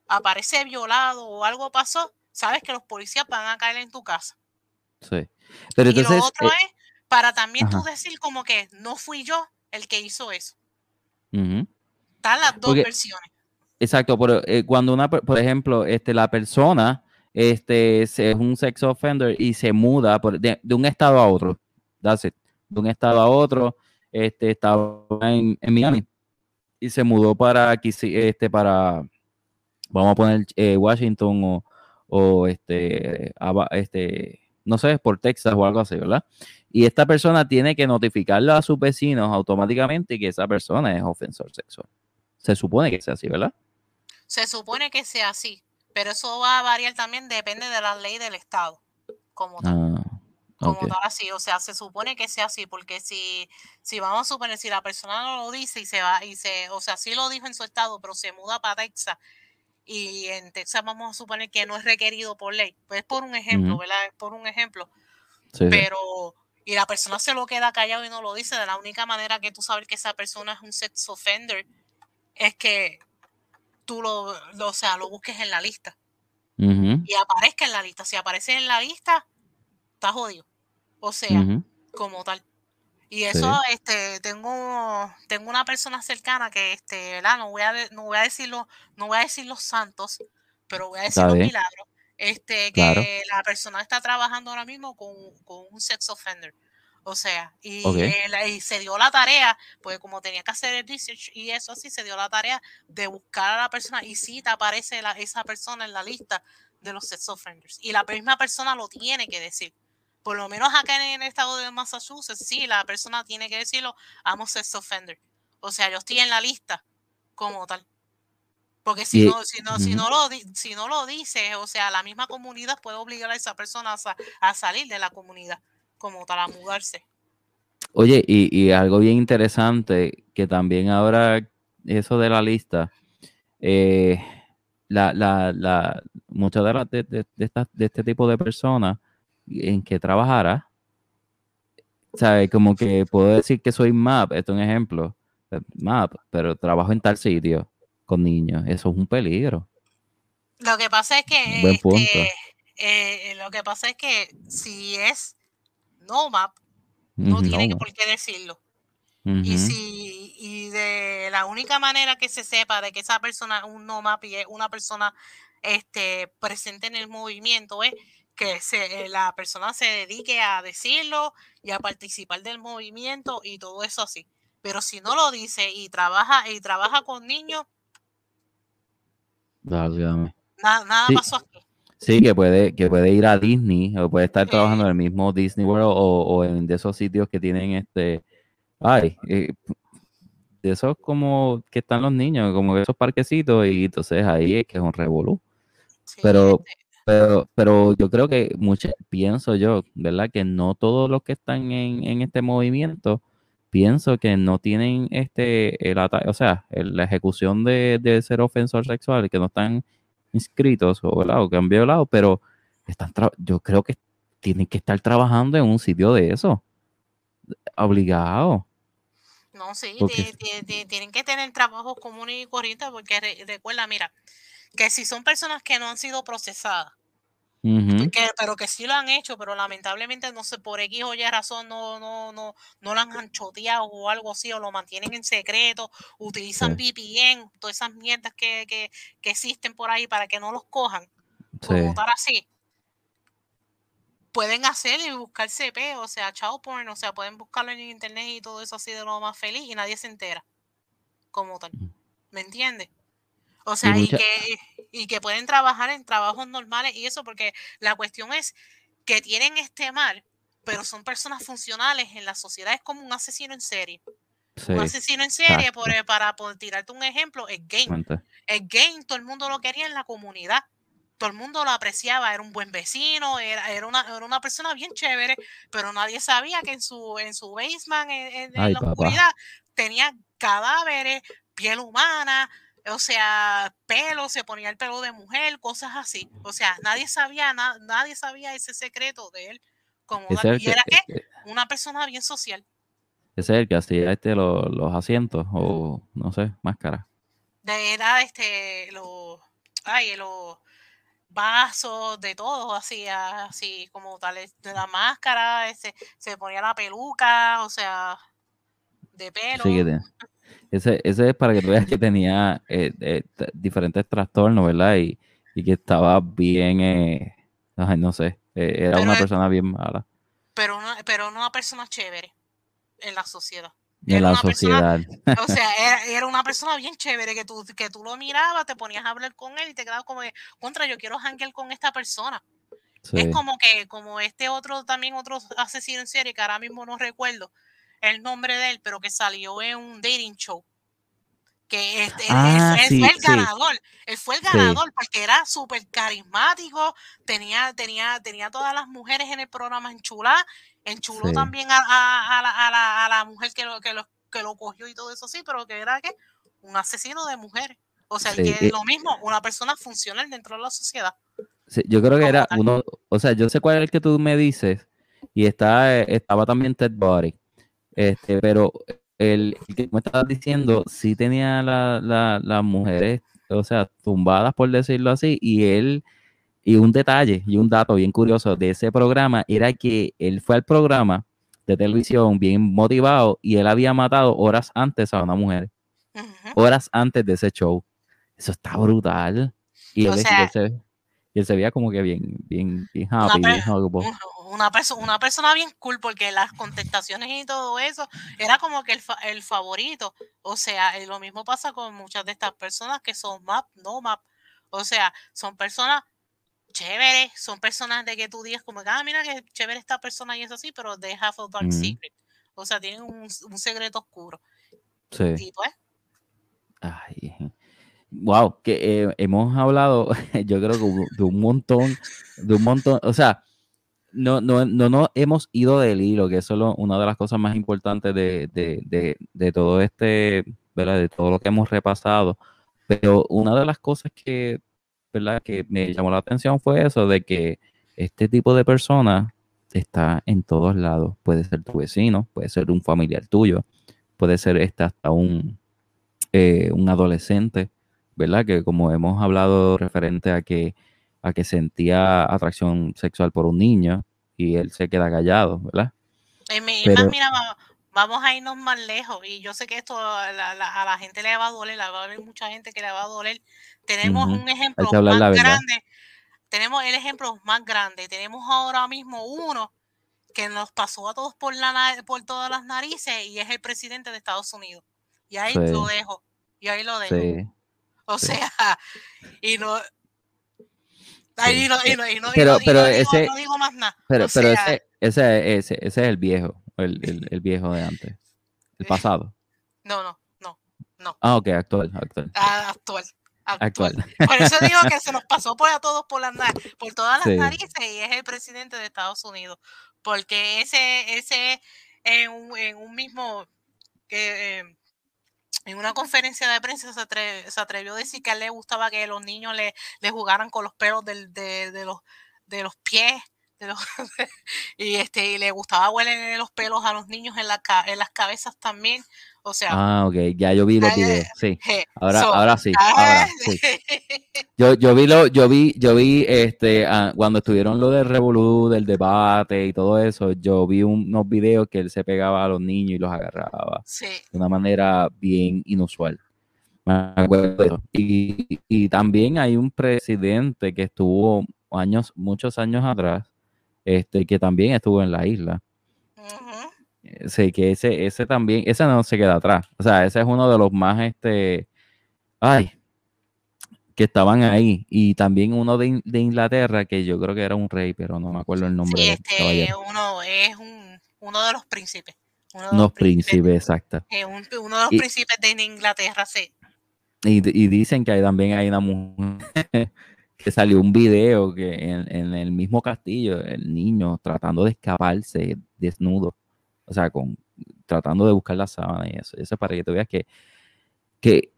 aparece violado o algo pasó, sabes que los policías van a caer en tu casa. Sí. Pero entonces, y lo otro eh, es para también tú decir como que no fui yo el que hizo eso. ujú. Están las dos Porque- versiones. Exacto, pero eh, cuando una, por ejemplo, este, la persona este, es un sex offender y se muda por- de, de un estado a otro, that's it, de un estado a otro, este, estaba en, en Miami y se mudó para este, para, vamos a poner eh, Washington o, o este, este, no sé, por Texas o algo así, ¿verdad? Y esta persona tiene que notificarle a sus vecinos automáticamente que esa persona es ofensor sexual. Se supone que sea así, ¿verdad? Se supone que sea así, pero eso va a variar también, depende de la ley del estado, como tal. Ah, como ok. tal así, o sea, se supone que sea así, porque si, si vamos a suponer, si la persona no lo dice y se va, y se, o sea, sí lo dijo en su estado, pero se muda para Texas, y en Texas vamos a suponer que no es requerido por ley, pues es por un ejemplo. ¿verdad? Es por un ejemplo, Sí, pero, y la persona se lo queda callado y no lo dice, de la única manera que tú sabes que esa persona es un sex offender, es que tú lo, lo- o sea, lo busques en la lista y aparezca en la lista. Si aparece en la lista, está jodido. O sea, como tal. Y Sí. eso, este, tengo, tengo una persona cercana que, este, ¿verdad? No voy a, no voy a decirlo, no voy a decir los santos, pero voy a decir los milagros. Este, que Claro. la persona está trabajando ahora mismo con, con un sex offender. O sea, y, él- y se dio la tarea, pues como tenía que hacer el research y eso así, se dio la tarea de buscar a la persona y sí te aparece la- esa persona en la lista de los sex offenders. Y la misma persona lo tiene que decir. Por lo menos acá en el estado de Massachusetts, sí, la persona tiene que decirlo, I'm a sex offender. O sea, yo estoy en la lista como tal. Porque si no, si no, si no lo si no lo dice, o sea, la misma comunidad puede obligar a esa persona a, a salir de la comunidad, como tal, a mudarse. Oye, y, y algo bien interesante, que también ahora eso de la lista, eh, la, la, la, muchas de, las de, de, de este tipo de personas en que trabajara, ¿sabes? Como que puedo decir que soy MAP, esto es un ejemplo, MAP, pero trabajo en tal sitio con niños, eso es un peligro. Lo que pasa es que Buen punto. este, eh, lo que pasa es que si es no map, no tiene que por qué decirlo. Y si y de la única manera que se sepa de que esa persona es un no map y es una persona este presente en el movimiento es que se, eh, la persona se dedique a decirlo y a participar del movimiento y todo eso así. Pero si no lo dice y trabaja y trabaja con niños, válgame. nada, nada Sí. pasó aquí. Sí, que puede, que puede ir a Disney o puede estar trabajando en el mismo Disney World o, o en de esos sitios que tienen este, ay, eh, de esos como que están los niños, como esos parquecitos y entonces ahí es que es un revolú. Sí, Pero, este, pero, pero yo creo que mucho, pienso yo, ¿verdad? Que no todos los que están en, en este movimiento, pienso que no tienen este, el o sea, el- la ejecución de, de ser ofensor sexual, que no están inscritos o, ¿verdad? o que han violado, pero están yo creo que tienen que estar trabajando en un sitio de eso. Obligado. No, sí, Porque- ti- ti- ti- tienen que tener trabajos comunes y corrientes porque re- recuerda, mira, que si son personas que no han sido procesadas, que- pero que sí lo han hecho, pero lamentablemente no sé, por X o Y razón no, no, no, no lo han choteado o algo así, o lo mantienen en secreto, utilizan VPN, todas esas mierdas que, que, que existen por ahí para que no los cojan, sí. tal así. Pueden hacer y buscar CP, o sea, child porn, o sea, pueden buscarlo en internet y todo eso así de lo más feliz y nadie se entera, como tal. Mm. ¿Me entiendes? O sea, y, mucha- que, y que pueden trabajar en trabajos normales y eso, porque la cuestión es que tienen este mal, pero son personas funcionales en la sociedad. Es como un asesino en serie. Sí, Un asesino en serie, por, para por tirarte un ejemplo, es Game. El Game, todo el mundo lo quería en la comunidad. Todo el mundo lo apreciaba, era un buen vecino, era, era, una, era una persona bien chévere, pero nadie sabía que en su, en su basement, en, en- en Ay, la papá. oscuridad, tenía cadáveres, piel humana, o sea, pelo, se ponía el pelo de mujer, cosas así. O sea, nadie sabía, na- nadie sabía ese secreto de él. Como el y era que una persona bien social. ese es el que hacía este, lo- los asientos o no sé, máscara. De era este, lo, ay, los vasos, de todo, así, así como tal, de la máscara, ese, se ponía la peluca, o sea, de pelo. Ese, ese es para que tú veas que tenía eh, eh, diferentes trastornos, ¿verdad? Y, y, que estaba bien, eh, no sé, era una persona bien mala. Pero una, pero una persona chévere en la sociedad en la sociedad. o sea, era, una persona bien chévere que tú, que tú lo mirabas, te ponías a hablar con él y te quedabas como de, contra, yo quiero hangar con esta persona. Es como que, como este otro, también otro asesino en serie, que ahora mismo no recuerdo el nombre de él, pero que salió en un dating show. Que este, él, ah, fue el ganador, él fue el ganador porque era súper carismático, tenía, tenía, tenía todas las mujeres en el programa en chula Enchuló también a, a, la, a, la, mujer que lo, que, lo, que lo cogió y todo eso, sí, pero que era que un asesino de mujeres. O sea, que lo mismo, una persona funcional dentro de la sociedad. yo creo que era uno, o sea, yo sé cuál es el que tú me dices, y está, estaba también Ted Body, este, pero el, que me estabas diciendo sí tenía las la, mujeres, o sea, tumbadas por decirlo así, y él y un detalle y un dato bien curioso de ese programa era que él fue al programa de televisión bien motivado y él había matado horas antes a una mujer. Horas antes de ese show. Eso está brutal. Y, él, se, veía como que bien, bien, bien happy. Una, una, persona bien cool porque las contestaciones y todo eso era como que el, el favorito. O sea, lo mismo pasa con muchas de estas personas que son map, no map. O sea, son personas chévere, son personas de que tú digas como, ah, mira que chévere esta persona y es así, pero they have a dark secret. O sea, tienen un, un secreto oscuro. Sí. pues. Ay. Wow, que eh, hemos hablado, yo creo que de un montón, de un montón, o sea, no, no, no, no hemos ido del hilo, que eso es una de las cosas más importantes de, de, de, de todo este, ¿verdad? De todo lo que hemos repasado. Pero una de las cosas que ¿verdad? Que me llamó la atención fue eso de que este tipo de persona está en todos lados. Puede ser tu vecino, puede ser un familiar tuyo, puede ser este hasta un, eh, un adolescente, ¿verdad? Que como hemos hablado referente a que, a que sentía atracción sexual por un niño y él se queda callado, ¿verdad? mira, vamos a irnos más lejos y yo sé que esto a la, gente le va a doler, va a haber mucha gente que le va a doler. Tenemos un ejemplo más grande, tenemos el ejemplo más grande, tenemos ahora mismo uno que nos pasó a todos por, la, por todas las narices y es el presidente de Estados Unidos. Y ahí lo dejo, y ahí lo dejo. O sea, y no... Ahí no, y no, y no, pero, pero ese, no digo más nada. Pero, pero ese, ese, ese, ese es el viejo el, el, viejo de antes? ¿El pasado? No, no, no, no. Ah, ok, actual, actual. Ah, actual. Actual. Por eso digo que se nos pasó por a todos por, las, por todas las narices y es el presidente de Estados Unidos. Porque ese, ese en un, en un mismo, eh, en una conferencia de prensa se, atrevió a decir que a él le gustaba que los niños le, jugaran con los pelos de, los, pies y este le gustaba huelen los pelos a los niños en las cabezas también. O sea, ah, ok, ya yo vi los videos, sí. Ahora, ahora sí, ahora sí. Yo, yo vi lo, yo vi, yo vi este ah, cuando estuvieron lo del revolú, del debate y todo eso, yo vi unos videos que él se pegaba a los niños y los agarraba de una manera bien inusual. Y, y también hay un presidente que estuvo años, muchos años atrás, este, que también estuvo en la isla. Sí, que ese, ese también, ese no se queda atrás. O sea, ese es uno de los más, este, ay, que estaban ahí. Y también uno de, Inglaterra, que yo creo que era un rey, pero no me acuerdo el nombre. Sí, este, uno es un, uno de los príncipes. Uno de los príncipes, exacto. uno de los príncipes de Inglaterra, sí. Y, y, dicen que hay, también hay una mujer que salió un video que en, el mismo castillo, el niño tratando de escaparse desnudo, o sea, con, tratando de buscar la sábana y eso. Eso es para que tú veas que, que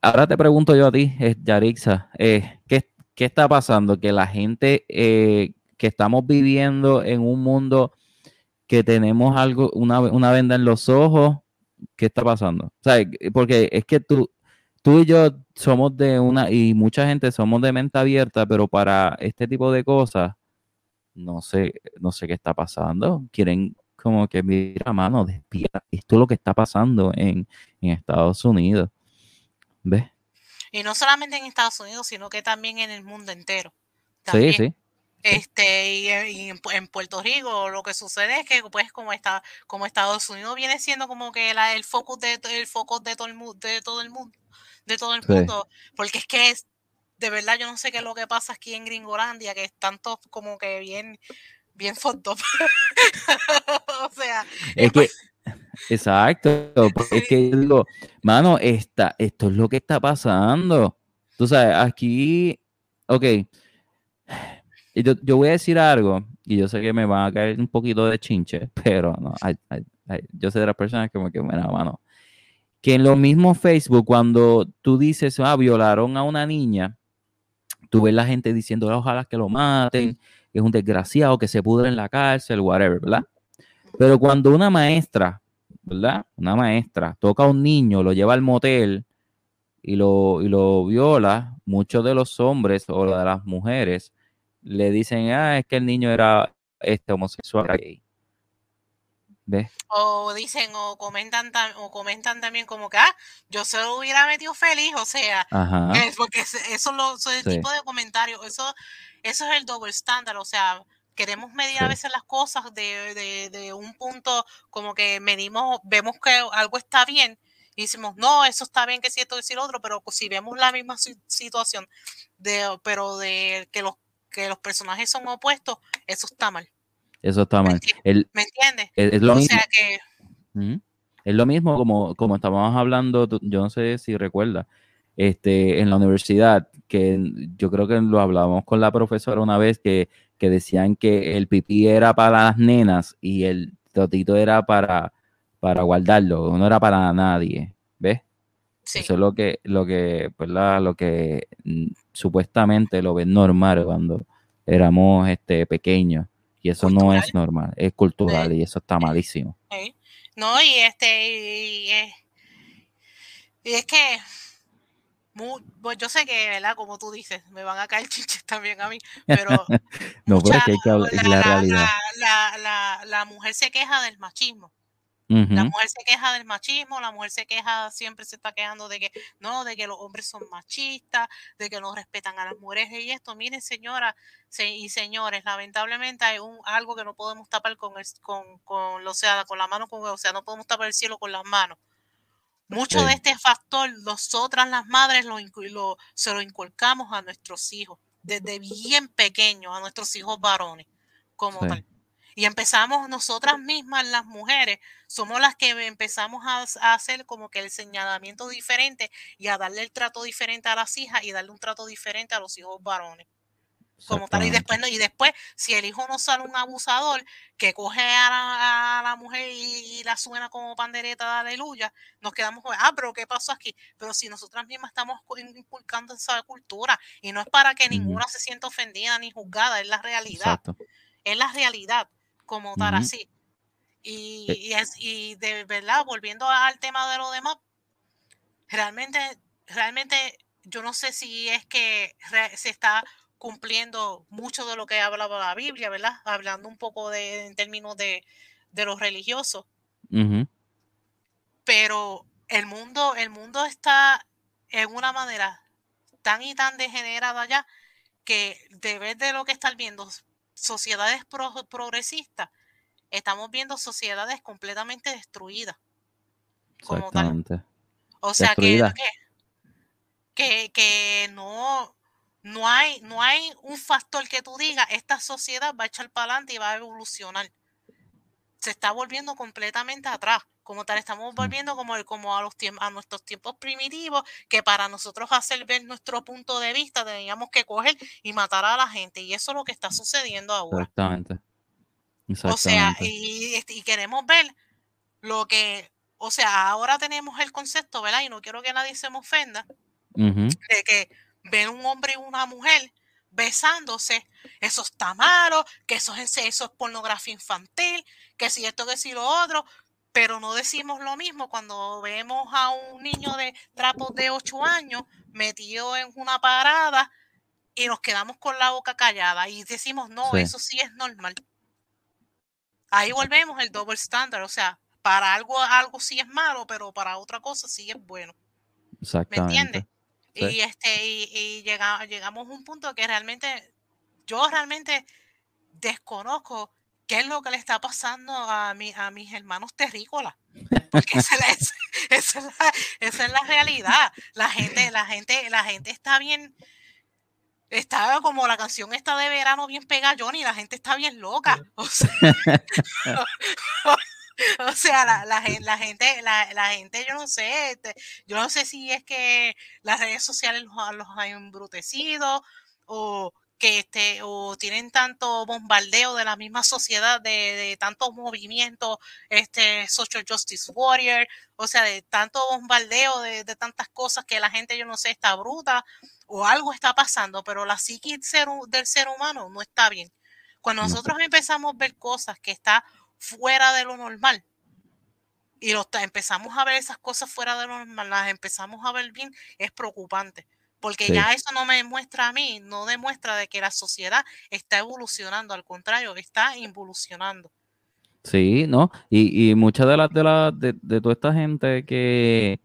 ahora te pregunto yo a ti, Yarixa, eh, ¿qué, está pasando? Que la gente eh, que estamos viviendo en un mundo que tenemos algo, una, una venda en los ojos, ¿qué está pasando? O sea, porque es que tú, tú y yo somos de una, y mucha gente somos de mente abierta, pero para este tipo de cosas, no sé, no sé qué está pasando. Quieren como que, mira, mano, despierta. Esto es lo que está pasando en, en Estados Unidos. ¿Ves? Y no solamente en Estados Unidos, sino que también en el mundo entero. Sí, sí. Este, y, en, Puerto Rico lo que sucede es que pues como está, como Estados Unidos viene siendo como que la, el focus de el foco de todo el mundo, de todo el mundo, de todo el mundo, porque es que es, de verdad yo no sé qué es lo que pasa aquí en Gringolandia, que están todos como que bien, bien foto. o sea, es que Exacto, porque es que digo, mano, esta, esto es lo que está pasando. Tú sabes, aquí, ok, yo, yo voy a decir algo, y yo sé que me va a caer un poquito de chinche, pero no, yo sé de las personas que me que, bueno, mano, que en lo mismo Facebook, cuando tú dices, ah, violaron a una niña, tú ves la gente diciendo, ojalá que lo maten, es un desgraciado, que se pudre en la cárcel, whatever, ¿verdad? Pero cuando una maestra ¿verdad? Una maestra toca a un niño, lo lleva al motel y lo, y lo viola, muchos de los hombres o de las mujeres le dicen, ah, es que el niño era este homosexual gay. O dicen, o comentan, o comentan también como que, ah, yo se lo hubiera metido feliz, o sea, porque eso, lo, es el tipo de comentario, eso, eso es el doble estándar, o sea, queremos medir a veces las cosas de, un punto como que medimos, vemos que algo está bien y decimos, no, eso está bien que si esto, lo otro, pero si vemos la misma situación, de, pero de que los, que los personajes son opuestos, eso está mal. Eso está mal. ¿Me entiendes? Es, lo mismo. Es lo mismo como, como estábamos hablando, yo no sé si recuerda, este, en la universidad, que yo creo que lo hablábamos con la profesora una vez, que que decían que el pipí era para las nenas y el totito era para, para guardarlo, no era para nadie, ¿ves? Eso es lo que, lo que, Lo que mm, supuestamente lo ven normal cuando éramos este, pequeños. Y eso no es normal, es cultural y eso está malísimo. No, y este, y es que pues yo sé que, ¿verdad? Como tú dices, me van a caer chiches también a mí, pero no, mucha, que hay que hablar, la, la, realidad. La, la, mujer se queja del machismo. La mujer se queja del machismo, la mujer se queja, siempre se está quejando de que no, de que los hombres son machistas, de que no respetan a las mujeres y esto. Miren, señora y señores, lamentablemente hay un algo que no podemos tapar con, el, con, con, o sea, con la mano, con, o sea, no podemos tapar el cielo con las manos. Mucho de este factor, nosotras las madres lo, se lo inculcamos a nuestros hijos, desde bien pequeños, a nuestros hijos varones, como tal. Y empezamos nosotras mismas, las mujeres, somos las que empezamos a, a, hacer como que el señalamiento diferente y a darle el trato diferente a las hijas y darle un trato diferente a los hijos varones. Como tal y después y después si el hijo no sale un abusador que coge a la, mujer y, la suena como pandereta de aleluya nos quedamos ah pero qué pasó aquí pero si nosotras mismas estamos inculcando esa cultura y no es para que ninguna se sienta ofendida ni juzgada es la realidad. Es la realidad como tal así y, eh y, es, y de verdad volviendo al tema de lo demás realmente realmente yo no sé si es que se está cumpliendo mucho de lo que hablaba la Biblia, ¿verdad? Hablando un poco de, en términos de, de lo religioso. Pero el mundo, el mundo está en una manera tan y tan degenerada ya que de vez de lo que están viendo sociedades progresistas, estamos viendo sociedades completamente destruidas. Como tal. O sea que, que, que no, no hay, no hay un factor que tú digas, esta sociedad va a echar para adelante y va a evolucionar. Se está volviendo completamente atrás. Como tal, estamos mm. volviendo como, como a, los a nuestros tiempos primitivos, que para nosotros hacer ver nuestro punto de vista teníamos que coger y matar a la gente. Y eso es lo que está sucediendo ahora. Exactamente. O sea, y, este, y queremos ver lo que, o sea, ahora tenemos el concepto, ¿verdad? Y no quiero que nadie se me ofenda, de que ver un hombre y una mujer besándose, eso está malo, que eso es, eso es pornografía infantil, que si esto, que si lo otro, pero no decimos lo mismo cuando vemos a un niño de trapos de 8 años metido en una parada y nos quedamos con la boca callada y decimos, no, eso sí es normal. Ahí volvemos el double standard, o sea, para algo, algo sí es malo, pero para otra cosa sí es bueno. Exactamente. ¿Me entiendes? Y, este, y, llegamos a un punto que realmente, yo realmente desconozco qué es lo que le está pasando a, mi, a mis hermanos terrícolas. Porque esa, es, esa, es la, realidad. La gente, la gente, la gente está bien, está como la canción está de verano bien pega Johnny, la gente está bien loca. O sea, o sea la, la, la, gente, la, la, gente, yo no sé, este, yo no sé si es que las redes sociales los, los han embrutecido o que este, o tienen tanto bombardeo de la misma sociedad, de, de tantos movimientos, este, Social Justice Warrior, o sea, de tanto bombardeo de, de, tantas cosas que la gente, yo no sé, está bruta, o algo está pasando, pero la psique del ser humano no está bien. Cuando nosotros empezamos a ver cosas que está fuera de lo normal, y lo, empezamos a ver esas cosas fuera de lo normal, las empezamos a ver bien, es preocupante porque ya eso no me demuestra a mí, no demuestra de que la sociedad está evolucionando, al contrario, está involucionando. Sí, ¿no? Y, y muchas de las de, la, de, toda esta gente que,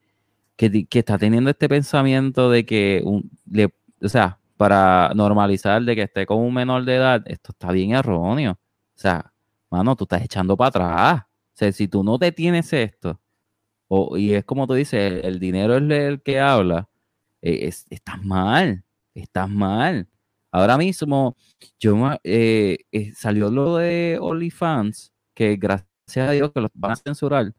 que, está teniendo este pensamiento de que, un, le, o sea, para normalizar de que esté con un menor de edad, esto está bien erróneo. O sea, mano, tú estás echando para atrás. O sea, si tú no te tienes esto, o, y es como tú dices, el dinero es el que habla, eh, estás mal, estás mal. Ahora mismo, yo eh, eh, salió lo de OnlyFans, que gracias a Dios que los van a censurar,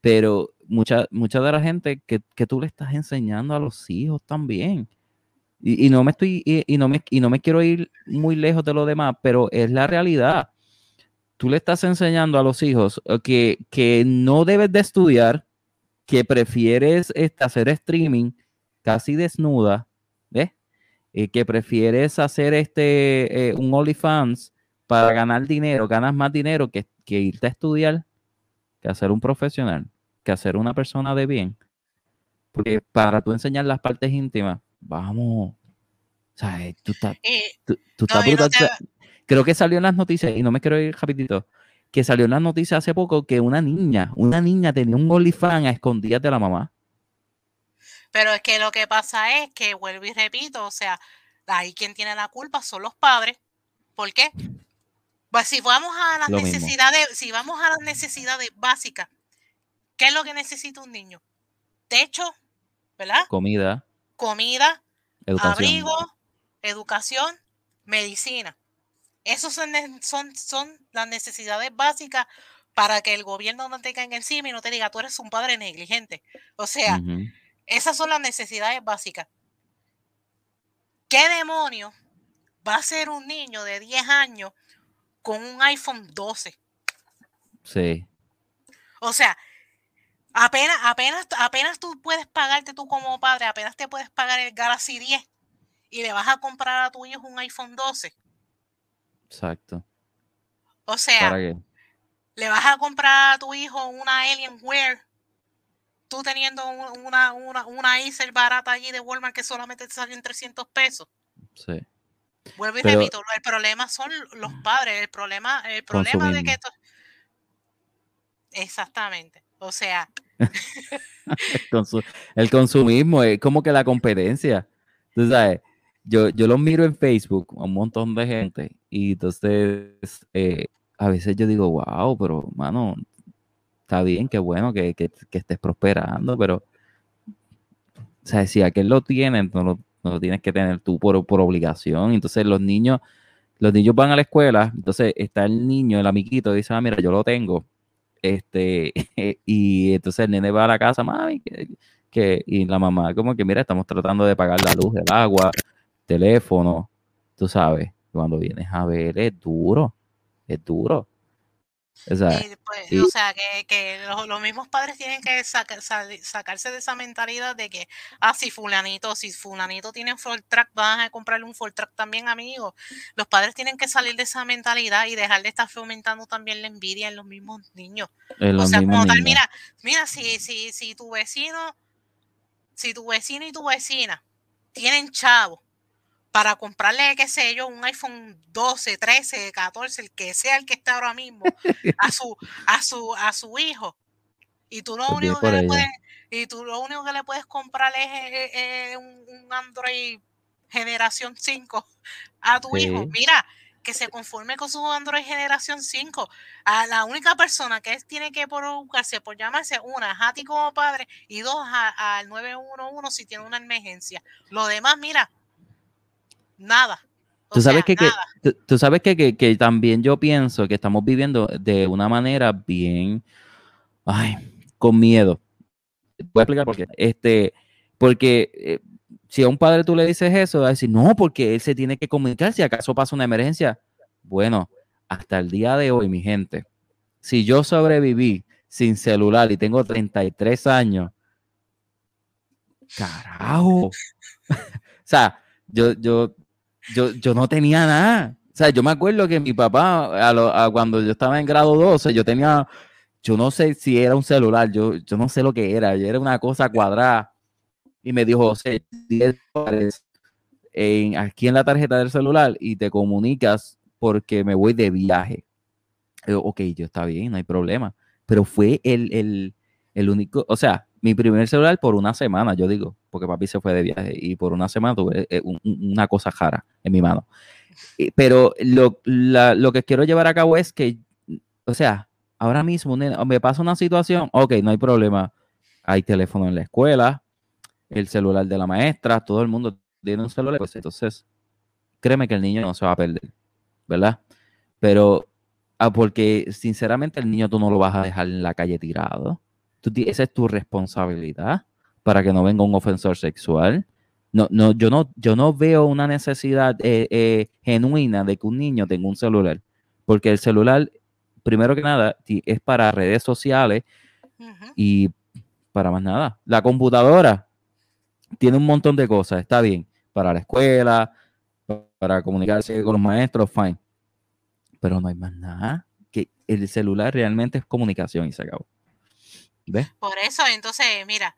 pero mucha, mucha de la gente que, tú le estás enseñando a los hijos también. Y, no me estoy, y, no me, y no me quiero ir muy lejos de lo demás, pero es la realidad. Tú le estás enseñando a los hijos que, que no debes de estudiar, que prefieres hacer streaming, casi desnuda, ¿ves? Y que prefieres hacer este eh, un OnlyFans para ganar dinero, ganas más dinero que, que, irte a estudiar, que hacer un profesional, que hacer una persona de bien. Porque para tú enseñar las partes íntimas, vamos, o sea, eh, tú estás, tú, estás brutal. Creo que salió en las noticias, y no me quiero ir rapidito, que salió en las noticias hace poco que una niña, una niña tenía un OnlyFans a escondidas de la mamá. Pero es que lo que pasa es que, vuelvo y repito, o sea, ahí quien tiene la culpa son los padres. ¿Por qué? Pues si vamos a las necesidades, si vamos a las necesidades básicas, ¿qué es lo que necesita un niño? Techo, ¿verdad? Comida. Comida, abrigo, educación, medicina. Esas son, son, son las necesidades básicas para que el gobierno no te caiga encima y no te diga, tú eres un padre negligente. O sea, esas son las necesidades básicas. ¿Qué demonio va a ser un niño de 10 años con un iPhone 12? Sí. O sea, apenas, apenas, apenas tú puedes pagarte tú como padre, apenas te puedes pagar el Galaxy 10 y le vas a comprar a tu hijo un iPhone 12. Exacto. O sea, le vas a comprar a tu hijo una Alienware tú teniendo una, una, una Acer barata allí de Walmart que solamente te salió en 300 pesos. Sí. Vuelvo y repito, el problema son los padres, el problema, el problema de que esto... Exactamente. O sea. el, consumismo es como que la competencia. Tú sabes, yo, yo lo miro en Facebook, un montón de gente, y entonces eh, a veces yo digo, wow, pero mano, está bien, qué bueno que, estés prosperando, pero o sea, si aquel lo tiene, no lo, tienes que tener tú por, obligación. Entonces los niños, los niños van a la escuela, entonces está el niño, el amiguito, dice, ah, mira, yo lo tengo. Este, y entonces el nene va a la casa, mami, que, y la mamá como que, mira, estamos tratando de pagar la luz, el agua, teléfono, tú sabes, cuando vienes a ver es duro, es duro. Pues, o sea, que, los, mismos padres tienen que sacarse de esa mentalidad de que, ah, si fulanito, si fulanito tiene un full track, van a comprarle un full track también, amigo. Los padres tienen que salir de esa mentalidad y dejar de estar fomentando también la envidia en los mismos niños. o sea, como tal, mira, mira, si, si, si tu vecino, si tu vecino y tu vecina tienen chavo para comprarle, qué sé yo, un iPhone 12, 13, 14, el que sea el que está ahora mismo, a su, a su, a su hijo. Y tú lo único que le puedes, y tú lo único que le puedes comprar es, un, Android generación 5 a tu hijo. Mira, que se conforme con su Android generación 5. A la única persona que tiene que buscarse por llamarse, una, a ti como padre, y dos, al 911 si tiene una emergencia. Lo demás, mira, nada. tú sabes, que, tú, sabes que, también yo pienso que estamos viviendo de una manera bien, ay, con miedo. Voy a explicar por qué. Este, porque eh, si a un padre tú le dices eso, va a decir, no, porque él se tiene que comunicar si acaso pasa una emergencia. Bueno, hasta el día de hoy, mi gente, si yo sobreviví sin celular y tengo 33 años, carajo. o sea, yo, yo, yo, yo no tenía nada. O sea, yo me acuerdo que mi papá, a cuando yo estaba en grado 12, yo tenía, yo no sé si era un celular, yo, yo no sé lo que era, era una cosa cuadrada. Y me dijo, José, 10 dólares en, aquí en la tarjeta del celular y te comunicas porque me voy de viaje. ok, yo está bien, no hay problema. Pero fue el, el, el único, o sea, mi primer celular por una semana, yo digo, porque papi se fue de viaje y por una semana tuve eh, una cosa jara en mi mano. Pero lo, lo, que quiero llevar a cabo es que, o sea, ahora mismo me pasa una situación, ok, no hay problema. Hay teléfono en la escuela, el celular de la maestra, todo el mundo tiene un celular, pues entonces créeme que el niño no se va a perder, ¿verdad? Pero, ah, porque sinceramente el niño tú no lo vas a dejar en la calle tirado esa es tu responsabilidad para que no venga un ofensor sexual. No, no, yo, no, yo no veo una necesidad eh, eh, genuina de que un niño tenga un celular, porque el celular, primero que nada, es para redes sociales y para más nada. La computadora tiene un montón de cosas, está bien, para la escuela, para comunicarse con los maestros, fine. Pero no hay más nada. Que el celular realmente es comunicación y se acabó. Por eso, entonces, mira,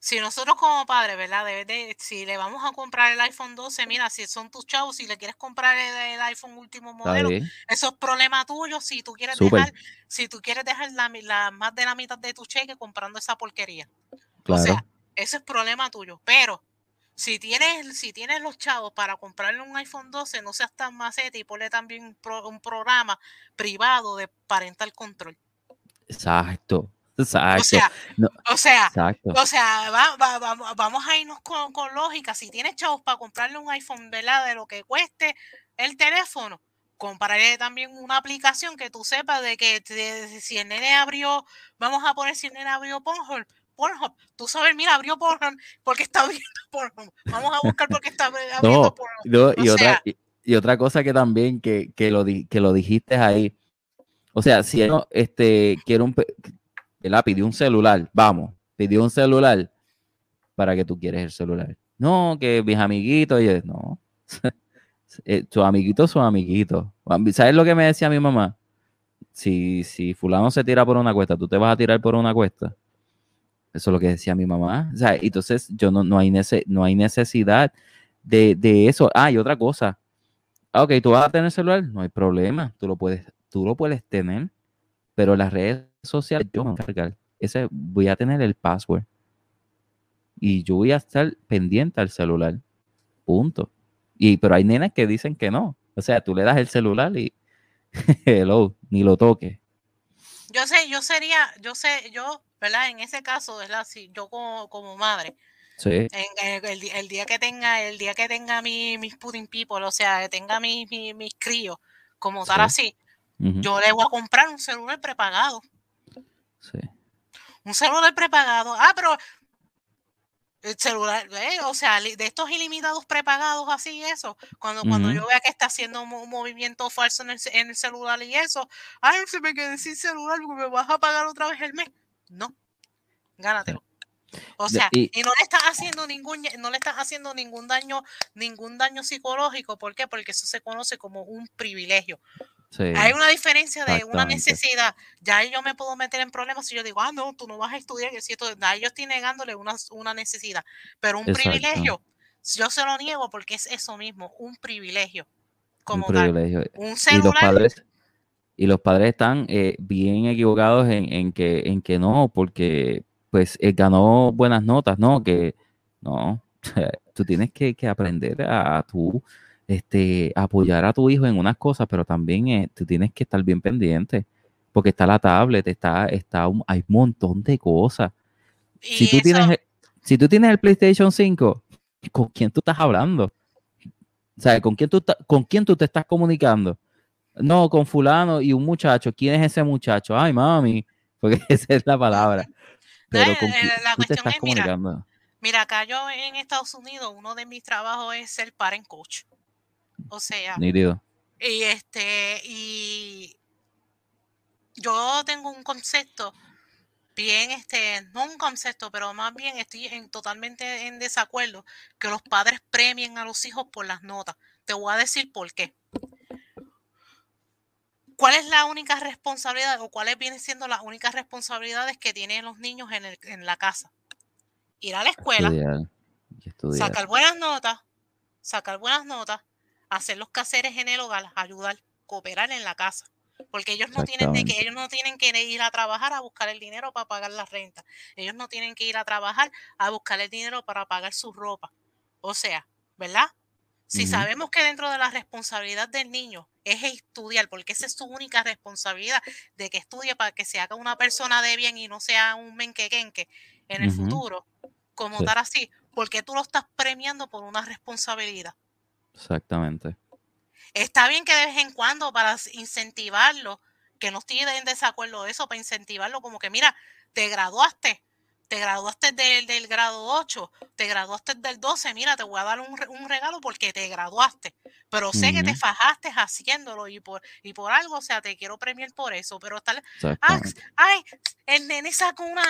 si nosotros como padres, ¿verdad? de, si le vamos a comprar el iPhone 12, mira, si son tus chavos, si le quieres comprar el, iPhone último modelo, eso es problema tuyo. Si tú quieres dejar, si tú quieres dejar la, más de la mitad de tu cheque comprando esa porquería. O sea, ese es problema tuyo. Pero si tienes, si tienes los chavos para comprarle un iPhone 12, no seas tan macete y ponle también un programa privado de parental control. Exacto. O sea, o sea, o sea vamos a irnos con, lógica. Si tienes chavos para comprarle un iPhone, ¿verdad? De lo que cueste el teléfono, compraré también una aplicación que tú sepas de que si el nene abrió, vamos a poner si el nene abrió Pornhub, Pornhub, tú sabes, mira, abrió Pornhub porque está abriendo Pornhub. Vamos a buscar porque está abriendo Pornhub. y, otra, y, otra cosa que también que, que, lo, que lo dijiste ahí, o sea, si no, este, quiero un, ¿verdad? Pidió un celular, vamos, pidió un celular, ¿para que tú quieres el celular? No, que mis amiguitos, y no, eh, sus amiguitos son amiguitos. ¿Sabes lo que me decía mi mamá? Si, si fulano se tira por una cuesta, tú te vas a tirar por una cuesta. Eso es lo que decía mi mamá. O sea, entonces yo no, no, hay, no hay necesidad de, de, eso. Ah, y otra cosa. Ah, ok, tú vas a tener celular, no hay problema. Tú lo puedes, tú lo puedes tener, pero las redes social, yo me voy a encargar. Ese, voy a tener el password. Y yo voy a estar pendiente al celular. Punto. Y, pero hay nenas que dicen que no. O sea, tú le das el celular y hello, ni lo toques. Yo sé, yo sería, yo sé, yo, ¿verdad? En ese caso, ¿verdad? Si yo como, como madre, sí. el, día que tenga, el día que tenga mi, mis pudding people, o sea, que tenga mis, mis, críos, como tal así, yo le voy a comprar un celular prepagado. Sí. Un celular prepagado. Ah, pero El celular, ¿eh? o sea, de estos ilimitados prepagados así, eso. Cuando, cuando yo vea que está haciendo un, movimiento falso en el, en el, celular y eso, ay, se me quedé sin celular porque me vas a pagar otra vez el mes. No, gánatelo. O sea, y, no le estás haciendo ningún, no le estás haciendo ningún daño, ningún daño psicológico. ¿Por qué? Porque eso se conoce como un privilegio. Hay una diferencia de una necesidad. Ya yo me puedo meter en problemas si yo digo, ah, no, tú no vas a estudiar. Y cierto, yo estoy negándole una, una necesidad. Pero un privilegio, yo se lo niego porque es eso mismo, un privilegio. Como un privilegio. un celular. Y los padres, y los padres están eh, bien equivocados en, en, que, en que no, porque pues eh, ganó buenas notas, ¿no? Que no, tú tienes que, que aprender a, a tú este, apoyar a tu hijo en unas cosas, pero también eh, tú tienes que estar bien pendiente, porque está la tablet, está, está hay un montón de cosas. Si tú, tienes, si tú tienes el PlayStation 5, ¿con quién tú estás hablando? O sea, ¿con quién tú, ¿con quién tú te estás comunicando? No, con fulano y un muchacho. ¿Quién es ese muchacho? Ay, mami, porque esa es la palabra. Pero ¿con quién tú te estás comunicando? Mira, acá yo en Estados Unidos, uno de mis trabajos es ser parent coach. O sea. Y este, y yo tengo un concepto bien, este, no un concepto, pero más bien estoy en, totalmente en desacuerdo que los padres premien a los hijos por las notas. Te voy a decir por qué. ¿Cuál es la única responsabilidad o cuáles vienen siendo las únicas responsabilidades que tienen los niños en, el, en la casa? Ir a la escuela, sacar buenas notas, sacar buenas notas, hacer los caseres en el hogar, ayudar, cooperar en la casa. Porque ellos no tienen de que ellos no tienen que ir a trabajar a buscar el dinero para pagar la renta. Ellos no tienen que ir a trabajar a buscar el dinero para pagar su ropa. O sea, ¿verdad? Si sabemos que dentro de la responsabilidad del niño es estudiar, porque esa es su única responsabilidad, de que estudie para que se haga una persona de bien y no sea un menquequenque en el futuro, como tal así, porque tú lo estás premiando por una responsabilidad. Exactamente. Está bien que de vez en cuando para incentivarlo, que no estoy en desacuerdo de eso, para incentivarlo como que, mira, te graduaste, te graduaste del, grado 8, te graduaste del 12, mira, te voy a dar un, regalo porque te graduaste, pero sé que te fajaste haciéndolo y por, y por algo, o sea, te quiero premiar por eso, pero ah, ay, el nene sacó una,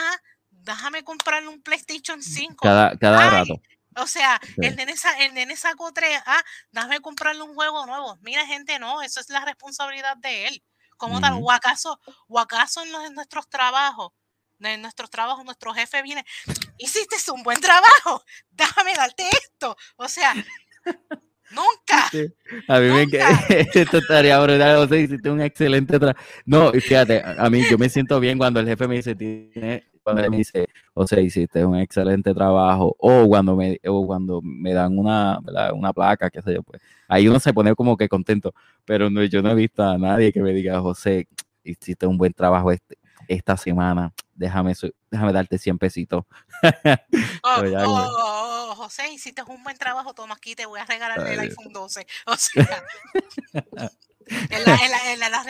déjame comprarle un PlayStation 5. Cada, cada rato. O sea, el, nene, el nene sacó tres, ah, dame comprarle un juego nuevo. Mira, gente, no, eso es la responsabilidad de él. ¿Cómo tal? O acaso, o acaso en, en nuestros trabajos, en nuestros trabajos, nuestro jefe viene, hiciste un buen trabajo, déjame darte esto. O sea, nunca. A mí me esto estaría brutal, o sea, hiciste un excelente trabajo. No, fíjate, a mí yo me siento bien cuando el jefe me dice, tiene cuando me dice, o sea, hiciste un excelente trabajo, o cuando me, o cuando me dan una, una placa, qué sé yo, pues ahí uno se pone como que contento, pero no, yo no he visto a nadie que me diga, José, hiciste un buen trabajo este, esta semana, déjame, déjame darte 100 pesitos. Oh, oh, oh, José, hiciste un buen trabajo, toma aquí, te voy a regalar el iPhone 12. O sea, en, la, en, la, en, la,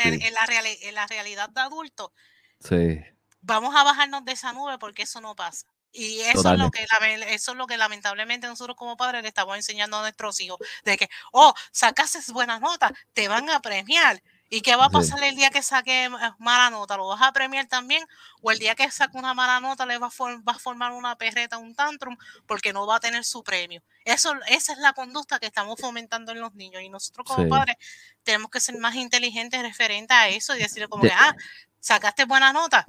en la realidad de adulto. Sí vamos a bajarnos de esa nube porque eso no pasa. Y eso es, lo que, eso es lo que lamentablemente nosotros como padres le estamos enseñando a nuestros hijos, de que, oh, sacaste buenas notas, te van a premiar. ¿Y qué va a pasar el día que saque mala nota? ¿Lo vas a premiar también? ¿O el día que saque una mala nota le va a, formar una perreta, un tantrum, porque no va a tener su premio? Eso, esa es la conducta que estamos fomentando en los niños. Y nosotros como padres tenemos que ser más inteligentes referente a eso y decirle como que, ah, sacaste buena nota.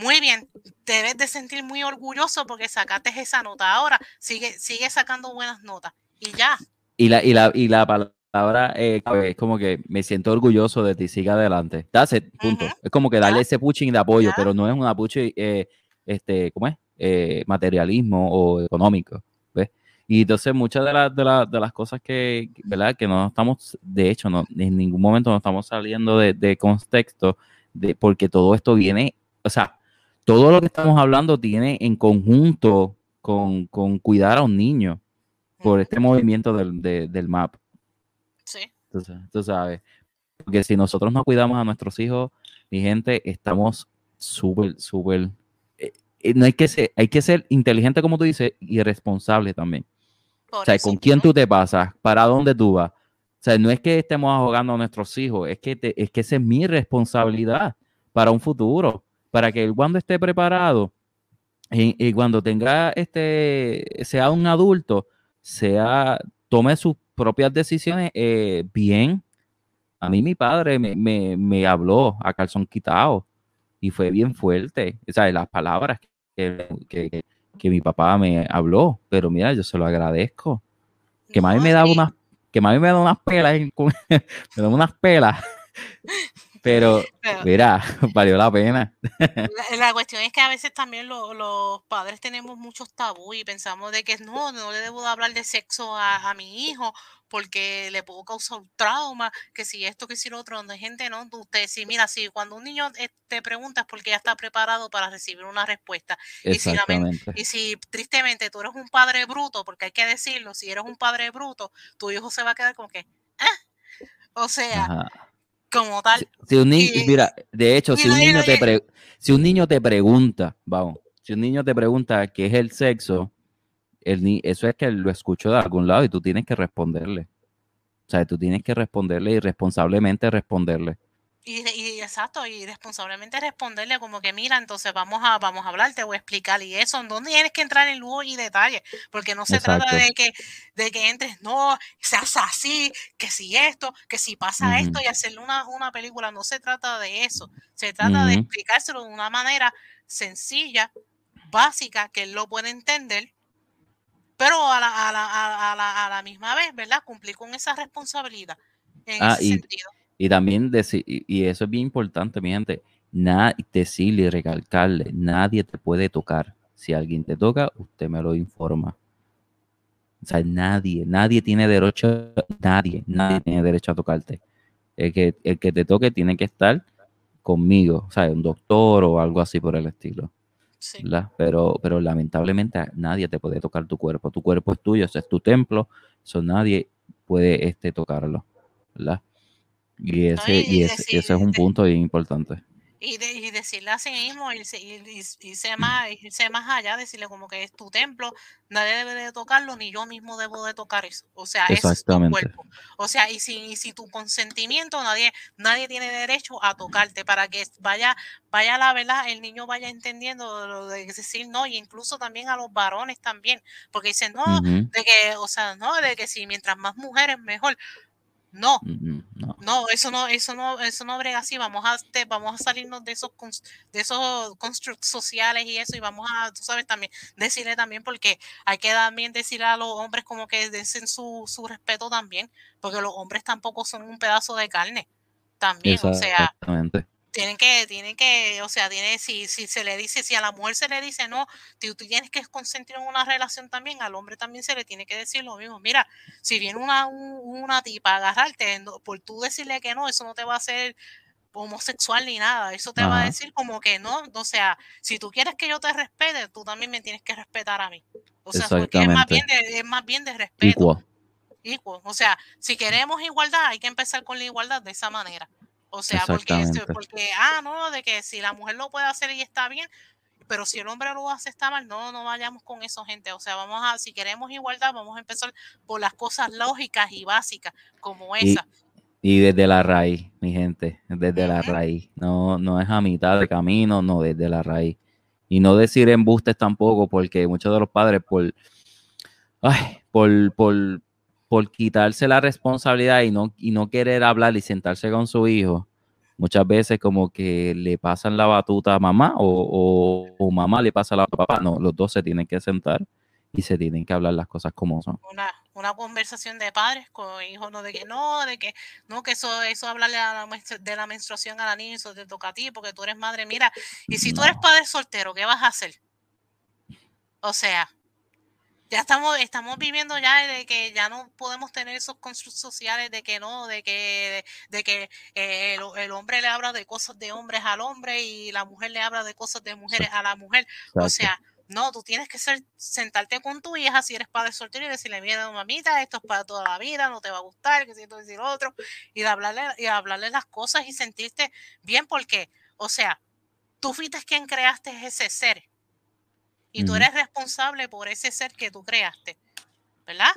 Muy bien, debes de sentir muy orgulloso porque sacaste esa nota. Ahora sigue, sigue sacando buenas notas y ya. Y la, y la, y la palabra eh, es como que me siento orgulloso de ti, sigue adelante. That's punto. Es como que darle ese pushing de apoyo, pero no es una pushing, eh, este, ¿cómo es? Eh, materialismo o económico. ¿ves? Y entonces muchas de, las de, de, las cosas que, ¿verdad? Que no estamos, de hecho, no, en ningún momento no estamos saliendo de, de contexto de, porque todo esto viene, o sea, todo lo que estamos hablando tiene en conjunto con, cuidar a un niño por este movimiento del, del MAP. Sí. Entonces, tú sabes, porque si nosotros no cuidamos a nuestros hijos, mi gente, estamos súper, súper, eh, eh, no hay que ser, hay que ser inteligente, como tú dices, y responsable también. o sea, con quién tú te pasas, para dónde tú vas. O sea, no es que estemos ahogando a nuestros hijos, es que, es que esa es mi responsabilidad para un futuro, para que él cuando esté preparado y, cuando tenga este, sea un adulto, sea, tome sus propias decisiones eh, bien. A mí mi padre me, me, habló a calzón quitado y fue bien fuerte. O sea, las palabras que, que, que, mi papá me habló, pero mira, yo se lo agradezco. Que mami me da unas, que mami me da unas pelas, me da unas pelas pero, mira, valió la pena. La, cuestión es que a veces también los padres tenemos muchos tabú y pensamos de que no, no le debo hablar de sexo a, mi hijo porque le puedo causar un trauma, que si esto, que si lo otro, donde gente no, usted sí, mira, si cuando un niño eh, te pregunta es porque ya está preparado para recibir una respuesta. Y si, y si tristemente tú eres un padre bruto, porque hay que decirlo, si eres un padre bruto, tu hijo se va a quedar como que, ah", o sea, como tal. Si, un niño, mira, de hecho, si un niño, te si un niño te pregunta, vamos, si un niño te pregunta qué es el sexo, el eso es que lo escucho de algún lado y tú tienes que responderle. O sea, tú tienes que responderle y responsablemente responderle. Y, exacto, y responsablemente responderle como que mira, entonces vamos a, vamos a hablar, te voy a explicar y eso, ¿dónde tienes que entrar en lujo y detalle? Porque no se trata de que, de que entres, no, seas así, que si esto, que si pasa esto y hacerle una, una, película, no se trata de eso, se trata de explicárselo de una manera sencilla, básica, que él lo puede entender, pero a la, a la, a la, a la misma vez, ¿verdad? Cumplir con esa responsabilidad en ah, ese sentido. Y también decir, y eso es bien importante, mi gente, decirle y recalcarle, nadie te puede tocar. Si alguien te toca, usted me lo informa. O sea, nadie, nadie tiene derecho, nadie, nadie tiene derecho a tocarte. El que, el que te toque tiene que estar conmigo, o sea, un doctor o algo así por el estilo. Pero, pero lamentablemente nadie te puede tocar tu cuerpo. Tu cuerpo es tuyo, ese es tu templo, eso nadie puede este, tocarlo. ¿verdad? Y ese, y, ese, es un punto bien importante. Y, y decirle a sí mismo, y irse, más, más allá, decirle como que es tu templo, nadie debe de tocarlo, ni yo mismo debo de tocar eso. O sea, es tu cuerpo. O sea, y si, si tu consentimiento, nadie, nadie tiene derecho a tocarte para que vaya, vaya la verdad, el niño vaya entendiendo lo de decir no, y incluso también a los varones también, porque dicen no, de que, o sea, no, de que si mientras más mujeres mejor. No, no, eso no, eso no, eso no brega así. Vamos a, vamos a salirnos de esos, de esos constructos sociales y eso, y vamos a, tú sabes, también decirle también, porque hay que también decirle a los hombres como que den su, su respeto también, porque los hombres tampoco son un pedazo de carne, también, o sea, tienen que, tienen que, o sea, tiene, si, si se le dice, si a la mujer se le dice no, tú, tú, tienes que consentir en una relación también, al hombre también se le tiene que decir lo mismo. Mira, si viene una, una tipa a agarrarte, por tú decirle que no, eso no te va a hacer homosexual ni nada, eso te va a decir como que no, o sea, si tú quieres que yo te respete, tú también me tienes que respetar a mí. O sea, porque es más bien de, es más bien de respeto. O sea, si queremos igualdad, hay que empezar con la igualdad de esa manera. O sea, porque, porque, ah, no, de que si la mujer lo puede hacer y está bien, pero si el hombre lo hace está mal, no, no vayamos con eso, gente. O sea, vamos a, si queremos igualdad, vamos a empezar por las cosas lógicas y básicas como esa. Y desde la raíz, mi gente, desde la raíz. No, no es a mitad de camino, no, desde la raíz. Y no decir embustes tampoco, porque muchos de los padres, por, ay, por, por, por quitarse la responsabilidad y no, y no querer hablar y sentarse con su hijo, muchas veces como que le pasan la batuta a mamá o, mamá le pasa la batuta a papá. No, los dos se tienen que sentar y se tienen que hablar las cosas como son. Una, una conversación de padres con hijos, no de que no, de que no, que eso, eso hablarle de la menstruación a la niña, eso te toca a ti porque tú eres madre. Mira, y si tú eres padre soltero, ¿qué vas a hacer? O sea, ya estamos, estamos viviendo ya de que ya no podemos tener esos constructos sociales de que no, de que, de, que eh, el, hombre le habla de cosas de hombres al hombre y la mujer le habla de cosas de mujeres a la mujer. O sea, no, tú tienes que ser, sentarte con tu hija si eres padre soltero y decirle, mira, mamita, esto es para toda la vida, no te va a gustar, que siento decir otro, y de hablarle, y hablarle las cosas y sentirte bien porque, o sea, tú fuiste quien creaste ese ser Y tú eres responsable por ese ser que tú creaste, ¿verdad?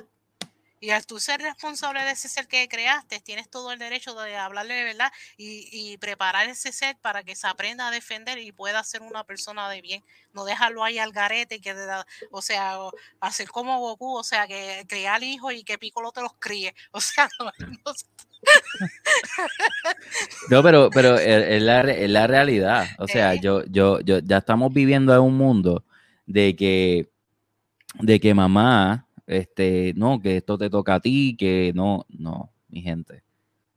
Y al tú ser responsable de ese ser que creaste, tienes todo el derecho de hablarle de verdad y, preparar ese ser para que se aprenda a defender y pueda ser una persona de bien. No dejarlo ahí al garete, que o sea, hacer como Goku, o sea, que criar hijos y que Piccolo te los críe. O sea, no, no, pero, pero es la, la realidad. O sea, yo, yo, yo, ya estamos viviendo en un mundo de que, de que mamá este, no, que esto te toca a ti, que no, no, mi gente,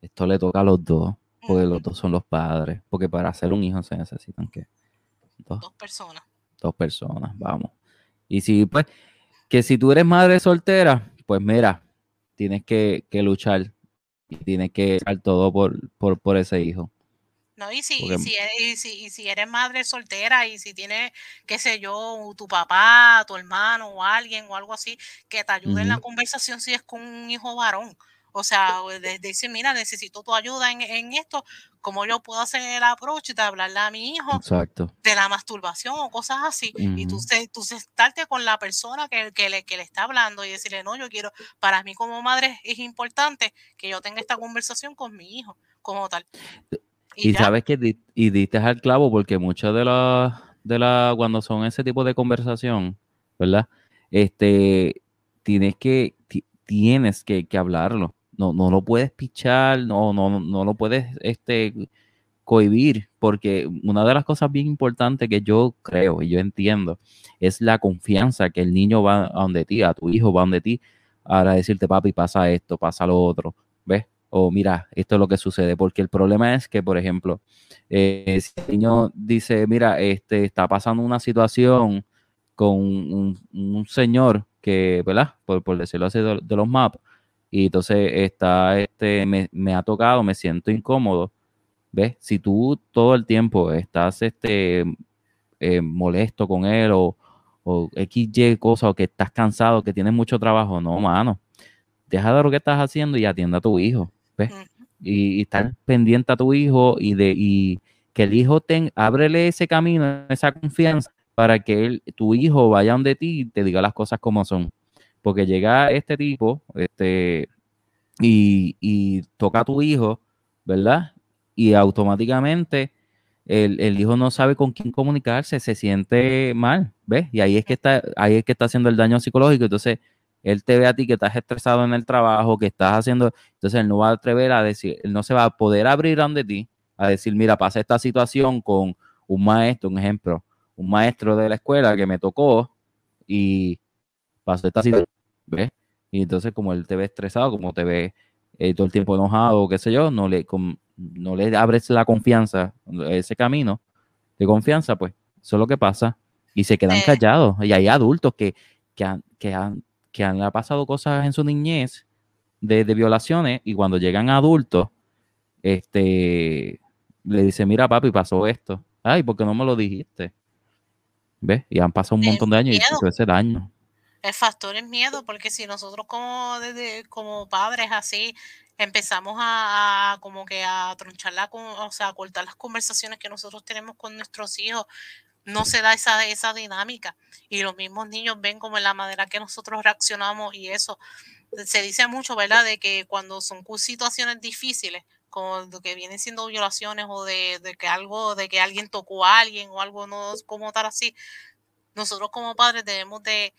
esto le toca a los dos, porque los dos son los padres, porque para ser un hijo se necesitan que dos, personas. Dos personas, vamos. Y si, pues, que si tú eres madre soltera, pues mira, tienes que, luchar y tienes que dar todo por, por, por ese hijo. No, y si, y si, eres, y, si, eres madre soltera y si tienes, qué sé yo, tu papá, tu hermano o alguien o algo así que te ayude en la conversación si es con un hijo varón. O sea, de, decir, mira, necesito tu ayuda en, en, esto, ¿cómo yo puedo hacer el approach de hablarle a mi hijo de la masturbación o cosas así? Y tú, tú sentarte con la persona que, que, le, que le está hablando y decirle, no, yo quiero, para mí como madre es importante que yo tenga esta conversación con mi hijo como tal. Y, sabes que y diste al clavo porque muchas de las, de la, cuando son ese tipo de conversación, ¿verdad? Este, tienes que, tienes que, hablarlo. No, no lo puedes pichar, no, no, no lo puedes este, cohibir, porque una de las cosas bien importantes que yo creo y yo entiendo es la confianza que el niño va a donde ti, a tu hijo va a donde ti, ahora decirte, papi, pasa esto, pasa lo otro, ¿ves? O mira, esto es lo que sucede, porque el problema es que, por ejemplo, eh, si el niño dice, mira, este está pasando una situación con un, señor que, ¿verdad? Por, decirlo así, de, los maps, y entonces está, este, me, ha tocado, me siento incómodo, ¿ves? Si tú todo el tiempo estás, este, eh, molesto con él o, o XY cosa, o que estás cansado, que tienes mucho trabajo, no, mano, deja de lo que estás haciendo y atienda a tu hijo y, estar pendiente a tu hijo y de y que el hijo ten, ábrele ese camino, esa confianza para que él, tu hijo vaya donde ti y te diga las cosas como son. Porque llega este tipo, este, y, toca a tu hijo, ¿verdad? Y automáticamente el, el, hijo no sabe con quién comunicarse, se siente mal, ¿ves? Y ahí es que está, ahí es que está haciendo el daño psicológico. Entonces, él te ve a ti que estás estresado en el trabajo, que estás haciendo, entonces él no va a atrever a decir, él no se va a poder abrir ante ti, a decir, mira, pasa esta situación con un maestro, un ejemplo, un maestro de la escuela que me tocó y pasó esta situación, ¿ves? Y entonces como él te ve estresado, como te ve eh, todo el tiempo enojado, qué sé yo, no le, no le abres la confianza, ese camino de confianza, pues eso es lo que pasa. Y se quedan callados. Y hay adultos que, que, que han que han pasado cosas en su niñez de, violaciones y cuando llegan adultos, este, le dice, mira papi, pasó esto. Ay, ¿por qué no me lo dijiste? ¿Ves? Y han pasado un montón de años y y ese daño. El factor es miedo, porque si nosotros como, desde, como padres así empezamos a, como que a tronchar la, o sea, a cortar las conversaciones que nosotros tenemos con nuestros hijos, no se da esa, esa dinámica. Y los mismos niños ven como la manera que nosotros reaccionamos y eso. Se dice mucho, ¿verdad? De que cuando son situaciones difíciles, como de que vienen siendo violaciones o de, que algo, de que alguien tocó a alguien o algo no como tal así, nosotros como padres debemos de,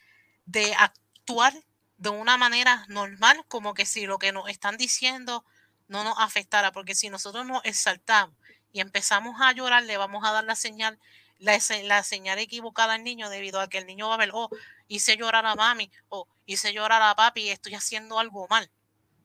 de actuar de una manera normal, como que si lo que nos están diciendo no nos afectara, porque si nosotros nos exaltamos y empezamos a llorar, le vamos a dar la señal la, la, señal equivocada al niño debido a que el niño va a ver, oh, hice llorar a mami, o oh, hice llorar a papi estoy haciendo algo mal.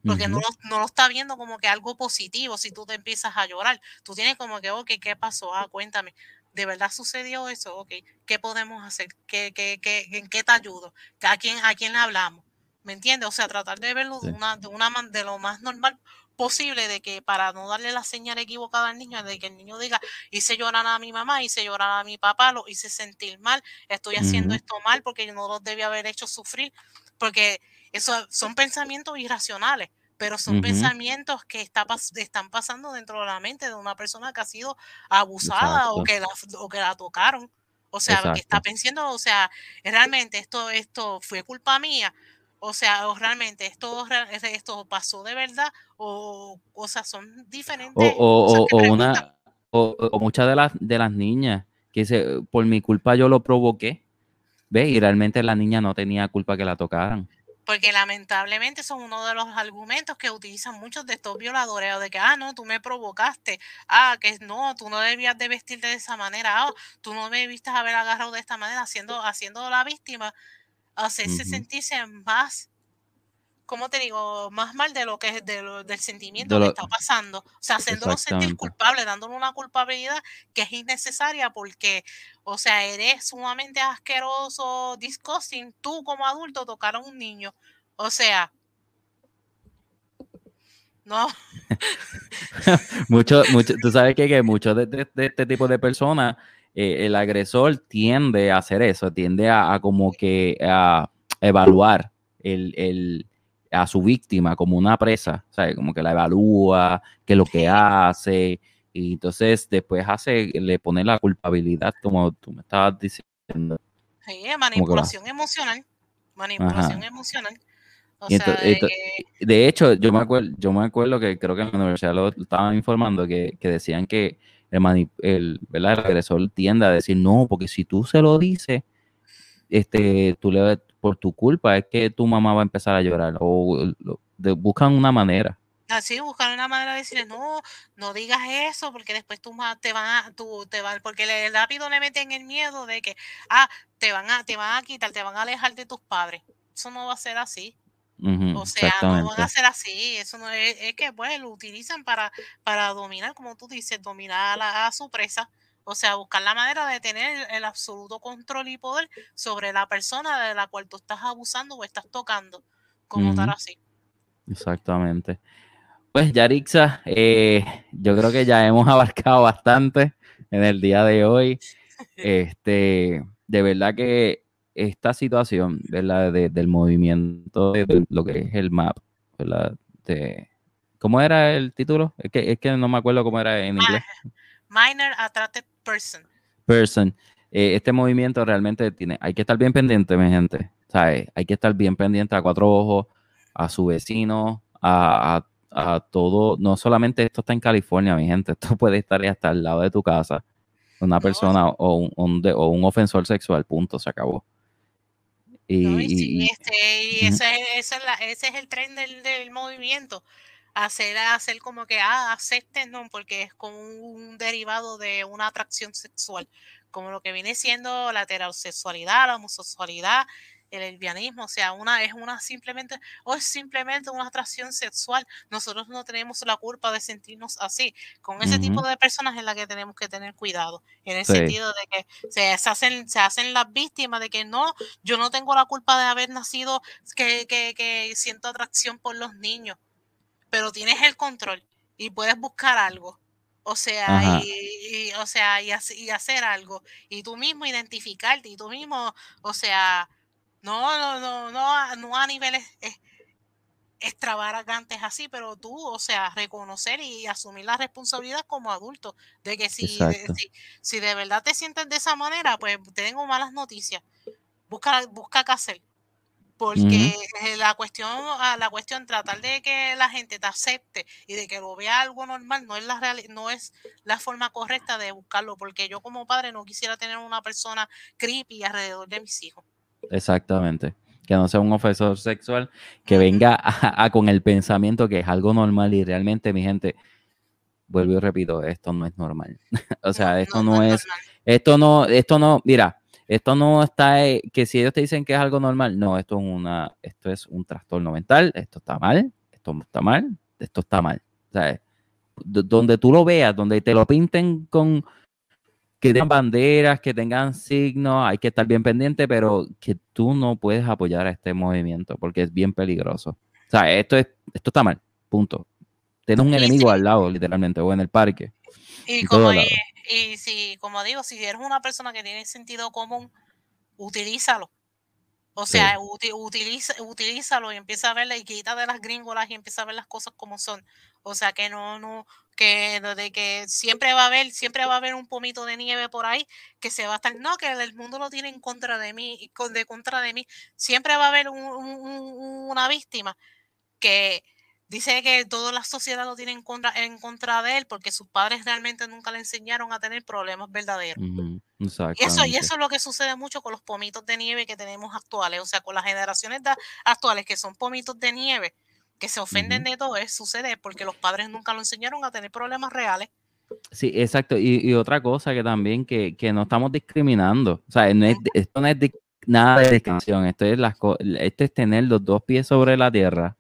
Porque no, lo, no, lo, está viendo como que algo positivo si tú te empiezas a llorar. Tú tienes como que, ok, ¿qué pasó? Ah, cuéntame. ¿De verdad sucedió eso? Ok, ¿qué podemos hacer? ¿Qué, qué, qué, ¿En qué te ayudo? ¿A quién, ¿A quién le hablamos? ¿Me entiendes? O sea, tratar de verlo de, una, de, una, de lo más normal posible de que para no darle la señal equivocada al niño, de que el niño diga, hice llorar a mi mamá, hice llorar a mi papá, lo hice sentir mal, estoy haciendo esto mal porque no los debía haber hecho sufrir, porque eso son pensamientos irracionales, pero son pensamientos que está, están pasando dentro de la mente de una persona que ha sido abusada o que, la, o que la tocaron. O sea, que está pensando, o sea, realmente esto, esto fue culpa mía. O sea, o realmente esto, esto pasó de verdad, o cosas son diferentes. O, o, una, o, muchas de las, de las niñas que dice, por mi culpa yo lo provoqué, ¿ves? Y realmente la niña no tenía culpa que la tocaran. Porque lamentablemente son uno de los argumentos que utilizan muchos de estos violadores, o de que, ah, no, tú me provocaste, ah, que no, tú no debías de vestirte de esa manera, ah, tú no me debiste haber agarrado de esta manera, haciendo, haciendo la víctima, hacerse sentirse más ¿cómo te digo? Más mal de lo que es del sentimiento que está pasando. O sea, haciéndolo sentir culpable, dándole una culpabilidad que es innecesaria porque, o sea, eres sumamente asqueroso, disgusting, tú como adulto tocar a un niño. O sea, no. mucho, mucho, tú sabes que, que muchos de, este tipo de personas, eh, el agresor tiende a hacer eso, tiende a, como que a evaluar el, a su víctima como una presa, ¿sabes? Como que la evalúa, que lo que hace, y entonces después hace, le pone la culpabilidad, como tú me estabas diciendo. Sí, manipulación emocional, manipulación emocional. de hecho, yo me acuerdo, yo me acuerdo que creo que en la universidad lo, estaban informando que, decían que el, el, el agresor tiende a decir no, porque si tú se lo dices, este, tú le por tu culpa es que tu mamá va a empezar a llorar o buscan una manera. Así, buscan una manera de decirle, no, no digas eso, porque después tú te van a, tú, te van, porque le, rápido le meten el miedo de que, ah, te van a, te van a quitar, te van a alejar de tus padres. Eso no va a ser así. O sea, no van a ser así. Eso no es, es que, pues, lo utilizan para, para dominar, como tú dices, dominar a su presa o sea, buscar la manera de tener el absoluto control y poder sobre la persona de la cual tú estás abusando o estás tocando, como tal así. Exactamente. Pues Yarixa, eh, yo creo que ya hemos abarcado bastante en el día de hoy. Este, de verdad que esta situación ¿verdad? del movimiento de, lo que es el MAP, ¿verdad? De, ¿Cómo era el título? Es que, es que no me acuerdo cómo era en inglés. Minor Attracted Person. Person. Eh, este movimiento realmente tiene, hay que estar bien pendiente, mi gente. ¿sabes? Hay que estar bien pendiente a cuatro ojos, a su vecino, a, todo. No solamente esto está en California, mi gente. Esto puede estar hasta al lado de tu casa. Una persona o un, o un ofensor sexual, punto, se acabó. Y, este, ese, es el tren del movimiento hacer, hacer como que, ah, acepten, no, porque es como un, derivado de una atracción sexual, como lo que viene siendo la heterosexualidad, la homosexualidad, el lesbianismo, o sea, una es una simplemente, o es simplemente una atracción sexual. Nosotros no tenemos la culpa de sentirnos así. Con ese tipo de personas es la que tenemos que tener cuidado, en el sentido de que se, hacen, se hacen las víctimas de que no, yo no tengo la culpa de haber nacido, que, que, que siento atracción por los niños pero tienes el control y puedes buscar algo. O sea, y, o sea, y, hacer algo. Y tú mismo identificarte y tú mismo, o sea, no, no, no, no, no a niveles extravagantes así, pero tú, o sea, reconocer y asumir la responsabilidad como adulto de que si, si, si, de verdad te sientes de esa manera, pues te tengo malas noticias. Busca, busca qué hacer porque la cuestión ah, la cuestión tratar de que la gente te acepte y de que lo vea algo normal no es la no es la forma correcta de buscarlo porque yo como padre no quisiera tener una persona creepy alrededor de mis hijos exactamente que no sea un ofensor sexual que venga a, con el pensamiento que es algo normal y realmente mi gente vuelvo y repito esto no es normal o sea esto no, es esto no esto no mira esto no está, eh, que si ellos te dicen que es algo normal, no, esto es, una, esto es un trastorno mental, esto está mal, esto está mal, esto está mal. ¿sabes? Donde tú lo veas, donde te lo pinten con que tengan banderas, que tengan signos, hay que estar bien pendiente, pero que tú no puedes apoyar a este movimiento porque es bien peligroso. O sea, esto, es, esto está mal, punto. Tienes un enemigo al lado, literalmente, o en el parque. Y como, y si, como digo, si eres una persona que tiene sentido común, utilízalo. O sea, utiliza, utilízalo y empieza a verla y quita de las gringolas y empieza a ver las cosas como son. O sea que no, no, que de que siempre va a haber, siempre va a haber un pomito de nieve por ahí que se va a estar, no, que el mundo lo tiene en contra de mí, de contra de mí, siempre va a haber una víctima que dice que toda la sociedad lo tiene en contra, en contra de él porque sus padres realmente nunca le enseñaron a tener problemas verdaderos. y, eso, y eso es lo que sucede mucho con los pomitos de nieve que tenemos actuales, o sea, con las generaciones actuales que son pomitos de nieve que se ofenden de todo, es, sucede porque los padres nunca lo enseñaron a tener problemas reales. Sí, exacto. Y, otra cosa que también que, no estamos discriminando. O sea, esto no es nada de discriminación. Esto es, las, esto es tener los dos pies sobre la tierra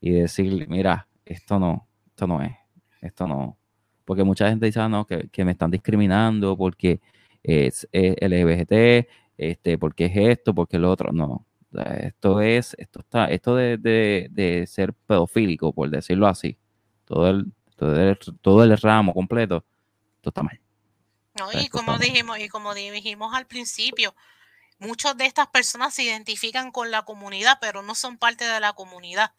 y decir, mira, esto no, esto no es, esto no. Porque mucha gente dice, ah, no, que, me están discriminando porque es, es LGBT, este, porque es esto, porque es lo otro. No, esto es, esto está, esto de, ser pedofílico, por decirlo así, todo el, todo el, ramo completo, esto está mal. No, y como dijimos, y como dijimos al principio, muchas de estas personas se identifican con la comunidad, pero no son parte de la comunidad.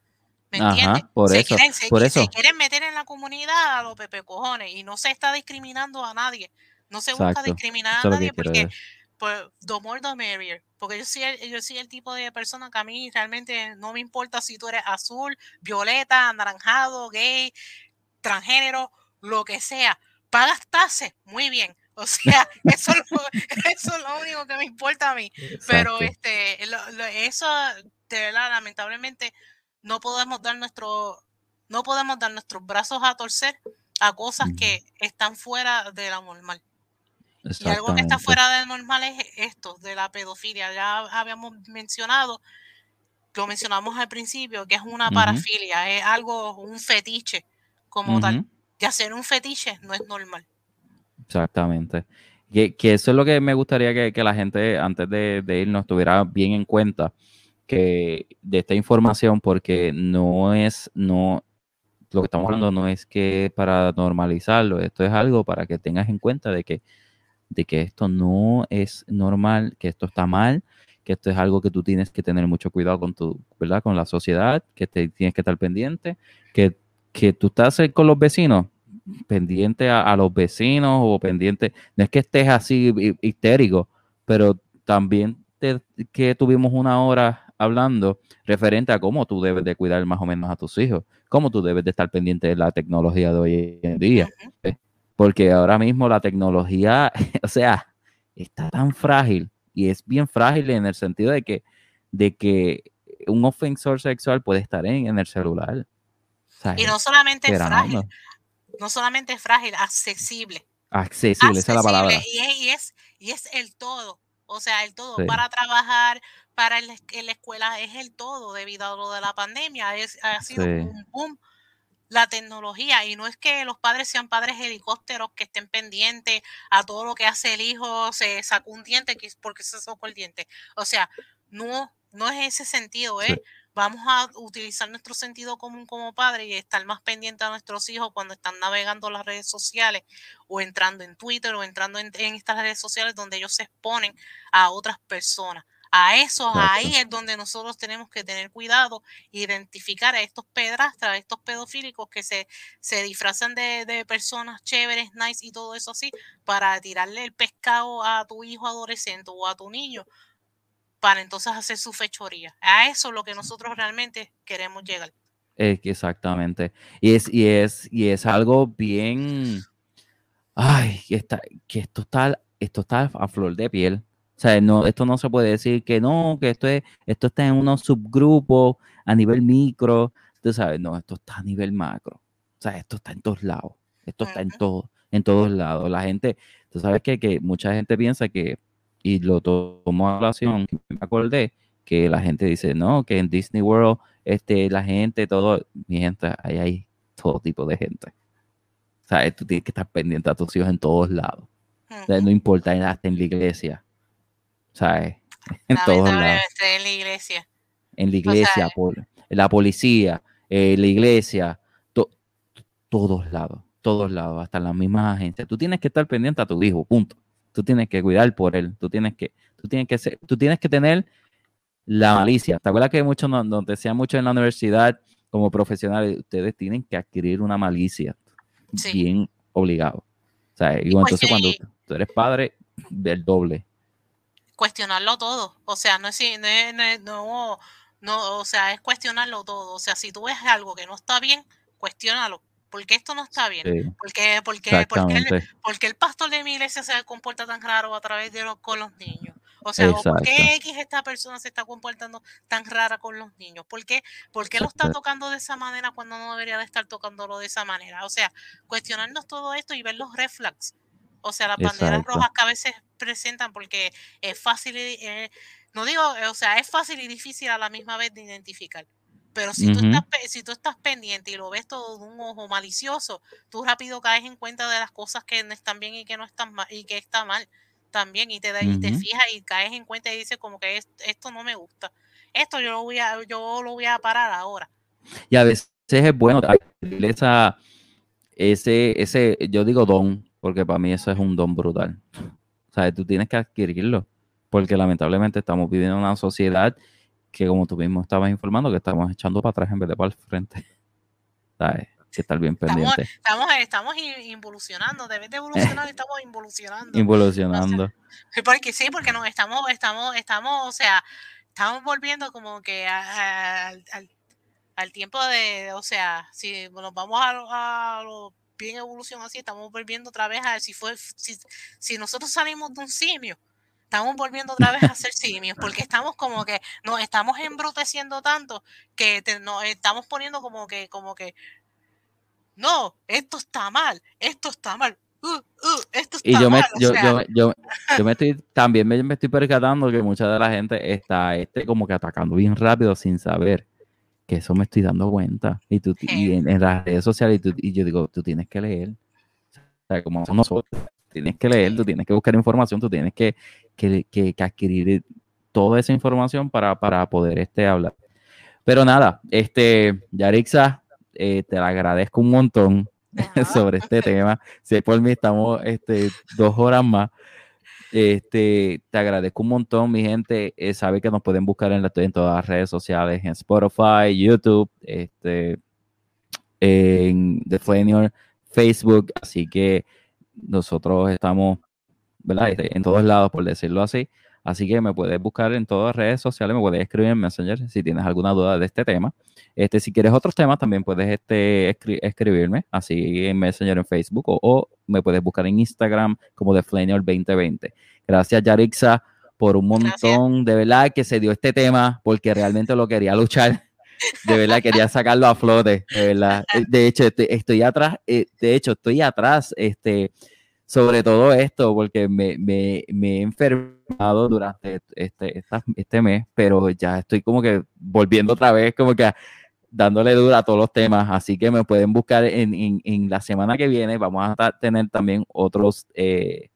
¿Me entiendes? Por se, eso, quieren, por eso. se quieren meter en la comunidad a los pepe cojones y no se está discriminando a nadie. No se busca discriminar a nadie porque pues the more the merrier, porque yo soy, el, yo soy el tipo de persona que a mí realmente no me importa si tú eres azul, violeta, anaranjado, gay, transgénero, lo que sea. Pagas tases, muy bien. O sea, eso es, lo, eso es lo único que me importa a mí. Pero este, eso, de verdad, lamentablemente, no podemos dar nuestro, no podemos dar nuestros brazos a torcer a cosas que están fuera de la normal. Y algo que está fuera de normal es esto, de la pedofilia. Ya habíamos mencionado, lo mencionamos al principio, que es una parafilia, es algo, un fetiche como tal. Y hacer un fetiche no es normal. Exactamente. Que, que, eso es lo que me gustaría que, que la gente, antes de, de, irnos, tuviera bien en cuenta que de esta información, porque no es, no, lo que estamos hablando no es que para normalizarlo, esto es algo para que tengas en cuenta de que de que esto no es normal, que esto está mal, que esto es algo que tú tienes que tener mucho cuidado con tu, ¿verdad? Con la sociedad, que te tienes que estar pendiente, que, que tú estás con los vecinos, pendiente a, los vecinos o pendiente, no es que estés así histérico, pero también que tuvimos una hora hablando referente a cómo tú debes de cuidar más o menos a tus hijos, cómo tú debes de estar pendiente de la tecnología de hoy en día porque ahora mismo la tecnología, o sea, está tan frágil y es bien frágil en el sentido de que, de que un ofensor sexual puede estar en, el celular. y no solamente frágil, no solamente frágil, accesible. Accesible, esa es la palabra. Y es, y es, el todo, o sea, el todo para trabajar, para en la escuela, es el todo debido a lo de la pandemia. Es, ha sido un boom la tecnología y no es que los padres sean padres helicópteros que estén pendientes a todo lo que hace el hijo, se sacó un diente porque se sacó el diente. O sea, no, no es ese sentido, ¿eh? Vamos a utilizar nuestro sentido común como padre y estar más pendiente a nuestros hijos cuando están navegando las redes sociales o entrando en Twitter o entrando en estas redes sociales donde ellos se exponen a otras personas. A eso, ahí es donde nosotros tenemos que tener cuidado, identificar a estos pedrastras, a estos pedofílicos que se, se disfrazan de, personas chéveres, nice y todo eso así, para tirarle el pescado a tu hijo adolescente o a tu niño, para entonces hacer su fechoría. A eso es lo que nosotros realmente queremos llegar. Exactamente. Y es, y es, y es algo bien. Ay, que, está, que esto está, esto está a flor de piel sea, no, esto no se puede decir que no, que esto, es, esto está en unos subgrupos a nivel micro. Tú sabes, no, esto está a nivel macro. O sea, esto está en todos lados. Esto está en todo, en todos lados. La gente, tú sabes que, que mucha gente piensa que, y lo tomó a relación, me acordé, que la gente dice, no, que en Disney World, este, la gente, todo, mi gente, ahí hay todo tipo de gente. O sea, tú tienes que estar pendiente a tus hijos en todos lados. O sea, no importa, hasta en la iglesia. ¿Sabes? En todos lados. En la iglesia. En la iglesia, la policía, eh, la iglesia, todos lados, todos lados, hasta las mismas agencias. Tú tienes que estar pendiente a tu hijo, punto. Tú tienes que cuidar por él, tú tienes que, tú tienes que ser, tú tienes que tener la malicia. ¿Te acuerdas que muchos nos, decían mucho en la universidad como profesionales, ustedes tienen que adquirir una malicia bien obligado. O sea, y pues entonces cuando tú eres padre, del doble. Cuestionarlo todo. O sea, no es, no, no, o sea, es cuestionarlo todo. O sea, si tú ves algo que no está bien, cuestiónalo. ¿Por qué esto no está bien? ¿Por, qué, por, qué, por, qué el, pastor de mi iglesia se comporta tan raro a través de los, con los niños? O sea, ¿por qué X esta persona se está comportando tan rara con los niños? ¿Por qué, ¿Por qué lo está tocando de esa manera cuando no debería de estar tocándolo de esa manera? O sea, cuestionarnos todo esto y ver los reflex. O sea, las banderas rojas que a veces presentan porque es fácil, eh, no digo, o sea, es fácil y difícil a la misma vez de identificar. Pero si, tú estás, si tú estás pendiente y lo ves todo de un ojo malicioso, tú rápido caes en cuenta de las cosas que están bien y que no están mal y que está mal también y te, da, y te fijas y caes en cuenta y dices como que esto no me gusta. Esto yo lo voy a, yo lo voy a parar ahora. Y a veces es bueno esa, ese, ese, yo digo don, porque para mí eso es un don brutal. O sea, tú tienes que adquirirlo, porque lamentablemente estamos viviendo en una sociedad que como tú mismo estabas informando, que estamos echando para atrás en vez de para el frente. ¿Sabes? que estar bien pendiente. Estamos, estamos, involucionando, debes de evolucionar, estamos involucionando. Involucionando. porque sí, porque nos estamos, estamos, estamos, o sea, estamos volviendo como que al, tiempo de, o sea, si nos vamos a, a lo bien evolución así, estamos volviendo otra vez a si fue, si, si nosotros salimos de un simio, estamos volviendo otra vez a ser simios, porque estamos como que nos estamos embruteciendo tanto que nos estamos poniendo como que, como que no, esto está mal, esto está mal. Uh, uh, esto está y yo me, yo, yo, yo, yo, me estoy, también me, estoy percatando que mucha de la gente está este como que atacando bien rápido sin saber que eso me estoy dando cuenta. Y, tú, y en, las redes sociales, y, yo digo, tú tienes que leer. O sea, como nosotros, tienes que leer, tú tienes que buscar información, tú tienes que, que, que, adquirir toda esa información para, para poder este, hablar. Pero nada, este, Yarixa, eh, te agradezco un montón sobre este tema. Si por mí estamos este, dos horas más. Este, te agradezco un montón, mi gente. Eh, sabe que nos pueden buscar en, en, todas las redes sociales, en Spotify, YouTube, este, en The Flanior, Facebook. Así que nosotros estamos, ¿verdad? Este, en todos lados, por decirlo así. Así que me puedes buscar en todas las redes sociales, me puedes escribir en Messenger si tienes alguna duda de este tema. Este, si quieres otros temas, también puedes este, escribirme así en Messenger en Facebook o, me puedes buscar en Instagram como The 2020. Gracias, Yarixa, por un montón. De verdad que se dio este tema porque realmente lo quería luchar. De verdad, quería sacarlo a flote. De verdad. De hecho, estoy, estoy atrás. Eh, de hecho, estoy atrás. Este sobre todo esto, porque me, me, me he enfermado durante este, este mes, pero ya estoy como que volviendo otra vez, como que dándole dura a todos los temas, así que me pueden buscar en, en, la semana que viene, vamos a tener también otros eh,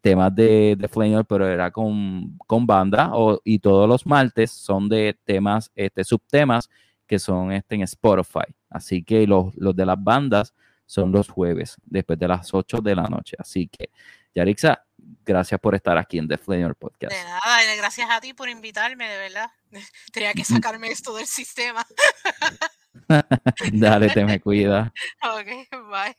temas de, de pero era con, con banda, o, y todos los martes son de temas, este, subtemas que son este, en Spotify, así que los, los de las bandas son los jueves, después de las 8 de la noche. Así que, Yarixa, gracias por estar aquí en The Flamer Podcast. De nada, gracias a ti por invitarme, de verdad. Tenía que sacarme esto del sistema. Dale, te me cuida. Ok, bye.